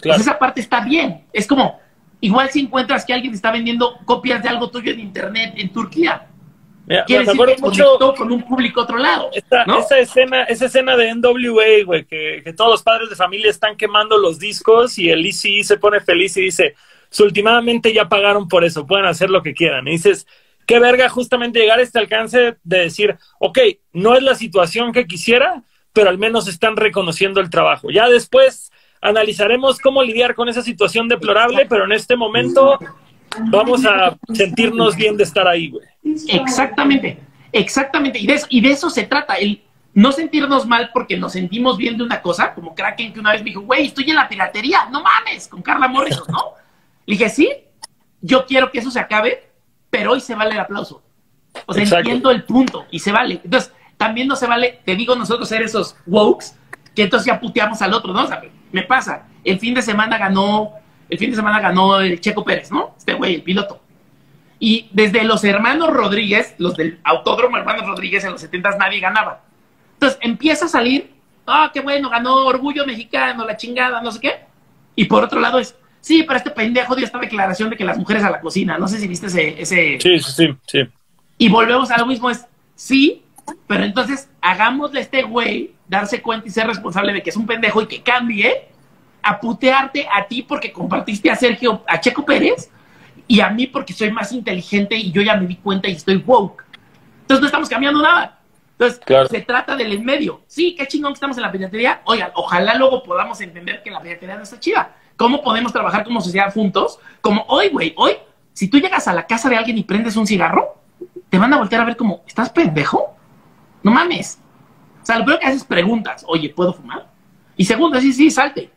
Claro. Pues esa parte está bien. Es como, igual si encuentras que alguien está vendiendo copias de algo tuyo en internet en Turquía, Mira, quiere me decir que mucho con un público otro lado. esta, ¿no? esa escena, esa escena de NWA, güey, que, que todos los padres de familia están quemando los discos y el ECE se pone feliz y dice, "So, últimamente ya pagaron por eso, pueden hacer lo que quieran. Y dices, qué verga justamente llegar a este alcance de decir, ok, no es la situación que quisiera, pero al menos están reconociendo el trabajo. Ya después analizaremos cómo lidiar con esa situación deplorable, pero en este momento vamos a sentirnos bien de estar ahí, güey. Exactamente, exactamente. Y de, eso, y de eso se trata, el no sentirnos mal porque nos sentimos bien de una cosa, como Kraken que una vez me dijo, güey, estoy en la piratería, no mames, con Carla Morrison, ¿no? Le dije, sí, yo quiero que eso se acabe, pero hoy se vale el aplauso. O sea, Exacto. entiendo el punto y se vale. Entonces, también no se vale, te digo nosotros ser esos wokes, que entonces ya puteamos al otro, ¿no? O sea, me pasa. El fin de semana ganó, el fin de semana ganó el Checo Pérez, ¿no? Este güey, el piloto. Y desde los hermanos Rodríguez, los del Autódromo Hermanos Rodríguez en los 70 nadie ganaba. Entonces empieza a salir, ah, qué bueno, ganó Orgullo Mexicano, la chingada, no sé qué. Y por otro lado es, sí, pero este pendejo dio esta declaración de que las mujeres a la cocina. No sé si viste ese. ese... Sí, sí, sí, sí. Y volvemos a lo mismo, es, sí, pero entonces hagámosle a este güey darse cuenta y ser responsable de que es un pendejo y que cambie a putearte a ti porque compartiste a Sergio, a Checo Pérez, y a mí porque soy más inteligente y yo ya me di cuenta y estoy woke. Entonces no estamos cambiando nada. Entonces Claro. se trata del en medio. Sí, qué chingón que estamos en la piratería. Oigan, ojalá luego podamos entender que la piratería no está chida. ¿Cómo podemos trabajar como sociedad juntos? Como hoy, güey, hoy, si tú llegas a la casa de alguien y prendes un cigarro, te van a voltear a ver como, ¿estás pendejo? No mames. O sea, lo primero que haces es preguntas, oye, ¿puedo fumar? Y segundo, sí, sí, salte.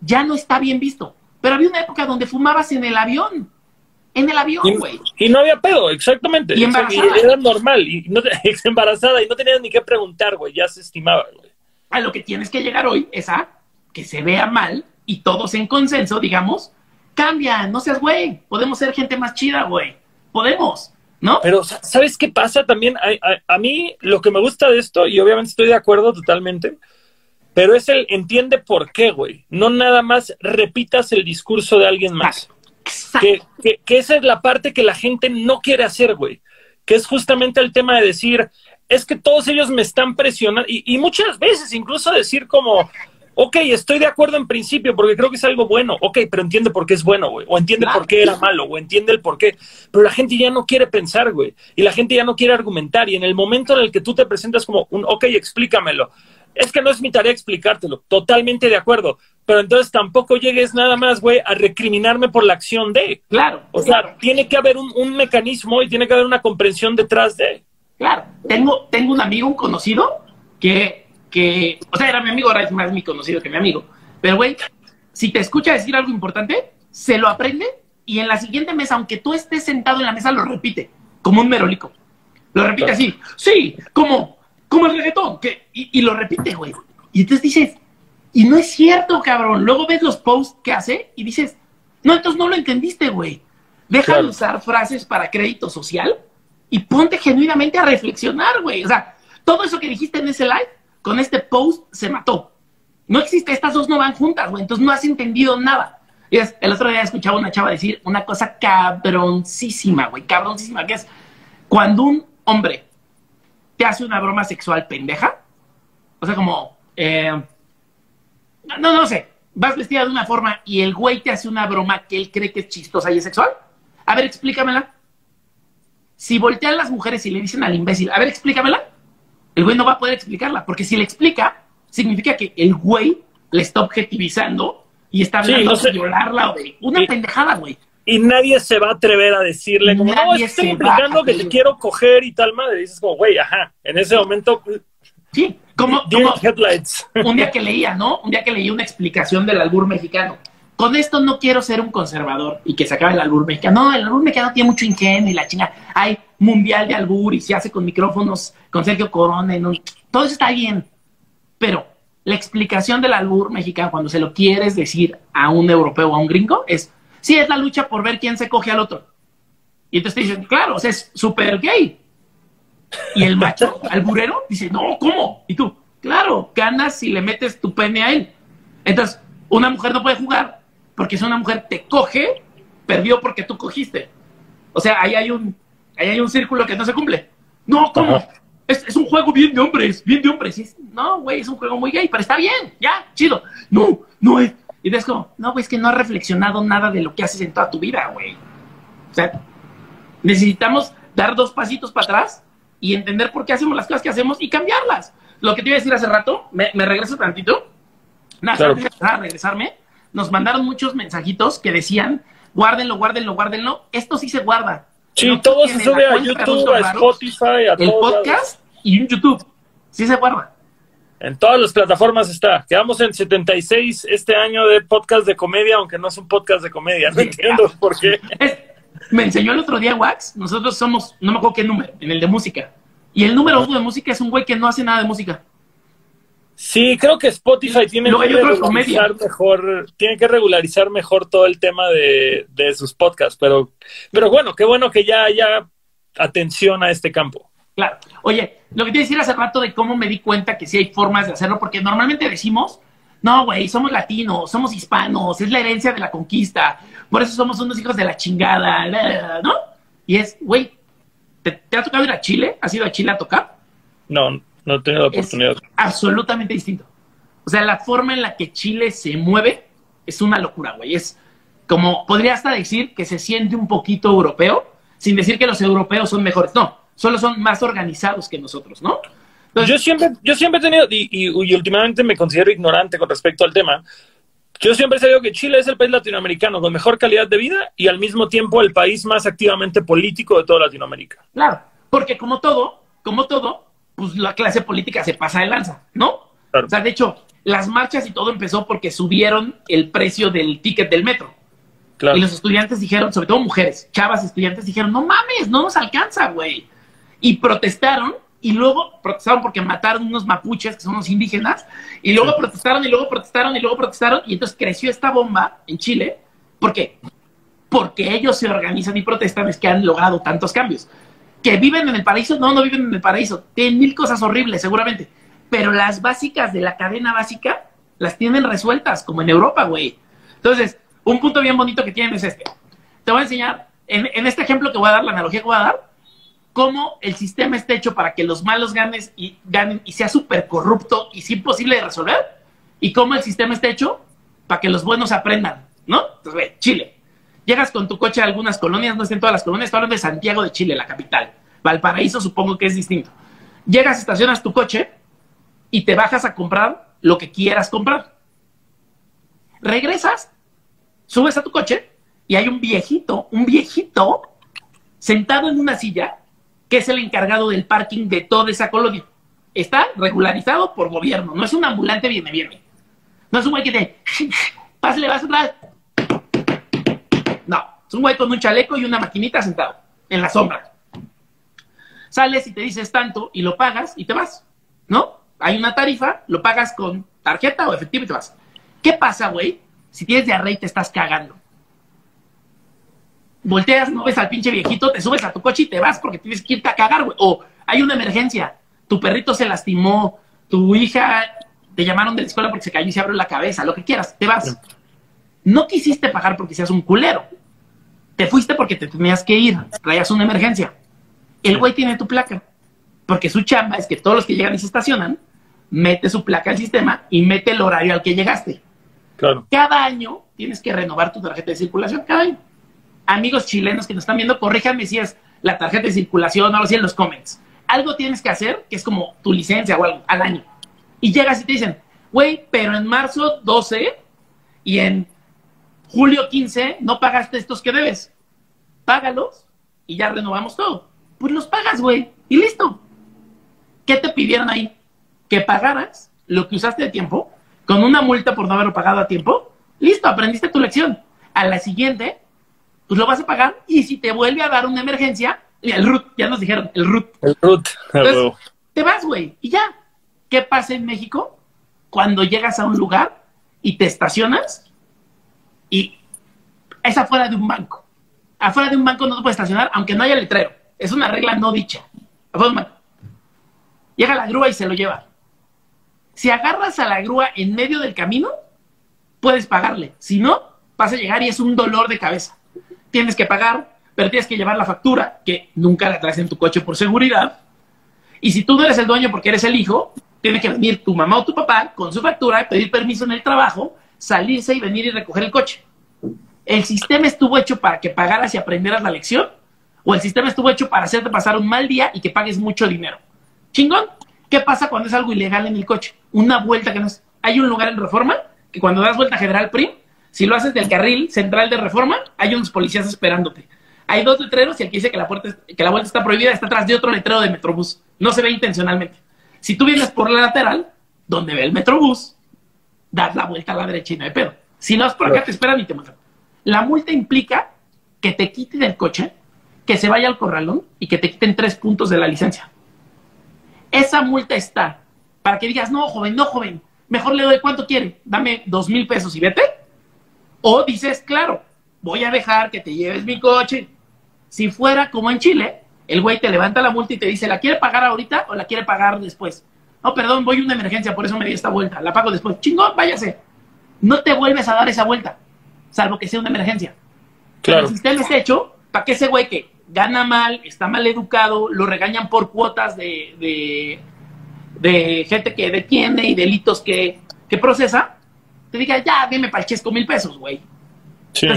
Ya no está bien visto. Pero había una época donde fumabas en el avión. En el avión, Y, güey. y no había pedo, exactamente. Y embarazada. era normal, y no te- (laughs) embarazada, y no tenías ni qué preguntar, güey, ya se estimaba, güey. A lo que tienes que llegar hoy es a que se vea mal y todos en consenso, digamos, cambia, no seas güey. Podemos ser gente más chida, güey. Podemos. ¿no? Pero, ¿sabes qué pasa también? A, a, mí lo que me gusta de esto, y obviamente estoy de acuerdo totalmente, pero es el entiende por qué, güey. No nada más repitas el discurso de alguien más. Que, que, que, esa es la parte que la gente no quiere hacer, güey. Que es justamente el tema de decir, es que todos ellos me están presionando, y, y muchas veces incluso decir como, ok, estoy de acuerdo en principio porque creo que es algo bueno, ok, pero entiende por qué es bueno, güey, o entiende por qué era malo, o entiende el por qué, pero la gente ya no quiere pensar, güey, y la gente ya no quiere argumentar, y en el momento en el que tú te presentas como un, ok, explícamelo, es que no es mi tarea explicártelo, totalmente de acuerdo, pero entonces tampoco llegues nada más, güey, a recriminarme por la acción de. Claro. O sea, tiene que haber un, un, mecanismo y tiene que haber una comprensión detrás de. Claro. Tengo, tengo un amigo, un conocido, que que, o sea, era mi amigo, ahora es más mi conocido que mi amigo. Pero, güey, si te escucha decir algo importante, se lo aprende y en la siguiente mesa, aunque tú estés sentado en la mesa, lo repite, como un merolico. Lo repite así, sí, como, como el reggaetón, que, y, y lo repite, güey. Y entonces dices, y no es cierto, cabrón. Luego ves los posts que hace y dices, no, entonces no lo entendiste, güey. Deja claro. de usar frases para crédito social y ponte genuinamente a reflexionar, güey. O sea, todo eso que dijiste en ese live con este post se mató. No existe, estas dos no van juntas, güey, entonces no has entendido nada. Es, el otro día escuchaba una chava decir una cosa cabroncísima, güey, cabroncísima, que es cuando un hombre te hace una broma sexual pendeja, o sea, como, eh, no, no sé, vas vestida de una forma y el güey te hace una broma que él cree que es chistosa y es sexual. A ver, explícamela. Si voltean las mujeres y le dicen al imbécil, a ver, explícamela, el güey no va a poder explicarla, porque si le explica, significa que el güey le está objetivizando y está hablando sí, no sé. de violarla o de una y, pendejada, güey. Y nadie se va a atrever a decirle, como, nadie no, estoy implicando que te quiero coger y tal madre. Y dices como, güey, ajá, en ese momento... Sí, como, como (laughs) un día que leía, ¿no? Un día que leí una explicación del albur mexicano. Con esto no quiero ser un conservador y que se acabe el albur mexicano. No, el albur mexicano tiene mucho ingenio y la chinga. Hay mundial de albur y se hace con micrófonos con Sergio Corona. En un... Todo eso está bien. Pero la explicación del albur mexicano, cuando se lo quieres decir a un europeo o a un gringo, es, sí, es la lucha por ver quién se coge al otro. Y entonces te dicen, claro, o sea, es súper gay. Y el macho (laughs) alburero dice, no, ¿cómo? Y tú, claro, ganas si le metes tu pene a él. Entonces, una mujer no puede jugar porque si una mujer te coge, perdió porque tú cogiste. O sea, ahí hay un, ahí hay un círculo que no se cumple. No, ¿cómo? Es, es, un juego bien de hombres, bien de hombres. Es, no, güey, es un juego muy gay, pero está bien, ya, chido. No, no es. Y ves como, no, güey, es que no has reflexionado nada de lo que haces en toda tu vida, güey. O sea, necesitamos dar dos pasitos para atrás y entender por qué hacemos las cosas que hacemos y cambiarlas. Lo que te iba a decir hace rato, me, me regreso tantito. Nada, claro. antes de regresarme, nos mandaron muchos mensajitos que decían, guárdenlo, guárdenlo, guárdenlo. Esto sí se guarda. Sí, no todo se sube a YouTube, a Spotify, a El podcast lados. y en YouTube. Sí se guarda. En todas las plataformas está. Quedamos en 76 este año de podcast de comedia, aunque no es un podcast de comedia. No sí, entiendo ya. por qué. Es, me enseñó el otro día Wax. Nosotros somos, no me acuerdo qué número, en el de música. Y el número uno de música es un güey que no hace nada de música. Sí, creo que Spotify tiene no, que regularizar mejor, tiene que regularizar mejor todo el tema de, de, sus podcasts, pero, pero bueno, qué bueno que ya haya atención a este campo. Claro. Oye, lo que te decir hace rato de cómo me di cuenta que sí hay formas de hacerlo, porque normalmente decimos, no, güey, somos latinos, somos hispanos, es la herencia de la conquista, por eso somos unos hijos de la chingada, ¿no? Y es, güey, ¿te, ¿te ha tocado ir a Chile? ¿Has ido a Chile a tocar? No, no he tenido la oportunidad. Es absolutamente distinto. O sea, la forma en la que Chile se mueve es una locura, güey. Es como, podría hasta decir que se siente un poquito europeo, sin decir que los europeos son mejores. No, solo son más organizados que nosotros, ¿no? Entonces, yo, siempre, yo siempre he tenido, y, y, y, últimamente me considero ignorante con respecto al tema, yo siempre he sabido que Chile es el país latinoamericano con mejor calidad de vida y al mismo tiempo el país más activamente político de toda Latinoamérica. Claro, porque como todo, como todo, pues la clase política se pasa de lanza, ¿no? Claro. O sea, de hecho, las marchas y todo empezó porque subieron el precio del ticket del metro. Claro. Y los estudiantes dijeron, sobre todo mujeres, chavas estudiantes dijeron, no mames, no nos alcanza, güey. Y protestaron y luego protestaron porque mataron unos mapuches, que son unos indígenas, y luego sí. protestaron y luego protestaron y luego protestaron, y entonces creció esta bomba en Chile. ¿Por qué? Porque ellos se organizan y protestan, es que han logrado tantos cambios. ¿Que viven en el paraíso? No, no viven en el paraíso. Tienen mil cosas horribles, seguramente. Pero las básicas de la cadena básica las tienen resueltas, como en Europa, güey. Entonces, un punto bien bonito que tienen es este. Te voy a enseñar, en, este ejemplo que voy a dar, la analogía que voy a dar, cómo el sistema está hecho para que los malos ganen y, ganen y sea súper corrupto y sea imposible de resolver, y cómo el sistema está hecho para que los buenos aprendan, ¿no? Entonces, ve, Chile. Llegas con tu coche a algunas colonias, no es en todas las colonias, estoy hablando de Santiago de Chile, la capital. Valparaíso supongo que es distinto. Llegas, estacionas tu coche y te bajas a comprar lo que quieras comprar. Regresas, subes a tu coche y hay un viejito, un viejito sentado en una silla que es el encargado del parking de toda esa colonia. Está regularizado por gobierno, no es un ambulante viene, viene. No es un güey que te... (laughs) Pásale, vas atrás. Es un güey con un chaleco y una maquinita sentado en la sombra. Sales y te dices tanto y lo pagas y te vas, ¿no? Hay una tarifa, lo pagas con tarjeta o efectivo y te vas. ¿Qué pasa, güey? Si tienes diarrea y te estás cagando volteas, no ves al pinche viejito, te subes a tu coche y te vas porque tienes que irte a cagar, güey. O hay una emergencia, tu perrito se lastimó, tu hija te llamaron de la escuela porque se cayó y se abrió la cabeza, lo que quieras, te vas. No quisiste pagar porque seas un culero. Te fuiste porque te tenías que ir, traías una emergencia. El güey tiene tu placa, porque su chamba es que todos los que llegan y se estacionan, mete su placa al sistema y mete el horario al que llegaste. Claro. Cada año tienes que renovar tu tarjeta de circulación, cada año amigos chilenos que nos están viendo, corríjanme si es la tarjeta de circulación o algo así en los comments. Algo tienes que hacer que es como tu licencia o algo al año. Y llegas y te dicen, güey, pero en marzo 12 y en julio 15 no pagaste estos que debes. Págalos y ya renovamos todo. Pues los pagas, güey, y listo. ¿Qué te pidieron ahí? Que pagaras lo que usaste de tiempo con una multa por no haberlo pagado a tiempo. Listo, aprendiste tu lección. A la siguiente pues lo vas a pagar y si te vuelve a dar una emergencia, el RUT, ya nos dijeron, el RUT. El RUT. te vas, güey, y ya. ¿Qué pasa en México? Cuando llegas a un lugar y te estacionas y es afuera de un banco. Afuera de un banco no te puedes estacionar, aunque no haya letrero. Es una regla no dicha. Afuera de. Llega la grúa y se lo lleva. Si agarras a la grúa en medio del camino, puedes pagarle. Si no, vas a llegar y es un dolor de cabeza tienes que pagar, pero tienes que llevar la factura, que nunca la traes en tu coche por seguridad. Y si tú no eres el dueño porque eres el hijo, tiene que venir tu mamá o tu papá con su factura, pedir permiso en el trabajo, salirse y venir y recoger el coche. ¿El sistema estuvo hecho para que pagaras y aprendieras la lección? ¿O el sistema estuvo hecho para hacerte pasar un mal día y que pagues mucho dinero? ¿Chingón? ¿Qué pasa cuando es algo ilegal en el coche? Una vuelta que no es... Hay un lugar en Reforma que cuando das vuelta General Prim, si lo haces del carril central de reforma, hay unos policías esperándote. Hay dos letreros y el que dice que la, puerta, que la vuelta está prohibida está atrás de otro letrero de Metrobús. No se ve intencionalmente. Si tú vienes por la lateral, donde ve el Metrobús, das la vuelta a la derecha y no hay pedo. Si no es por acá, te esperan y te matan. La multa implica que te quiten el coche, que se vaya al corralón y que te quiten tres puntos de la licencia. Esa multa está para que digas, no, joven, no, joven, mejor le doy cuánto quiere, dame dos mil pesos y vete o dices, claro, voy a dejar que te lleves mi coche. Si fuera como en Chile, el güey te levanta la multa y te dice, ¿la quiere pagar ahorita o la quiere pagar después? No, perdón, voy a una emergencia, por eso me di esta vuelta. La pago después. Chingón, váyase. No te vuelves a dar esa vuelta, salvo que sea una emergencia. Claro. el sistema está hecho para que ese güey que gana mal, está mal educado, lo regañan por cuotas de, de, gente que detiene y delitos que, que procesa, te diga, ya, dime para con mil pesos, güey. Sí.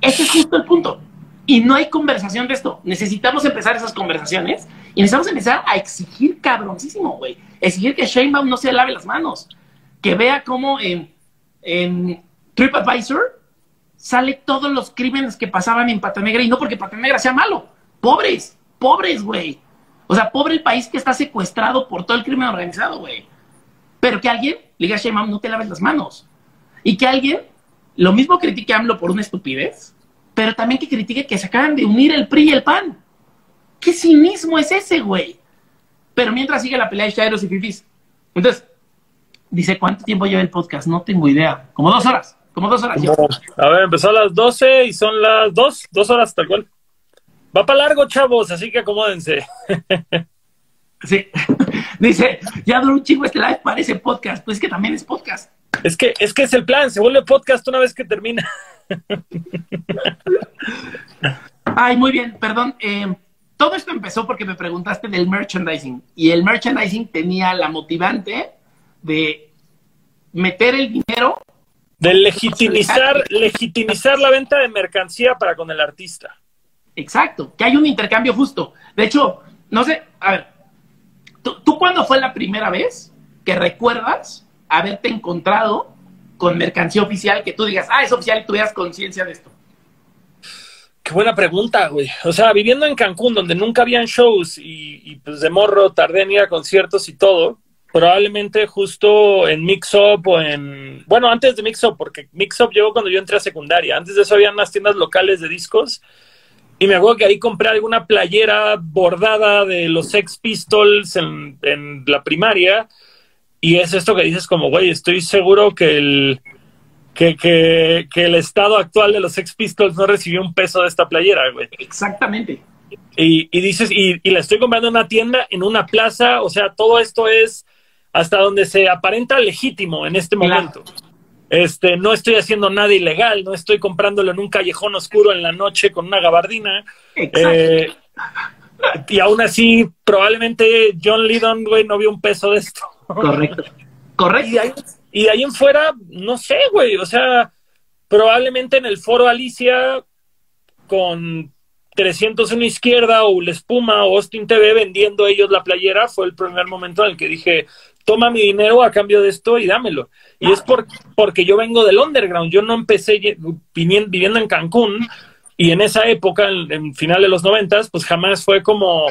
ese es justo el punto. Y no hay conversación de esto. Necesitamos empezar esas conversaciones y necesitamos empezar a exigir cabroncísimo, güey. Exigir que Sheinbaum no se lave las manos. Que vea cómo en, en TripAdvisor sale todos los crímenes que pasaban en Pata Negra y no porque Pata Negra sea malo. Pobres, pobres, güey. O sea, pobre el país que está secuestrado por todo el crimen organizado, güey. Pero que alguien le diga a no te laves las manos. Y que alguien lo mismo critique a AMLO por una estupidez, pero también que critique que se acaban de unir el PRI y el PAN. ¿Qué cinismo es ese, güey? Pero mientras sigue la pelea de Chairos y Fifis. Entonces, dice, ¿cuánto tiempo lleva el podcast? No tengo idea. Como dos horas. Como dos horas. a ver, empezó a las 12 y son las dos, dos horas tal cual. Va para largo, chavos, así que acomódense. (laughs) Sí. (laughs) Dice, ya duró un chingo este live, parece podcast. Pues es que también es podcast. Es que, es que es el plan, se vuelve podcast una vez que termina. (laughs) Ay, muy bien, perdón. Eh, todo esto empezó porque me preguntaste del merchandising. Y el merchandising tenía la motivante de meter el dinero. De legitimizar, legitimizar la venta de mercancía para con el artista. Exacto, que hay un intercambio justo. De hecho, no sé, a ver, ¿tú, ¿tú cuándo fue la primera vez que recuerdas haberte encontrado con mercancía oficial que tú digas, ah, es oficial y tuvieras conciencia de esto? Qué buena pregunta, güey. O sea, viviendo en Cancún, donde nunca habían shows y, y pues de morro tardé conciertos y todo, probablemente justo en Mix Up o en... Bueno, antes de Mix Up, porque Mix Up llegó cuando yo entré a secundaria. Antes de eso había unas tiendas locales de discos y me acuerdo que ahí compré alguna playera bordada de los Sex Pistols en, en la primaria y es esto que dices como, güey, estoy seguro que el, que, que, que, el estado actual de los Sex Pistols no recibió un peso de esta playera, güey. Exactamente. Y, y dices, y, y, la estoy comprando en una tienda, en una plaza, o sea, todo esto es hasta donde se aparenta legítimo en este momento. Claro. Este, no estoy haciendo nada ilegal, no estoy comprándolo en un callejón oscuro en la noche con una gabardina. Eh, y aún así, probablemente John Lydon, güey, no vio un peso de esto. Correcto. Correcto. Y y de ahí en fuera, no sé, güey, o sea, probablemente en el foro Alicia con 301 izquierda o La Espuma o Austin TV vendiendo ellos la playera fue el primer momento en el que dije, toma mi dinero a cambio de esto y dámelo. Y es por, porque yo vengo del underground, yo no empecé viviendo en Cancún y en esa época, en, en final de los noventas, pues jamás fue como,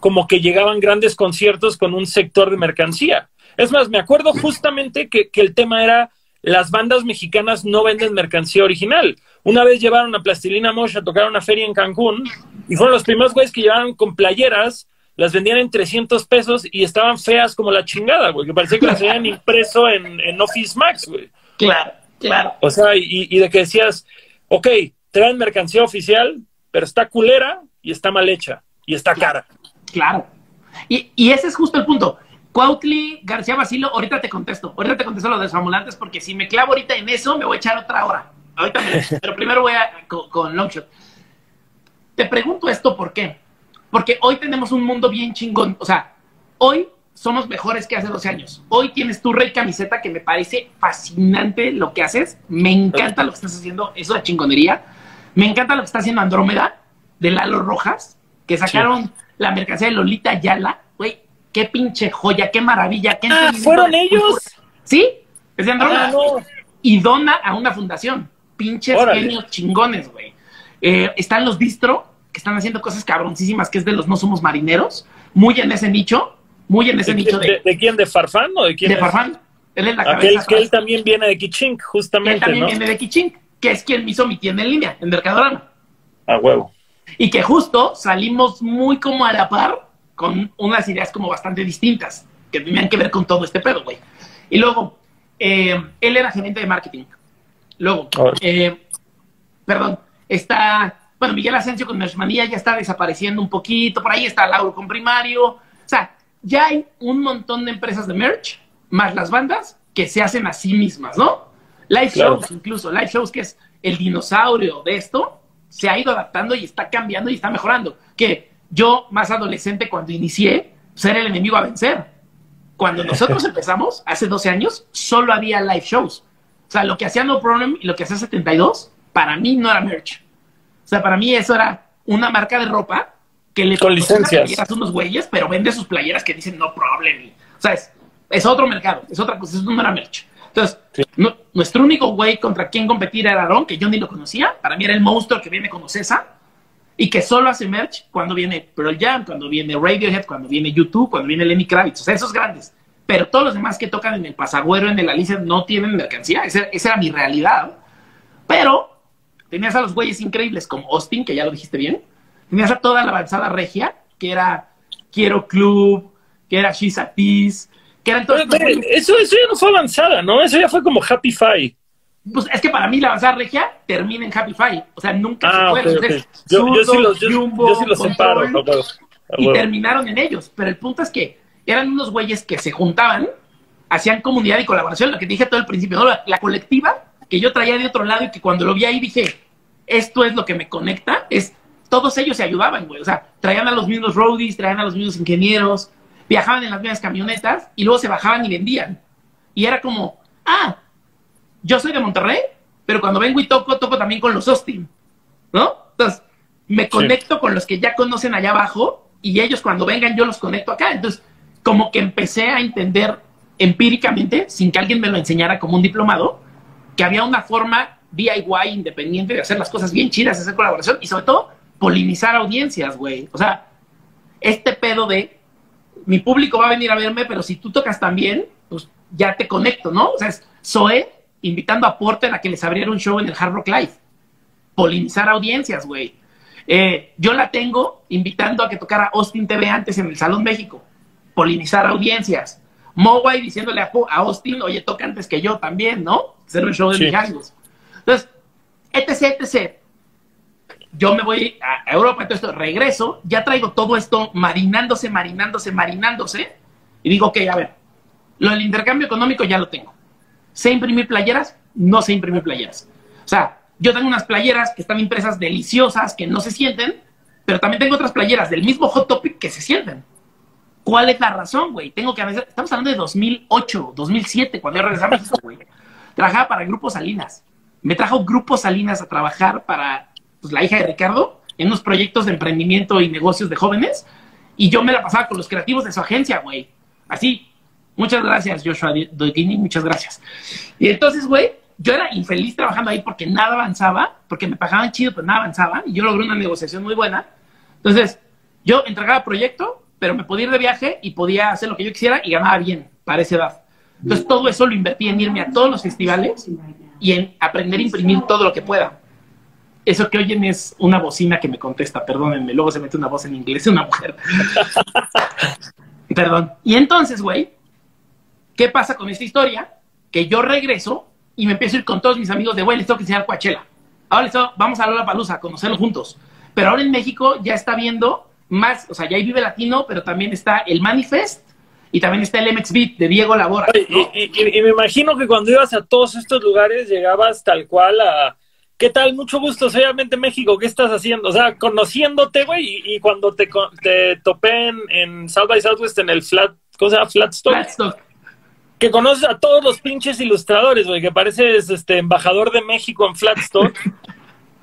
como que llegaban grandes conciertos con un sector de mercancía. Es más, me acuerdo justamente que, que el tema era las bandas mexicanas no venden mercancía original. Una vez llevaron a Plastilina Mosh a tocar una feria en Cancún y fueron los primeros güeyes que llevaron con playeras, las vendían en 300 pesos y estaban feas como la chingada, güey, que parecía que las habían (laughs) impreso en, en Office Max, güey. Claro, claro. O sea, y, y de que decías, ok, traen mercancía oficial, pero está culera y está mal hecha y está cara. Claro. Y, y ese es justo el punto. Cuautli García Basilo, ahorita te contesto, ahorita te contesto lo de los ambulantes, porque si me clavo ahorita en eso, me voy a echar otra hora. Ahorita me, (laughs) pero primero voy a con, con Longshot. Te pregunto esto por qué. Porque hoy tenemos un mundo bien chingón. O sea, hoy somos mejores que hace 12 años. Hoy tienes tu rey camiseta que me parece fascinante lo que haces. Me encanta lo que estás haciendo, eso de chingonería. Me encanta lo que está haciendo Andrómeda de Lalo Rojas, que sacaron sí. la mercancía de Lolita Yala. Qué pinche joya, qué maravilla. Qué ah, ¿fueron ellos? Sí, es de Andrómeda. Ah, no. Y dona a una fundación. Pinches Órale. genios chingones, güey. Eh, están los distro, que están haciendo cosas cabroncísimas, que es de los no somos marineros, muy en ese nicho, muy en ese ¿De, nicho de, de, de, quién? ¿De Farfán o de quién? De Farfán. Él es la Aquel, cabeza. Que él también viene de Kichink, justamente. Él también ¿no? viene de Kichink, que es quien me hizo mi tienda en línea, en Mercadorama. A huevo. Y que justo salimos muy como a la par con unas ideas como bastante distintas, que tenían que ver con todo este pedo, güey. Y luego, eh, él era gerente de marketing. Luego, eh, perdón, está, bueno, Miguel Asensio con Merchmanía ya está desapareciendo un poquito, por ahí está Lauro con Primario. O sea, ya hay un montón de empresas de merch, más las bandas, que se hacen a sí mismas, ¿no? Live claro. shows, incluso, live shows, que es el dinosaurio de esto, se ha ido adaptando y está cambiando y está mejorando. Que yo, más adolescente, cuando inicié, ser el enemigo a vencer. Cuando nosotros (laughs) empezamos, hace 12 años, solo había live shows. O sea, lo que hacía No Problem y lo que hacía 72, para mí no era merch. O sea, para mí eso era una marca de ropa que le con licencias a unos güeyes, pero vende sus playeras que dicen No Problem. O sea, es, es, otro mercado, es otra cosa, eso no era merch. Entonces, sí. no, nuestro único güey contra quien competir era Aaron, que yo ni lo conocía. Para mí era el monstruo que viene con Ocesa y que solo hace merch cuando viene Pearl Jam, cuando viene Radiohead, cuando viene YouTube, cuando viene Lenny Kravitz, o sea, esos grandes. Pero todos los demás que tocan en el Pasagüero, en el Alicia, no tienen mercancía. Esa, era mi realidad. Pero tenías a los güeyes increíbles como Austin, que ya lo dijiste bien. Tenías a toda la avanzada regia, que era Quiero Club, que era She's a Peace, que eran todos. Eso, eso ya no fue avanzada, ¿no? Eso ya fue como Happy Five. Pues es que para mí la avanzada regia termina en Happy Five. O sea, nunca Ah, se ok, puede. ok. Entonces, Yo, yo sí los, yo, Jumbo, yo sí los separo. Control, y terminaron en ellos. Pero el punto es que eran unos güeyes que se juntaban, hacían comunidad y colaboración, lo que dije todo al principio, la, la colectiva que yo traía de otro lado y que cuando lo vi ahí dije, esto es lo que me conecta, es todos ellos se ayudaban, güey. O sea, traían a los mismos roadies, traían a los mismos ingenieros, viajaban en las mismas camionetas y luego se bajaban y vendían. Y era como, ah, yo soy de Monterrey, pero cuando vengo y toco, toco también con los Austin, ¿no? Entonces, me conecto con los que ya conocen allá abajo y ellos cuando vengan yo los conecto acá. Entonces, como que empecé a entender empíricamente, sin que alguien me lo enseñara como un diplomado, que había una forma DIY independiente de hacer las cosas bien chidas, hacer colaboración y sobre todo polinizar audiencias, güey. O sea, este pedo de mi público va a venir a verme, pero si tú tocas también, pues ya te conecto, ¿no? O sea, es Zoe invitando a Porter a que les abriera un show en el Hard Rock Live. Polinizar audiencias, güey. Eh, yo la tengo invitando a que tocara Austin TV antes en el Salón México. Polinizar audiencias. Mowai diciéndole a, Austin, oye, toca antes que yo también, ¿no? Hacer un show de Sí. mijangos. Entonces, etc, etc. Yo me voy a a Europa, entonces regreso, ya traigo todo esto marinándose, marinándose, marinándose. Y digo, ok, a ver, lo del intercambio económico ya lo tengo. ¿Sé imprimir playeras? No sé imprimir playeras. O sea, yo tengo unas playeras que están impresas deliciosas, que no se sienten, pero también tengo otras playeras del mismo Hot Topic que se sienten. ¿Cuál es la razón, güey? Tengo que a veces, estamos hablando de 2008, 2007, cuando yo regresé a güey. Trabajaba para Grupo Salinas. Me trajo Grupo Salinas a trabajar para pues, la hija de Ricardo en unos proyectos de emprendimiento y negocios de jóvenes. Y yo me la pasaba con los creativos de su agencia, güey. Así. Muchas gracias, Joshua Doigini, muchas gracias. Y entonces, güey, yo era infeliz trabajando ahí porque nada avanzaba, porque me pagaban chido, pero nada avanzaba. Y yo logré una negociación muy buena. Entonces, yo entregaba proyecto, pero me podía ir de viaje y podía hacer lo que yo quisiera y ganaba bien para esa edad. Entonces, todo eso lo invertí en irme a todos los festivales y en aprender a imprimir todo lo que pueda. Eso que oyen es una bocina que me contesta, perdónenme, luego se mete una voz en inglés una mujer. (laughs) Perdón. Y entonces, güey, ¿qué pasa con esta historia? Que yo regreso y me empiezo a ir con todos mis amigos de, güey, les tengo que enseñar Coachella. Ahora les tengo- vamos a la Palusa, a conocerlo juntos. Pero ahora en México ya está viendo más, o sea, ya hay Vive Latino, pero también está el Manifest y también está el MX Beat de Diego Labora. Oye, ¿no? Y, y- y me imagino que cuando ibas a todos estos lugares llegabas tal cual a... ¿Qué tal? Mucho gusto, soy México, ¿qué estás haciendo? O sea, conociéndote, güey, y, y cuando te, te topé en, en South by Southwest en el Flat, ¿cómo se llama? Flatstock, Flatstock. Que conoces a todos los pinches ilustradores, güey, que pareces este embajador de México en Flatstock. (laughs)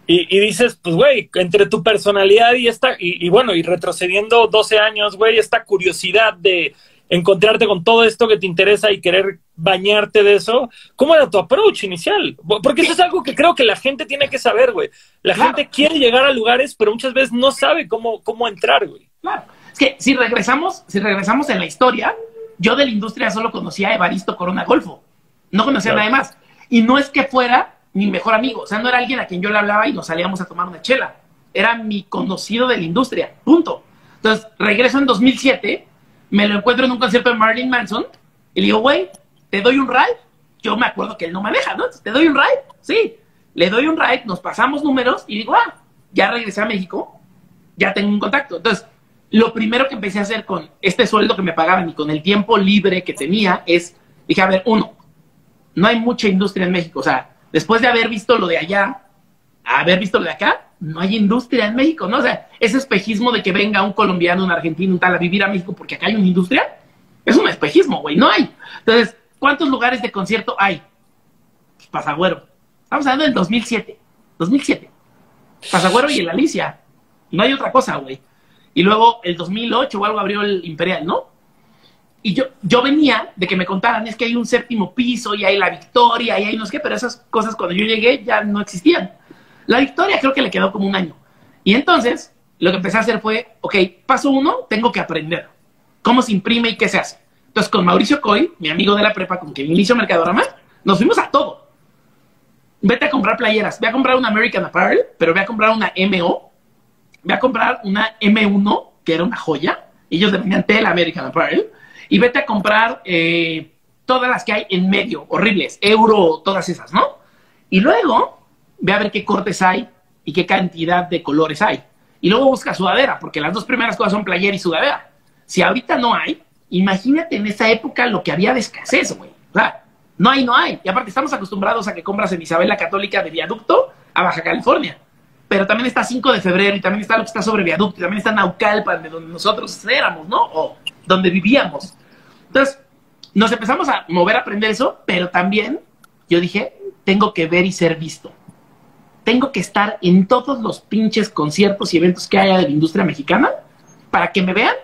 Y, y dices, pues, güey, entre tu personalidad y esta, y, y bueno, y retrocediendo 12 años, güey, esta curiosidad de encontrarte con todo esto que te interesa y querer bañarte de eso, ¿cómo era tu approach inicial? Porque eso es algo que creo que la gente tiene que saber, güey. La Claro. gente quiere llegar a lugares, pero muchas veces no sabe cómo, cómo entrar, güey. Claro. Es que si regresamos, si regresamos en la historia, yo de la industria solo conocía a Evaristo Corona Golfo. No conocía Claro. a nadie más. Y no es que fuera mi mejor amigo. O sea, no era alguien a quien yo le hablaba y nos salíamos a tomar una chela. Era mi conocido de la industria. Punto. Entonces, regreso en 2007, me lo encuentro en un concierto de Marilyn Manson y le digo, güey, ¿te doy un ride? Yo me acuerdo que él no maneja, ¿no? ¿Te doy un ride? Sí. Le doy un ride, nos pasamos números y digo, ah, ya regresé a México, ya tengo un contacto. Entonces, lo primero que empecé a hacer con este sueldo que me pagaban y con el tiempo libre que tenía es, dije, a ver, uno, no hay mucha industria en México. O sea, después de haber visto lo de allá, haber visto lo de acá, no hay industria en México, ¿no? O sea, ese espejismo de que venga un colombiano, un argentino, un tal a vivir a México porque acá hay una industria, es un espejismo, güey, no hay. Entonces, ¿cuántos lugares de concierto hay? Pues, Pasagüero. Estamos hablando del 2007. 2007. Pasagüero y el Alicia. No hay otra cosa, güey. Y luego el 2008 o algo abrió el Imperial, ¿no? Y yo, yo venía de que me contaran, es que hay un séptimo piso y hay la Victoria y hay no sé qué, pero esas cosas cuando yo llegué ya no existían. La Victoria creo que le quedó como un año. Y entonces lo que empecé a hacer fue, ok, paso uno, tengo que aprender cómo se imprime y qué se hace. Entonces con Mauricio Coy, mi amigo de la prepa con quien inicio Mercadorama, nos fuimos a todo. Vete a comprar playeras, ve a comprar una American Apparel, pero ve a comprar una MO, ve a comprar una M1, que era una joya, ellos le vendían tela American Apparel, y vete a comprar eh, todas las que hay en medio, horribles, euro, todas esas, ¿no? Y luego ve a ver qué cortes hay y qué cantidad de colores hay. Y luego busca sudadera, porque las dos primeras cosas son playera y sudadera. Si ahorita no hay, imagínate en esa época lo que había de escasez, güey. O sea, no hay, no hay. Y aparte estamos acostumbrados a que compras en Isabel la Católica de Viaducto a Baja California. Pero también está 5 de febrero y también está lo que está sobre Viaducto y también está Naucalpan, de donde nosotros éramos, ¿no? O donde vivíamos. Entonces, nos empezamos a mover a aprender eso, pero también yo dije, tengo que ver y ser visto. Tengo que estar en todos los pinches conciertos y eventos que haya de la industria mexicana para que me vean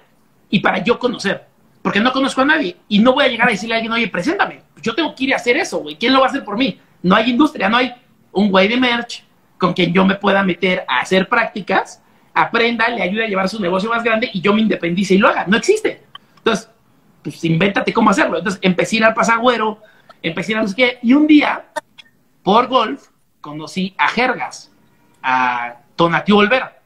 y para yo conocer. Porque no conozco a nadie y no voy a llegar a decirle a alguien, oye, preséntame. Yo tengo que ir a hacer eso, güey. ¿Quién lo va a hacer por mí? No hay industria, no hay un güey de merch con quien yo me pueda meter a hacer prácticas, aprenda, le ayude a llevar su negocio más grande y yo me independice y lo haga. No existe. Entonces, pues invéntate cómo hacerlo. Entonces empecé a ir al pasagüero, empecé a ir a no sé qué, y un día, por golf, conocí a Jergas, a Tonatiuh Olvera.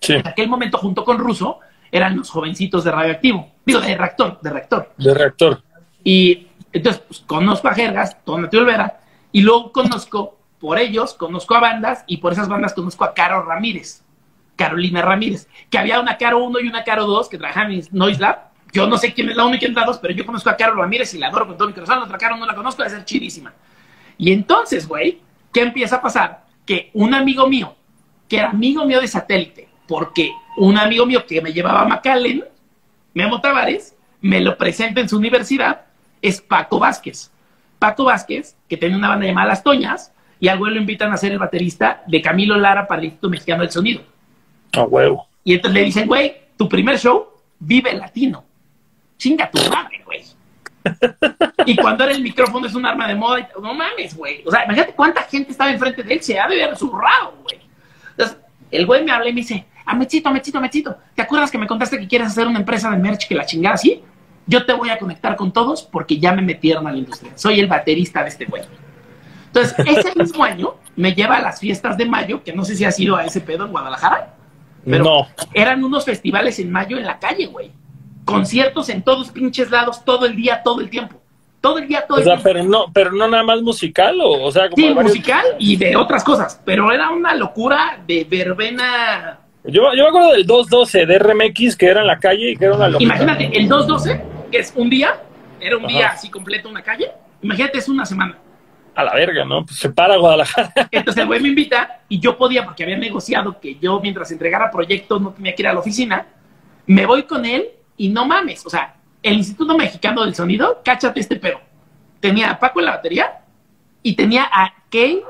Sí, En aquel momento, junto con Russo, eran los jovencitos de radioactivo. Digo, de reactor, de reactor. de reactor. Y entonces pues, conozco a Jergas, Tonatiuh Olvera, y luego conozco, por ellos, conozco a bandas, y por esas bandas conozco a Caro Ramírez, Carolina Ramírez, que había una Caro 1 y una Caro 2 que trabajaban en Noise Lab. Yo no sé quién es la 1 y quién es la 2, pero yo conozco a Caro Ramírez y la adoro con todo mi. La otra Caro no la conozco, debe ser chidísima. Y entonces, güey, ¿qué empieza a pasar? Que un amigo mío, que era amigo mío de satélite, porque un amigo mío que me llevaba a McAllen, Memo Tavares, me lo presenta en su universidad, es Paco Vázquez. Paco Vázquez, que tenía una banda llamada Las Toñas, y al güey lo invitan a ser el baterista de Camilo Lara para el Instituto Mexicano del Sonido. A huevo. Y entonces le dicen, güey, tu primer show, vive latino. Chinga tu madre, güey. (laughs) y cuando era el micrófono es un arma de moda, y, no mames, güey. O sea, imagínate cuánta gente estaba enfrente de él, se ha de haber zurrado, güey. Entonces, el güey me habla y me dice, ah, Mechito, Mechito, Mechito, ¿te acuerdas que me contaste que quieres hacer una empresa de merch que la chingada así? Yo te voy a conectar con todos porque ya me metieron a la industria. Soy el baterista de este güey. Entonces, ese mismo año me lleva a las fiestas de mayo, que no sé si has ido a ese pedo en Guadalajara. Pero no. eran unos festivales en mayo en la calle, güey. Conciertos en todos pinches lados, todo el día, todo el tiempo. Todo el día, todo O el sea, tiempo. pero no, pero no nada más musical, o, o sea, como Sí, varios- musical y de otras cosas. Pero era una locura de verbena. Yo, yo me acuerdo del 212 de RMX que era en la calle y que era una locura. Imagínate, el 212, que es un día, era un Ajá. día así completo una calle. Imagínate, es una semana. A la verga, ¿no? Pues se para Guadalajara. (laughs) Entonces el güey me invita y yo podía, porque había negociado que yo mientras entregara proyectos no tenía que ir a la oficina, me voy con él y no mames, o sea, el Instituto Mexicano del Sonido, cáchate este pedo. Tenía a Paco en la batería y tenía a Kay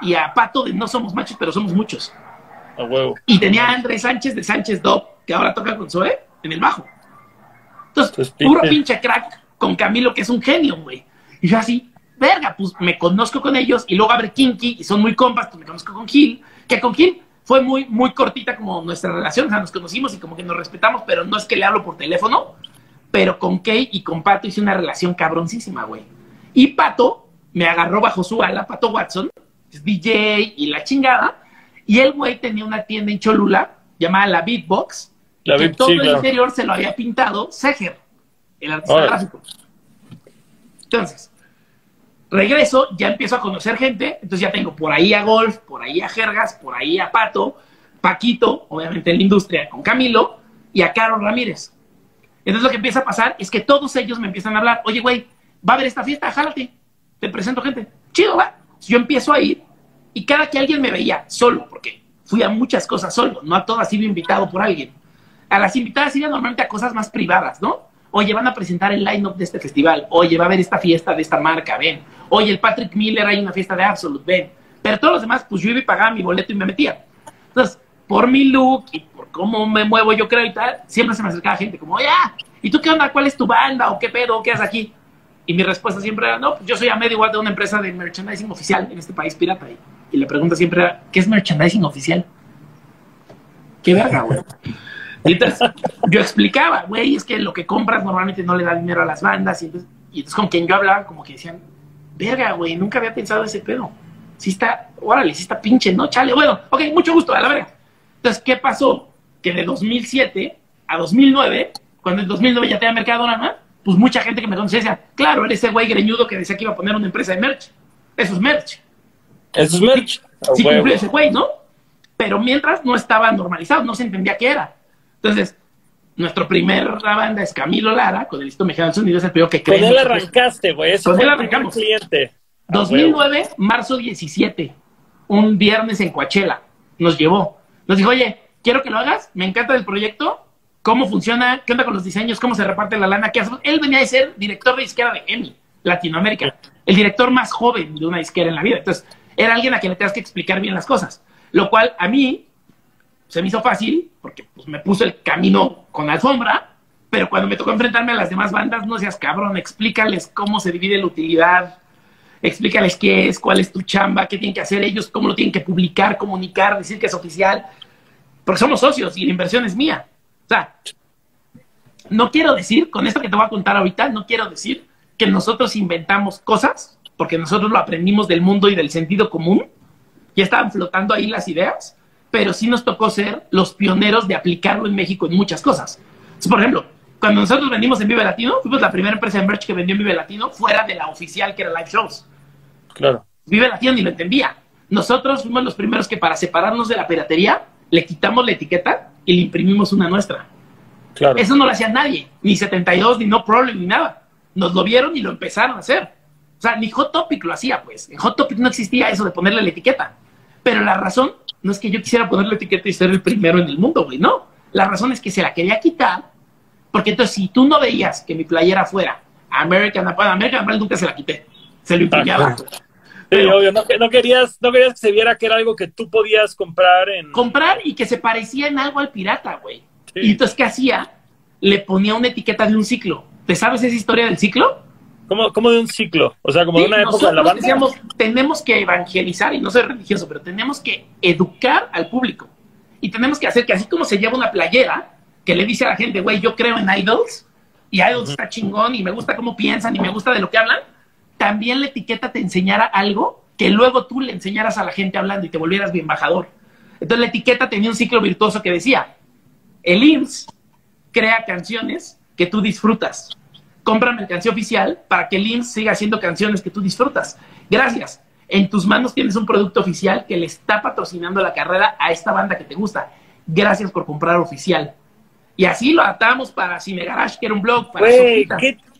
y a Pato de No Somos Machos, pero somos muchos. A huevo. Y tenía a Andrés Sánchez de Sánchez Dop, que ahora toca con Zoe, en el bajo. Entonces, puro pinche crack con Camilo, que es un genio, güey. Y yo así, verga, pues me conozco con ellos y luego abre Kinky y son muy compas, pues me conozco con Gil, que con Gil fue muy, muy cortita como nuestra relación, o sea, nos conocimos y como que nos respetamos, pero no es que le hablo por teléfono, pero con Kay y con Pato hice una relación cabroncísima, güey. Y Pato me agarró bajo su ala, Pato Watson, es DJ y la chingada, y el güey tenía una tienda en Cholula llamada La Beatbox, La que todo sí, el claro. interior se lo había pintado Seger, el artista gráfico. Entonces, regreso, ya empiezo a conocer gente, entonces ya tengo por ahí a Golf, por ahí a Jergas, por ahí a Pato, Paquito, obviamente en la industria, con Camilo, y a Carol Ramírez. Entonces lo que empieza a pasar es que todos ellos me empiezan a hablar, oye, güey, va a haber esta fiesta, jálate, te presento gente. Chido, va. Yo empiezo a ir y cada que alguien me veía solo, porque fui a muchas cosas solo, no a todas iba invitado por alguien. A las invitadas iban normalmente a cosas más privadas, ¿no? Oye, van a presentar el line-up de este festival. Oye, va a haber esta fiesta de esta marca, ven. Oye, el Patrick Miller hay una fiesta de Absolute, ven. Pero todos los demás, pues yo iba y pagaba mi boleto y me metía. Entonces, por mi look y por cómo me muevo yo creo y tal, siempre se me acercaba gente como, oye, ah, ¿y tú qué onda? ¿Cuál es tu banda? ¿O qué pedo? ¿Qué haces aquí? Y mi respuesta siempre era, no, pues yo soy a medio igual de una empresa de merchandising oficial en este país pirata. Y, y la pregunta siempre era, ¿qué es merchandising oficial? ¿Qué verga, güey? Y entonces yo explicaba, güey, es que lo que compras normalmente no le da dinero a las bandas. Y entonces, y entonces con quien yo hablaba, como que decían, verga, güey, nunca había pensado ese pedo. Sí está, órale, sí está pinche, ¿no? Chale, bueno, ok, mucho gusto, a la verga. Entonces, ¿qué pasó? Que de 2007 a 2009, cuando en 2009 ya tenía Mercadona, pues mucha gente que me conocía decía, claro, eres ese güey greñudo que decía que iba a poner una empresa de merch. Eso es merch. Eso es merch. Sí cumplió ese güey, ¿no? Pero mientras no estaba normalizado, no se entendía qué era. Entonces, nuestro primer banda es Camilo Lara, con el listo mexicano del sonido, es el primero que creemos. Con él arrancaste, güey. Con él arrancamos. Cliente. 2009, marzo 17, un viernes en Coachella, nos llevó. Nos dijo, oye, quiero que lo hagas, me encanta el proyecto, cómo funciona, qué onda con los diseños, cómo se reparte la lana, qué hacemos. Él venía de ser director de disquera de EMI, Latinoamérica, el director más joven de una disquera en la vida. Entonces, era alguien a quien le tenías que explicar bien las cosas. Lo cual a mí se me hizo fácil, porque pues, me puso el camino con alfombra, pero cuando me tocó enfrentarme a las demás bandas, no seas cabrón, explícales cómo se divide la utilidad, explícales qué es, cuál es tu chamba, qué tienen que hacer ellos, cómo lo tienen que publicar, comunicar, decir que es oficial, porque somos socios y la inversión es mía. O sea, no quiero decir, con esto que te voy a contar ahorita, no quiero decir que nosotros inventamos cosas, porque nosotros lo aprendimos del mundo y del sentido común, ya estaban flotando ahí las ideas, pero sí nos tocó ser los pioneros de aplicarlo en México en muchas cosas. por ejemplo, cuando nosotros vendimos en Vive Latino, fuimos la primera empresa de merch que vendió en Vive Latino fuera de la oficial que era Live Shows. Claro. Vive Latino ni lo entendía. Nosotros fuimos los primeros que para separarnos de la piratería le quitamos la etiqueta y le imprimimos una nuestra. Claro. Eso no lo hacía nadie, ni 72, ni No Problem, ni nada. Nos lo vieron y lo empezaron a hacer. O sea, ni Hot Topic lo hacía, pues. En Hot Topic no existía eso de ponerle la etiqueta. Pero la razón no es que yo quisiera ponerle la etiqueta y ser el primero en el mundo, güey, no. La razón es que se la quería quitar, porque entonces si tú no veías que mi playera fuera American Apparel, American Apparel nunca se la quité, se lo imprimía obvio, no, querías, no querías que se viera que era algo que tú podías comprar en... Comprar y que se parecía en algo al pirata, güey. Y entonces, ¿qué hacía? Le ponía una etiqueta de un ciclo. ¿Te sabes esa historia del ciclo? ¿Cómo, de un ciclo? O sea, como de una época de la banda. Decíamos, tenemos que evangelizar, y no soy religioso, pero tenemos que educar al público. Y tenemos que hacer que así como se lleva una playera, que le dice a la gente, güey, yo creo en idols, y idols está chingón, y me gusta cómo piensan, y me gusta de lo que hablan, también la etiqueta te enseñara algo que luego tú le enseñaras a la gente hablando y te volvieras bien embajador. Entonces la etiqueta tenía un ciclo virtuoso que decía, el IMSS crea canciones que tú disfrutas. Compra mercancía oficial para que el IMSS siga haciendo canciones que tú disfrutas. Gracias. En tus manos tienes un producto oficial que le está patrocinando la carrera a esta banda que te gusta. Gracias por comprar oficial. Y así lo atamos para Cine Garage, que era un blog para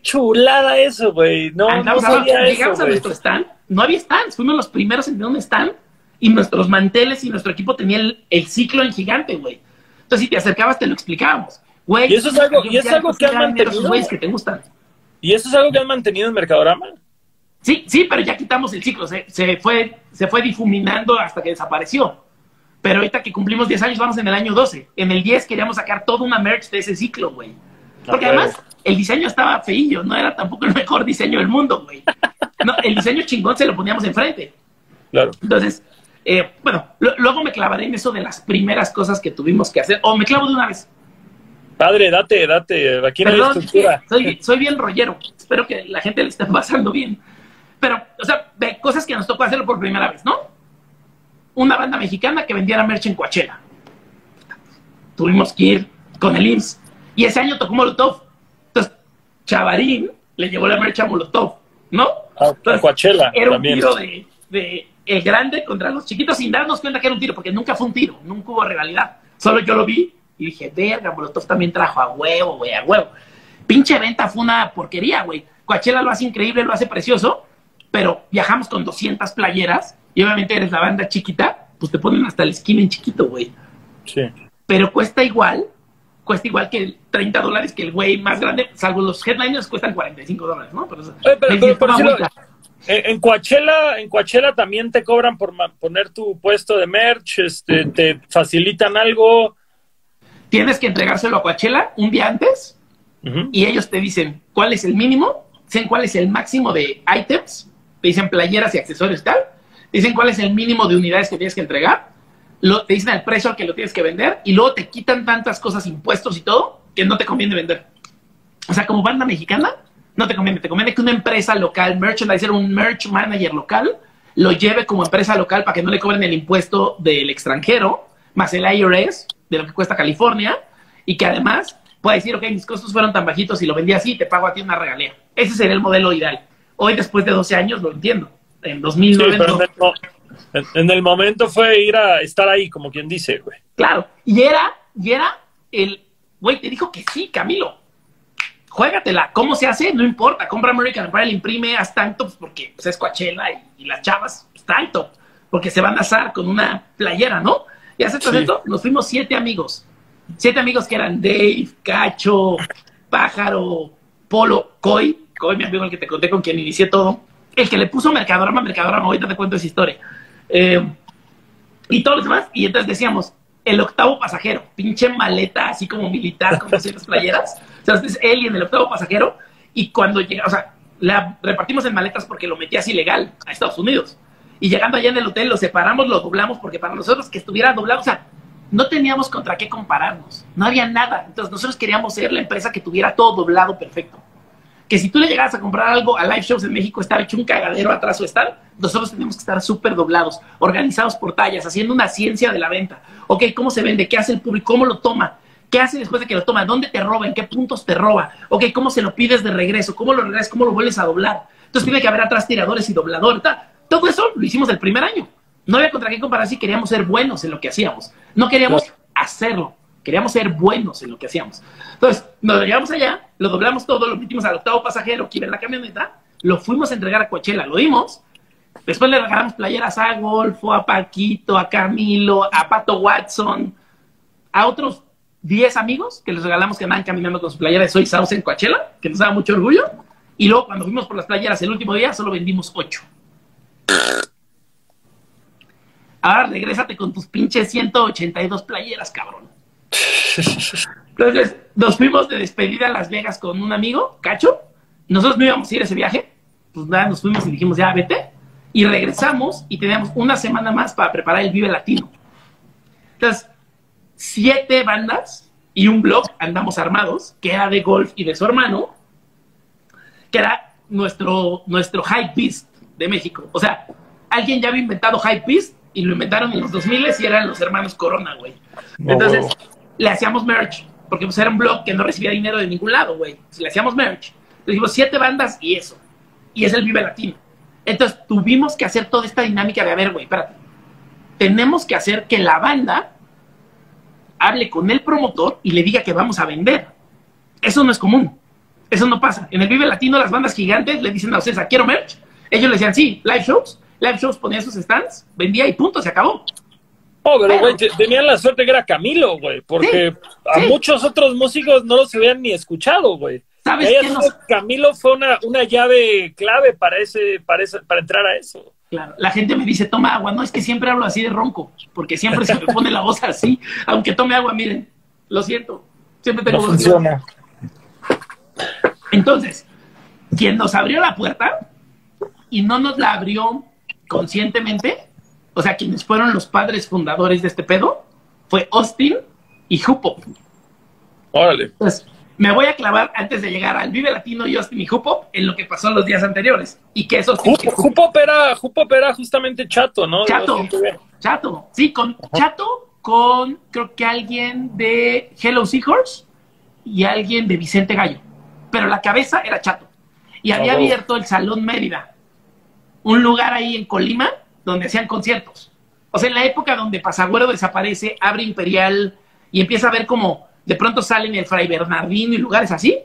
chulada eso, güey. No, no sabía llegamos a nuestro stand, no había stands, fuimos los primeros en tener un stand y nuestros manteles y nuestro equipo tenía el, ciclo en gigante, güey. Entonces, si te acercabas, te lo explicábamos. Güey, y eso es algo, y es algo que han mantenido. que te gustan. ¿Y eso es algo que han mantenido en Mercadorama? Sí, sí, pero ya quitamos el ciclo. Se, se, fue, se fue difuminando hasta que desapareció. Pero ahorita que cumplimos 10 años, vamos en el año 12. En el 10 queríamos sacar toda una merch de ese ciclo, güey. Porque además, el diseño estaba feillo, no era tampoco el mejor diseño del mundo, güey. No, el diseño chingón se lo poníamos enfrente. Claro. Entonces, eh, bueno, luego me clavaré en eso de las primeras cosas que tuvimos que hacer. O me clavo de una vez. Padre, date, date. Aquí no hay estructura. Soy, soy bien rollero. Espero que la gente le esté pasando bien. Pero, o sea, de cosas que nos tocó hacerlo por primera vez, ¿no? Una banda mexicana que vendiera merch en Coachella. Tuvimos que ir con el IMSS. Y ese año tocó Molotov. Chavarín le llevó la marcha a Molotov, ¿no? A Coachella era un tiro de, el grande contra los chiquitos sin darnos cuenta que era un tiro, porque nunca fue un tiro, nunca hubo rivalidad. Solo yo lo vi y dije, verga, Molotov también trajo a huevo, güey, a huevo. Pinche venta fue una porquería, güey. Coachella lo hace increíble, lo hace precioso, pero viajamos con 200 playeras y obviamente eres la banda chiquita, pues te ponen hasta el skin en chiquito, güey. Sí. Pero cuesta igual cuesta igual que 30 dólares que el güey más grande, salvo los headliners cuestan 45 dólares, ¿no? Pero, en Coachella, en Coachella también te cobran por poner tu puesto de merch, este, te facilitan algo. Tienes que entregárselo a Coachella un día antes y ellos te dicen cuál es el mínimo, dicen cuál es el máximo de items, te dicen playeras y accesorios y tal, dicen cuál es el mínimo de unidades que tienes que entregar te dicen el precio al que lo tienes que vender y luego te quitan tantas cosas, impuestos y todo, que no te conviene vender. O sea, como banda mexicana, no te conviene. Te conviene que una empresa local, merchandiser, un merch manager local, lo lleve como empresa local para que no le cobren el impuesto del extranjero, más el IRS, de lo que cuesta California, y que además pueda decir, ok, mis costos fueron tan bajitos y lo vendí así, te pago a ti una regalía. Ese sería el modelo ideal. Hoy, después de 12 años, lo entiendo. En 2009 En, en el momento fue ir a estar ahí, como quien dice, güey. Claro. Y era, y era el, güey, te dijo que sí, Camilo. Juégatela. ¿Cómo se hace? No importa. Compra American Apparel, imprime, haz tanto, pues, porque pues, es Coachella y, y las chavas, pues, tanto. Porque se van a asar con una playera, ¿no? Y hace Sí. esto, nos fuimos siete amigos. Siete amigos que eran Dave, Cacho, Pájaro, Polo, Coy. Coy, mi amigo, el que te conté con quien inicié todo. El que le puso Mercadorama, Mercadorama, ahorita te cuento esa historia. Eh, y todos los demás. Y entonces decíamos, el octavo pasajero, pinche maleta así como militar con 200 playeras. O sea, es él y en el octavo pasajero. Y cuando llega, o sea, la repartimos en maletas porque lo metías ilegal a Estados Unidos. Y llegando allá en el hotel, lo separamos, lo doblamos, porque para nosotros que estuviera doblado, o sea, no teníamos contra qué compararnos. No había nada. Entonces nosotros queríamos ser la empresa que tuviera todo doblado perfecto. Que si tú le llegas a comprar algo a live shows en México, estaba hecho un cagadero atrás o estar, nosotros tenemos que estar súper doblados, organizados por tallas, haciendo una ciencia de la venta. Ok, ¿cómo se vende? ¿Qué hace el público? ¿Cómo lo toma? ¿Qué hace después de que lo toma? ¿Dónde te roba? ¿En qué puntos te roba? Ok, ¿cómo se lo pides de regreso? ¿Cómo lo regresas? ¿Cómo lo vuelves a doblar? Entonces tiene que haber atrás tiradores y dobladores. tal. Todo eso lo hicimos el primer año. No había contra qué comparar si queríamos ser buenos en lo que hacíamos. No queríamos hacerlo. Queríamos ser buenos en lo que hacíamos. Entonces, nos lo llevamos allá, lo doblamos todo, lo metimos al octavo pasajero que iba en la camioneta, lo fuimos a entregar a Coachella, lo dimos. Después le regalamos playeras a Golfo, a Paquito, a Camilo, a Pato Watson, a otros 10 amigos que les regalamos que andaban caminando con su playera de Soy Sauce en Coachella, que nos daba mucho orgullo. Y luego, cuando fuimos por las playeras el último día, solo vendimos 8. Ahora regrésate con tus pinches 182 playeras, cabrón. Entonces, nos fuimos de despedida a Las Vegas con un amigo, Cacho. Nosotros no íbamos a ir a ese viaje. Pues nada, nos fuimos y dijimos, ya vete. Y regresamos y teníamos una semana más para preparar el Vive Latino. Entonces, siete bandas y un blog andamos armados, que era de golf y de su hermano, que era nuestro, nuestro Hype Beast de México. O sea, alguien ya había inventado Hype Beast y lo inventaron en los 2000 y eran los hermanos Corona, güey. Entonces, le hacíamos merch, porque pues era un blog que no recibía dinero de ningún lado, güey. Si le hacíamos merch, le dijimos siete bandas y eso. Y es el Vive Latino. Entonces, tuvimos que hacer toda esta dinámica de, a ver, güey, espérate. Tenemos que hacer que la banda hable con el promotor y le diga que vamos a vender. Eso no es común. Eso no pasa. En el Vive Latino, las bandas gigantes le dicen a ustedes, quiero merch. Ellos le decían, sí, live shows. Live shows ponía sus stands, vendía y punto, se acabó. Oh, pero, güey, te- tenían la suerte que era Camilo, güey, porque a sí. muchos otros músicos no los habían ni escuchado, güey. ¿Sabes qué nos- Camilo fue una, una llave clave para ese, para ese, para entrar a eso. Claro, la gente me dice, toma agua. No, es que siempre hablo así de ronco, porque siempre se me pone la voz así. Aunque tome agua, miren, lo siento. Siempre tengo No voz así. funciona. Entonces, quien nos abrió la puerta y no nos la abrió conscientemente, o sea, quienes fueron los padres fundadores de este pedo, fue Austin y Hupo. Órale. Entonces, me voy a clavar antes de llegar al Vive Latino y Austin y Hupo en lo que pasó los días anteriores. Y que Jupo, Jupo era, era justamente chato, ¿no? Chato. Chato, sí, con Chato, con creo que alguien de Hello Seahorse y alguien de Vicente Gallo. Pero la cabeza era Chato. Y había Oh, wow. abierto el Salón Mérida, un lugar ahí en Colima donde hacían conciertos. O sea, en la época donde Pasagüero desaparece, abre Imperial y empieza a ver como de pronto salen el Fray Bernardino y lugares así.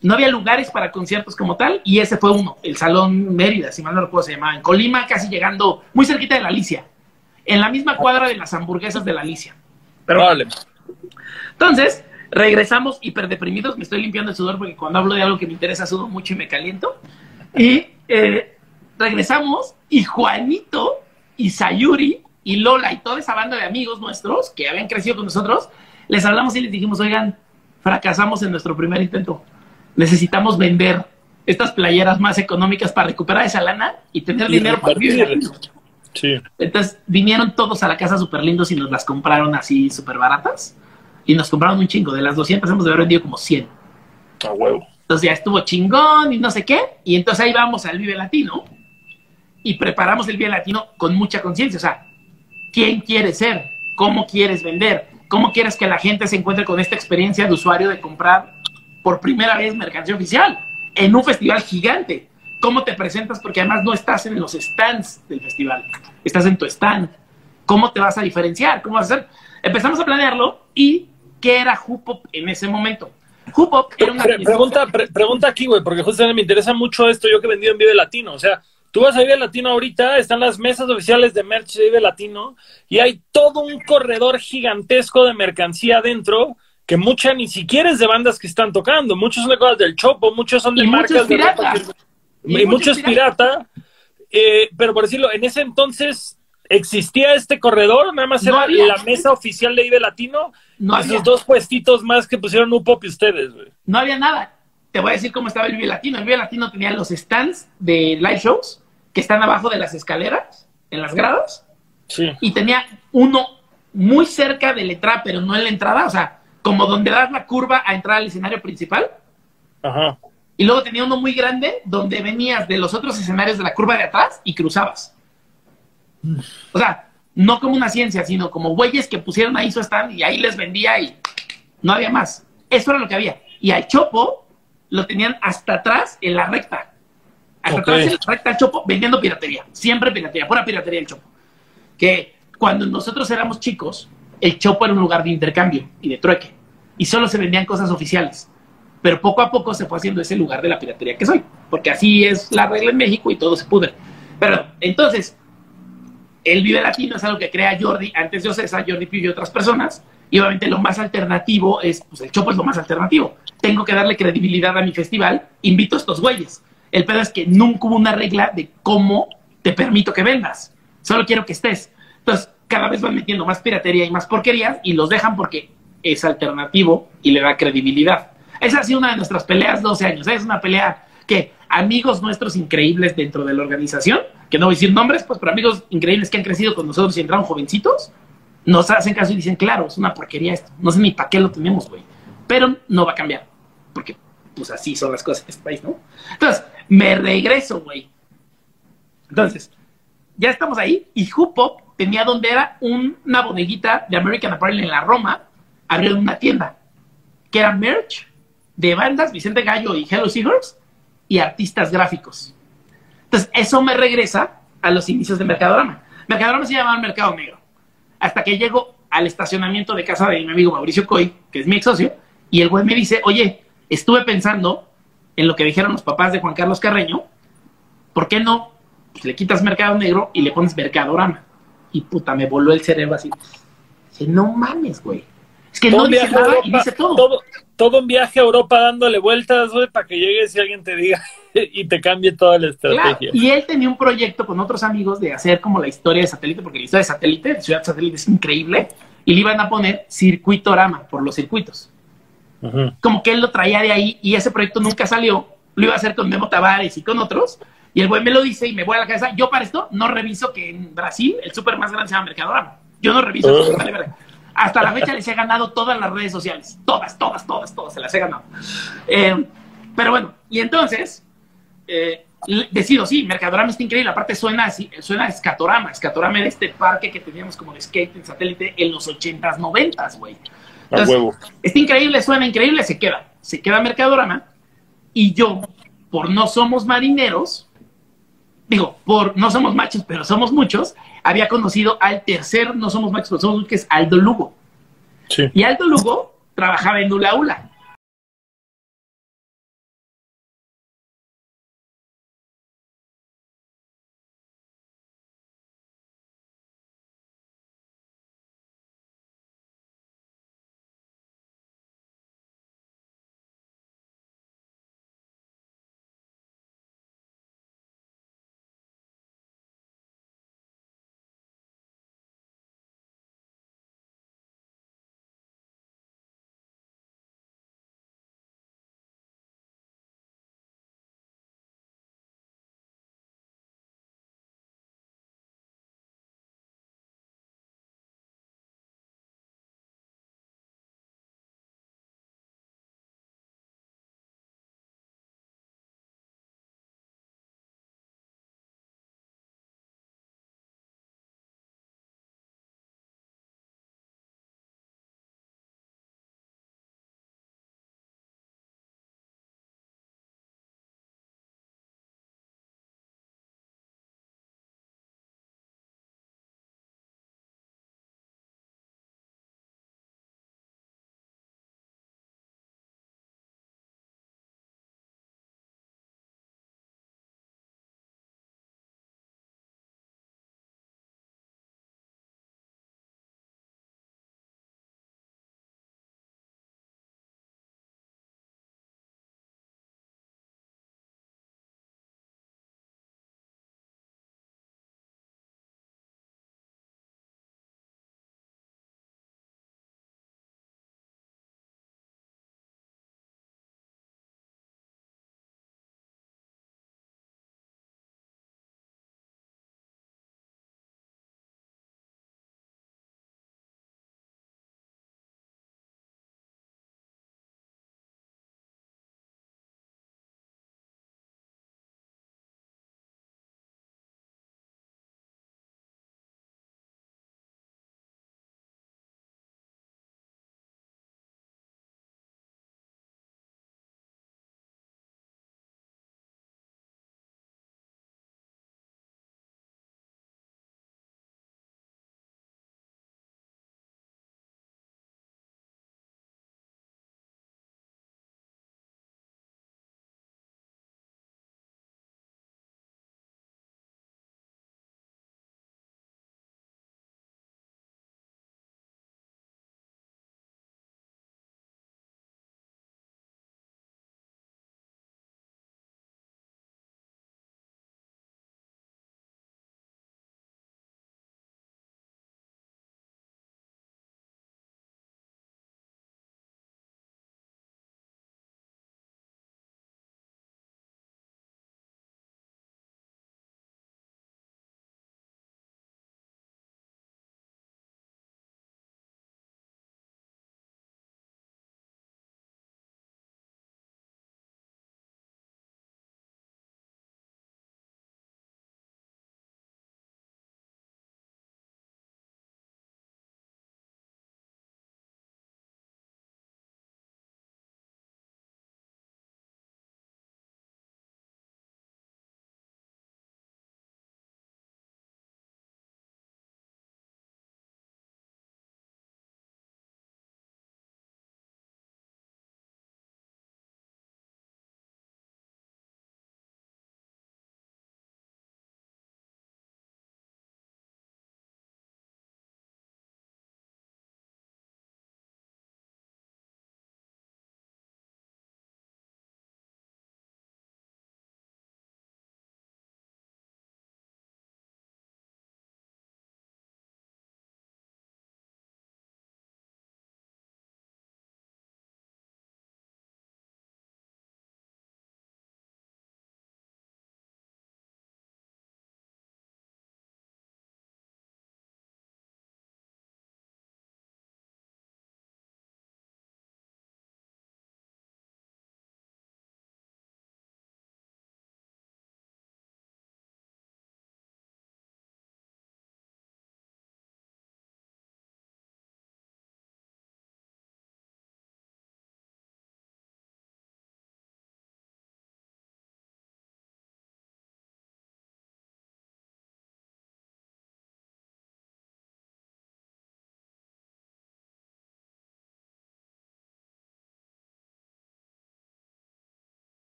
No había lugares para conciertos como tal y ese fue uno, el Salón Mérida, si mal no recuerdo se llamaba, en Colima, casi llegando muy cerquita de la Alicia, en la misma cuadra de las hamburguesas de la Alicia. Pero Órale. entonces, regresamos hiper deprimidos. Me estoy limpiando el sudor porque cuando hablo de algo que me interesa sudo mucho y me caliento. Y eh, regresamos y Juanito y Sayuri y Lola y toda esa banda de amigos nuestros que habían crecido con nosotros, les hablamos y les dijimos, oigan, fracasamos en nuestro primer intento. Necesitamos vender estas playeras más económicas para recuperar esa lana y tener Y dinero para vivir. Sí. Entonces vinieron todos a la casa súper lindos y nos las compraron así súper baratas. Y nos compraron un chingo. De las 200 hemos de haber vendido como 100. A huevo. Entonces ya estuvo chingón y no sé qué. Y entonces ahí vamos al Vive Latino y preparamos el Vive Latino con mucha conciencia. O sea, ¿quién quieres ser? ¿Cómo quieres vender? ¿Cómo quieres que la gente se encuentre con esta experiencia de usuario de comprar por primera vez mercancía oficial en un festival gigante? ¿Cómo te presentas? Porque además no estás en los stands del festival, estás en tu stand. ¿Cómo te vas a diferenciar? ¿Cómo vas a hacer? Empezamos a planearlo y ¿qué era Hupop en ese momento? Hupop era una... Pre- pregunta, pre- pregunta aquí, güey, porque justamente me interesa mucho esto, yo que he vendido en Vive Latino, o sea, tú vas a Vive Latino ahorita, están las mesas oficiales de merch de Vive Latino y hay todo un corredor gigantesco de mercancía adentro que mucha ni siquiera es de bandas que están tocando, muchos son de cosas del Chopo, muchos son de Y marcas de ropa Y y, muchos pirata, eh, pero por decirlo, en ese entonces existía este corredor, nada más No era había. la mesa oficial de Vive Latino, No había. dos puestitos más que pusieron Upop y ustedes, güey. No había nada. Te voy a decir cómo estaba el Vive Latino. El Vive Latino tenía los stands de live shows que están abajo de las escaleras, en las gradas, Sí. y tenía uno muy cerca de la entrada, pero no en la entrada, o sea, como donde das la curva a entrar al escenario principal. Ajá. Y luego tenía uno muy grande donde venías de los otros escenarios de la curva de atrás y cruzabas. O sea, no como una ciencia, sino como güeyes que pusieron ahí su stand y ahí les vendía y no había más. Eso era lo que había. Y al Chopo lo tenían hasta atrás en la recta. Hasta atrás en la recta Chopo vendiendo piratería. Siempre piratería, pura piratería el Chopo. Que cuando nosotros éramos chicos, el Chopo era un lugar de intercambio y de trueque. Y solo se vendían cosas oficiales. Pero poco a poco se fue haciendo ese lugar de la piratería que soy. Porque así es la regla en México y todo se pudre. Pero entonces, el Vive Latino es algo que crea Jordi, antes de Ocesa, Jordi Pio y otras personas. Y obviamente lo más alternativo es, pues el Chopo es lo más alternativo. Tengo que darle credibilidad a mi festival, invito a estos güeyes. El pedo es que nunca hubo una regla de cómo te permito que vendas. Solo quiero que estés. Entonces, cada vez van metiendo más piratería y más porquerías y los dejan porque es alternativo y le da credibilidad. Esa ha sido una de nuestras peleas 12 años. Es una pelea que amigos nuestros increíbles dentro de la organización, que no voy a decir nombres, pues, pero amigos increíbles que han crecido con nosotros y entraron jovencitos, nos hacen caso y dicen, claro, es una porquería esto. No sé ni para qué lo tenemos, güey. Pero no va a cambiar. Porque, pues así son las cosas en este país, ¿no? Entonces, me regreso, güey. Entonces, ya estamos ahí y Hupop tenía donde era un- una bodeguita de American Apparel en la Roma, abrieron una tienda que era merch de bandas, Vicente Gallo y Hello Seahorse, y artistas gráficos. Entonces, eso me regresa a los inicios de Mercadorama. Mercadorama se llamaba Mercado Negro. Hasta que llego al estacionamiento de casa de mi amigo Mauricio Coy, que es mi ex socio, y el güey me dice, oye, estuve pensando en lo que dijeron los papás de Juan Carlos Carreño, ¿por qué no pues, le quitas Mercado Negro y le pones Mercadorama? Y puta, me voló el cerebro así. Dice, no mames, güey. Es que no dice nada y dice todo. todo, todo un viaje a Europa dándole vueltas, güey, para que llegues y alguien te diga (laughs) y te cambie toda la Claro, estrategia. Y él tenía un proyecto con otros amigos de hacer como la historia de satélite, porque la historia de satélite, de Ciudad Satélite es increíble, y le iban a poner circuitorama por los circuitos. Como que él lo traía de ahí y ese proyecto nunca salió. Lo iba a hacer con Memo Tavares y con otros. Y el güey me lo dice y me voy a la cabeza. Yo para esto no reviso que en Brasil el súper más grande se llama Mercadorama. Yo no reviso. Eso, vale, vale. Hasta la fecha les he ganado todas las redes sociales. Todas, todas, todas, todas. Se las he ganado. Eh, pero bueno, y entonces eh, decido, sí, Mercadorama está increíble. Aparte suena así, suena a Escatorama. Escatorama era este parque que teníamos como de skate en satélite en los 80s, 90s, güey. Entonces, huevo. Está increíble, suena increíble, se queda. Se queda Mercadorama. Y yo, por no somos marineros, digo, por no somos machos, pero somos muchos, había conocido al tercer no somos machos, pero somos muchos, que es Aldo Lugo. Sí. Y Aldo Lugo trabajaba en Ula Ula.